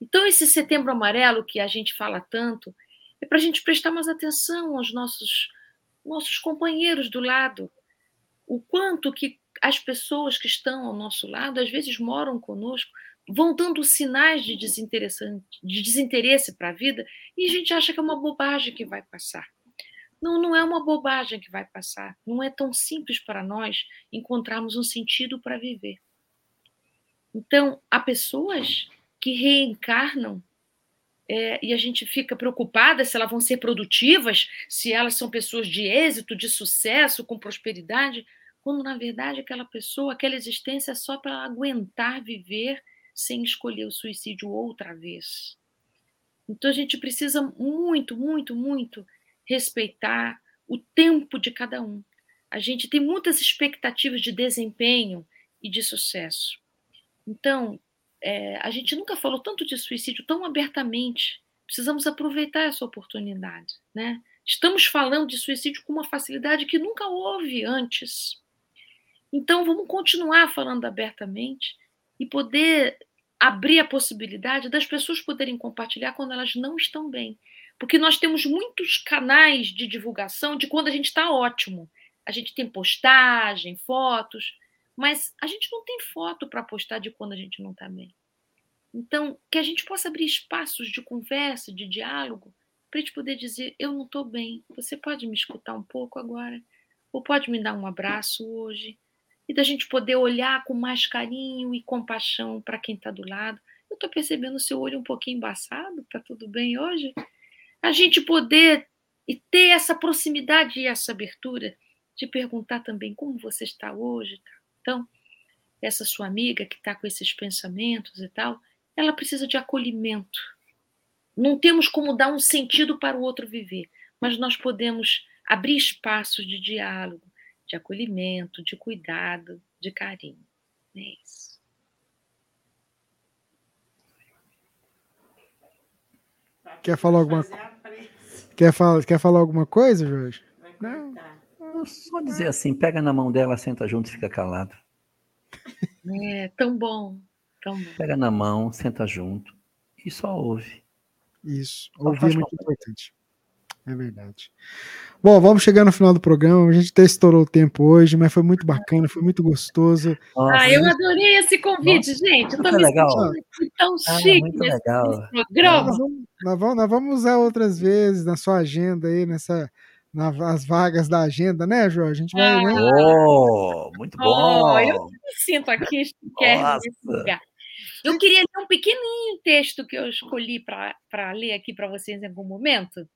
Então, esse setembro amarelo que a gente fala tanto, é para a gente prestar mais atenção aos nossos, nossos companheiros do lado. O quanto que as pessoas que estão ao nosso lado, às vezes moram conosco, vão dando sinais de, de desinteresse para a vida e a gente acha que é uma bobagem que vai passar. Não, não é uma bobagem que vai passar. Não é tão simples para nós encontrarmos um sentido para viver. Então, há pessoas que reencarnam é, e a gente fica preocupada se elas vão ser produtivas, se elas são pessoas de êxito, de sucesso, com prosperidade, quando na verdade aquela pessoa, aquela existência é só para aguentar viver sem escolher o suicídio outra vez. Então a gente precisa muito, muito, muito respeitar o tempo de cada um. A gente tem muitas expectativas de desempenho e de sucesso. Então, é, a gente nunca falou tanto de suicídio tão abertamente. Precisamos aproveitar essa oportunidade. Né? Estamos falando de suicídio com uma facilidade que nunca houve antes. Então, vamos continuar falando abertamente e poder abrir a possibilidade das pessoas poderem compartilhar quando elas não estão bem. Porque nós temos muitos canais de divulgação de quando a gente está ótimo. A gente tem postagem, fotos, mas a gente não tem foto para postar de quando a gente não está bem. Então, que a gente possa abrir espaços de conversa, de diálogo, para a gente poder dizer: eu não estou bem, você pode me escutar um pouco agora? Ou pode me dar um abraço hoje? E da gente poder olhar com mais carinho e compaixão para quem está do lado. Eu estou percebendo o seu olho um pouquinho embaçado, está tudo bem hoje? A gente poder e ter essa proximidade e essa abertura de perguntar também como você está hoje. Tá? Então, essa sua amiga que está com esses pensamentos e tal, ela precisa de acolhimento. Não temos como dar um sentido para o outro viver, mas nós podemos abrir espaços de diálogo, de acolhimento, de cuidado, de carinho. É isso. Quer falar alguma quer falar, quer falar alguma coisa, Jorge? Não. Só dizer assim, pega na mão dela, senta junto e fica calado. É, tão bom, tão bom. Pega na mão, senta junto e só ouve. Isso, ouvir é muito importante. É verdade. Bom, vamos chegar no final do programa. A gente até estourou o tempo hoje, mas foi muito bacana, foi muito gostoso. Nossa, ah, eu adorei esse convite, Nossa, gente. Eu tô me legal. sentindo tão ah, chique muito nesse, legal. nesse programa. Nós vamos, nós, vamos, nós vamos usar outras vezes na sua agenda aí, nessa, nas vagas da agenda, né, Jorge? A gente vai. Ah, né? Oh, muito bom! Oh, eu me sinto aqui nesse lugar. Eu queria ler um pequenininho texto que eu escolhi para ler aqui para vocês em algum momento.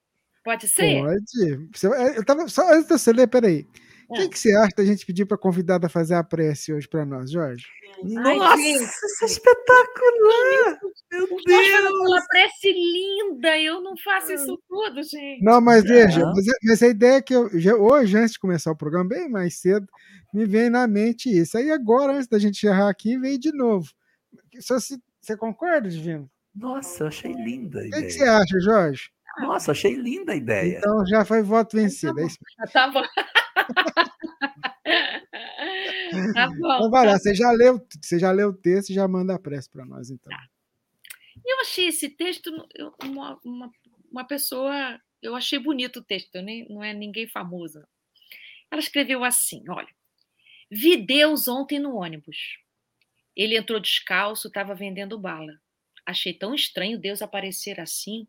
Pode ser? Pode. Eu tava, só antes de você ler, peraí. O que, é. que, você acha da gente pedir para a convidada fazer a prece hoje para nós, Jorge? Nossa, isso é espetacular! Meu Deus! Uma prece linda, eu não faço isso tudo, gente. Não, mas veja, mas, mas, a ideia é que eu, já, hoje, antes de começar o programa, bem mais cedo, me vem na mente isso. Aí agora, antes da gente errar aqui, veio de novo. Você, você concorda, Divino? Nossa, eu achei linda. O que, que você acha, Jorge? Nossa, achei linda a ideia. Então já foi voto vencido. É tá bom. tá bom. Então vai lá, tá você já leu, você já leu o texto e já manda a prece para nós, então. Tá. Eu achei esse texto uma, uma, uma, pessoa, eu achei bonito o texto, nem, não é ninguém famoso. Ela escreveu assim, olha, vi Deus ontem no ônibus. Ele entrou descalço, estava vendendo bala. Achei tão estranho Deus aparecer assim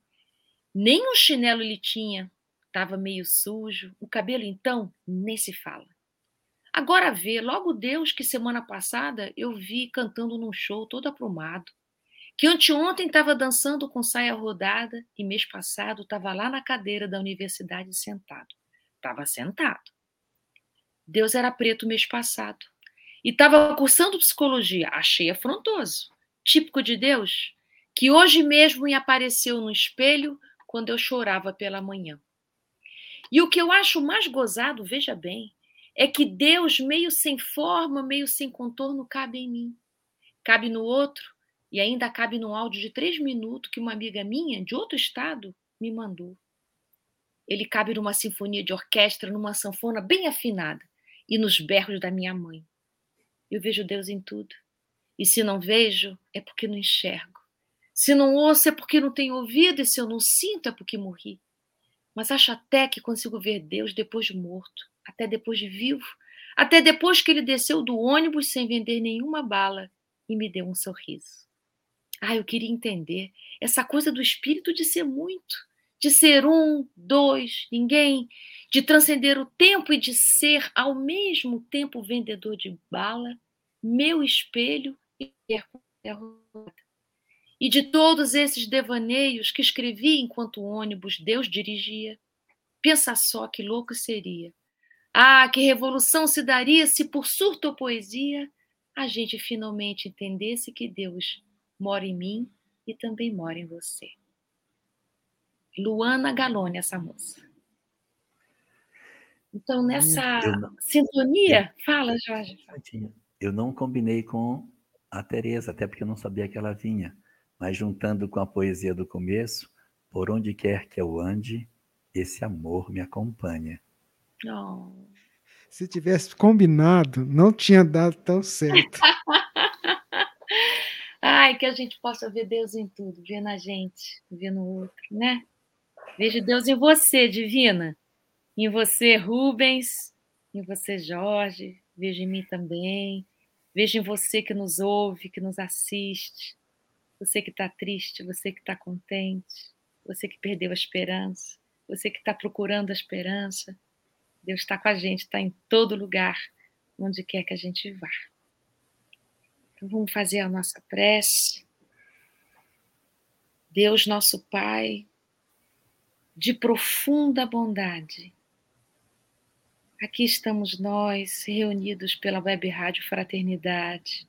nem um chinelo ele tinha, estava meio sujo. O cabelo, então, nem se fala. Agora vê, logo Deus que semana passada eu vi cantando num show todo aprumado. Que anteontem estava dançando com saia rodada e mês passado estava lá na cadeira da universidade sentado. Estava sentado. Deus era preto mês passado. E estava cursando psicologia. Achei afrontoso. Típico de Deus, que hoje mesmo me apareceu no espelho quando eu chorava pela manhã. E o que eu acho mais gozado, veja bem, é que Deus, meio sem forma, meio sem contorno, cabe em mim. Cabe no outro, e ainda cabe no áudio de três minutos que uma amiga minha, de outro estado, me mandou. Ele cabe numa sinfonia de orquestra, numa sanfona bem afinada, e nos berros da minha mãe. Eu vejo Deus em tudo. E se não vejo, é porque não enxergo. Se não ouço é porque não tenho ouvido, e se eu não sinto é porque morri. Mas acho até que consigo ver Deus depois de morto, até depois de vivo, até depois que ele desceu do ônibus sem vender nenhuma bala e me deu um sorriso. Ah, eu queria entender essa coisa do espírito de ser muito, de ser um, dois, ninguém, de transcender o tempo e de ser ao mesmo tempo vendedor de bala, meu espelho e roda e de todos esses devaneios que escrevi enquanto o ônibus Deus dirigia. Pensa só que louco seria. Ah, que revolução se daria se, por surto ou poesia, a gente finalmente entendesse que Deus mora em mim e também mora em você. Luana Galone, essa moça. Então, nessa não, sintonia, eu, fala, Jorge. Eu não combinei com a Tereza, até porque eu não sabia que ela vinha mas juntando com a poesia do começo, por onde quer que eu ande, esse amor me acompanha. Oh. Se tivesse combinado, não tinha dado tão certo. Ai, que a gente possa ver Deus em tudo, ver na gente, ver no outro, né? Vejo Deus em você, Divina. Em você, Rubens. Em você, Jorge. Vejo em mim também. Vejo em você que nos ouve, que nos assiste você que está triste, você que está contente, você que perdeu a esperança, você que está procurando a esperança. Deus está com a gente, está em todo lugar, onde quer que a gente vá. Então vamos fazer a nossa prece. Deus, nosso Pai, de profunda bondade, Aqui estamos nós, reunidos pela Web Rádio Fraternidade.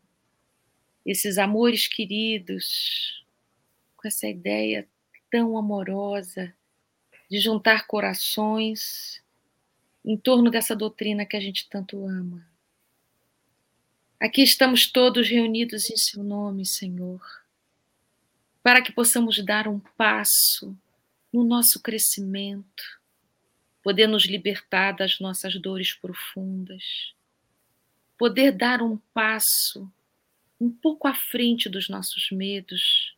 Esses amores queridos, com essa ideia tão amorosa de juntar corações em torno dessa doutrina que a gente tanto ama. Aqui estamos todos reunidos em Seu nome, Senhor, para que possamos dar um passo no nosso crescimento, poder nos libertar das nossas dores profundas, poder dar um passo um pouco à frente dos nossos medos,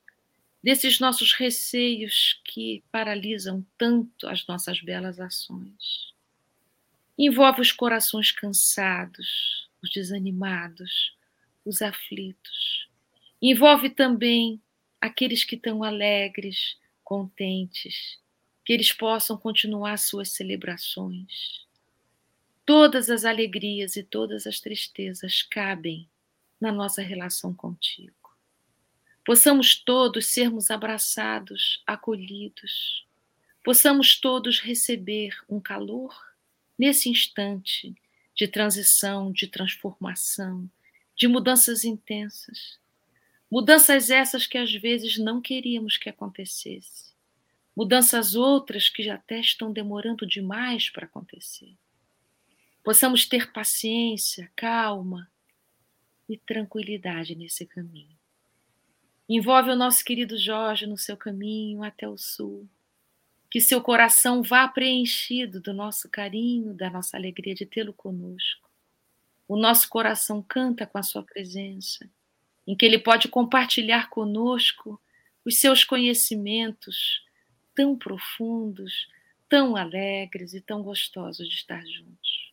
desses nossos receios que paralisam tanto as nossas belas ações. Envolve os corações cansados, os desanimados, os aflitos. Envolve também aqueles que estão alegres, contentes, que eles possam continuar suas celebrações. Todas as alegrias e todas as tristezas cabem na nossa relação contigo possamos todos sermos abraçados, acolhidos, possamos todos receber um calor nesse instante de transição, de transformação, de mudanças intensas. Mudanças essas que às vezes não queríamos que acontecesse. Mudanças outras que já até estão demorando demais para acontecer. Possamos ter paciência, calma e tranquilidade nesse caminho. Envolve o nosso querido Jorge no seu caminho até o sul. Que seu coração vá preenchido do nosso carinho, da nossa alegria de tê-lo conosco. O nosso coração canta com a sua presença, em que ele pode compartilhar conosco os seus conhecimentos tão profundos, tão alegres e tão gostosos de estar juntos.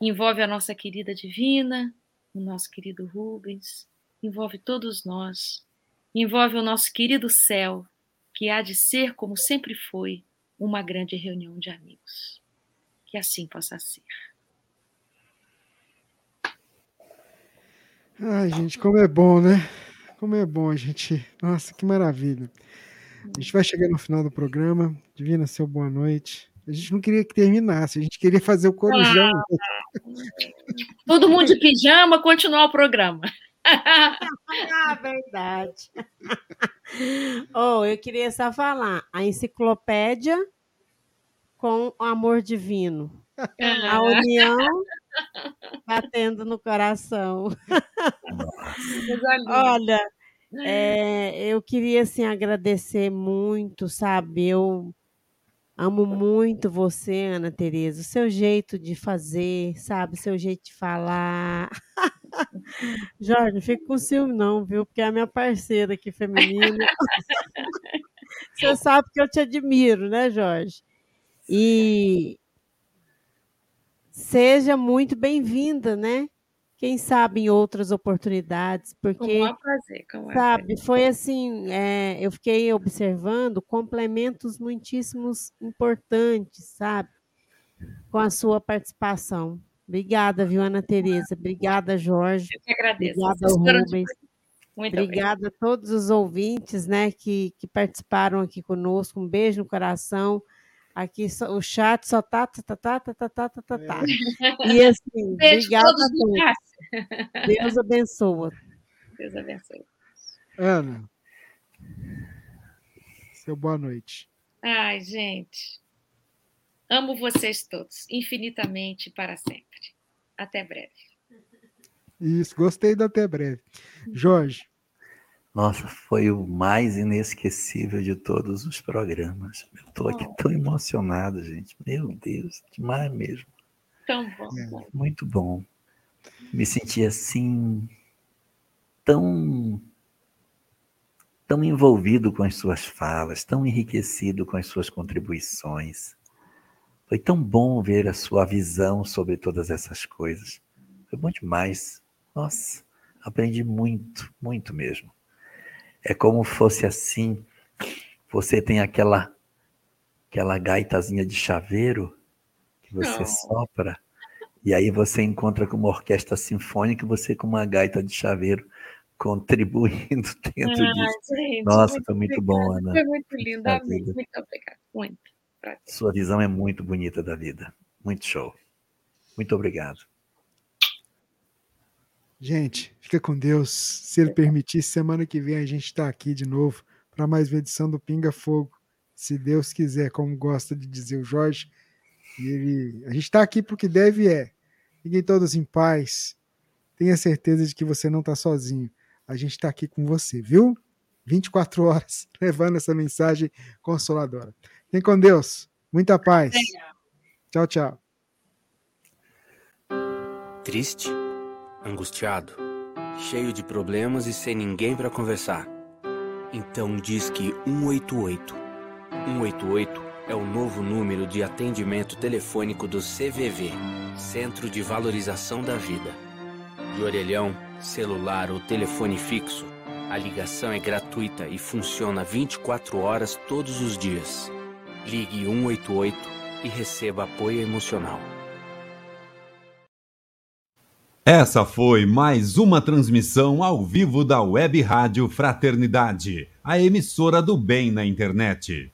Envolve a nossa querida Divina, o nosso querido Rubens, envolve todos nós envolve o nosso querido céu, que há de ser, como sempre foi, uma grande reunião de amigos. Que assim possa ser. Ai, gente, como é bom, né? Como é bom, gente. Nossa, que maravilha. A gente vai chegar no final do programa. Divina, seu boa noite. A gente não queria que terminasse, a gente queria fazer o corujão. Ah, todo mundo de pijama, continuar o programa ah, verdade. oh, eu queria só falar, a enciclopédia com o amor divino. A união batendo no coração. Olha, é, eu queria assim agradecer muito, sabe? Eu amo muito você, Ana Tereza, o seu jeito de fazer, sabe? O seu jeito de falar. Jorge, não fica com ciúme, não, viu? Porque é a minha parceira aqui feminina. Você sabe que eu te admiro, né, Jorge? E seja muito bem-vinda, né? Quem sabe em outras oportunidades, porque com prazer, com sabe, foi assim, é, eu fiquei observando complementos muitíssimos importantes, sabe, com a sua participação. Obrigada, viu, Ana Tereza? Obrigada, Jorge. Eu que agradeço. Obrigada, Rubens. Muito Obrigada a todos os ouvintes né, que, que participaram aqui conosco. Um beijo no coração. Aqui o chat só tá, tá, tá, tá, tá, tá, tá, tá, tá. E assim, beijo obrigada a todos. Deus abençoa. Deus abençoe. Ana, seu boa noite. Ai, gente. Amo vocês todos, infinitamente para sempre. Até breve. Isso, gostei do até breve. Jorge. Nossa, foi o mais inesquecível de todos os programas. Eu estou aqui tão emocionado, gente. Meu Deus, demais mesmo. Tão bom. É. Muito bom. Me senti assim tão tão envolvido com as suas falas, tão enriquecido com as suas contribuições. Foi tão bom ver a sua visão sobre todas essas coisas. Foi bom demais. Nossa, aprendi muito, muito mesmo. É como fosse assim, você tem aquela aquela gaitazinha de chaveiro que você Não. sopra e aí você encontra com uma orquestra sinfônica, você com uma gaita de chaveiro contribuindo dentro ah, disso. Gente, Nossa, foi muito bom, Ana. Foi muito lindo, muito obrigada. Muito. Sua visão é muito bonita da vida. Muito show. Muito obrigado. Gente, fica com Deus. Se ele permitir, semana que vem a gente está aqui de novo para mais uma edição do Pinga Fogo. Se Deus quiser, como gosta de dizer o Jorge. E ele, a gente está aqui porque deve é. Fiquem todos em paz. Tenha certeza de que você não está sozinho. A gente está aqui com você, viu? 24 horas levando essa mensagem consoladora. Fiquem com Deus. Muita paz. Tchau, tchau. Triste, angustiado, cheio de problemas e sem ninguém para conversar. Então diz que 188. 188 é o novo número de atendimento telefônico do CVV, Centro de Valorização da Vida. De orelhão, celular ou telefone fixo, a ligação é gratuita e funciona 24 horas todos os dias. Ligue 188 e receba apoio emocional. Essa foi mais uma transmissão ao vivo da Web Rádio Fraternidade, a emissora do bem na internet.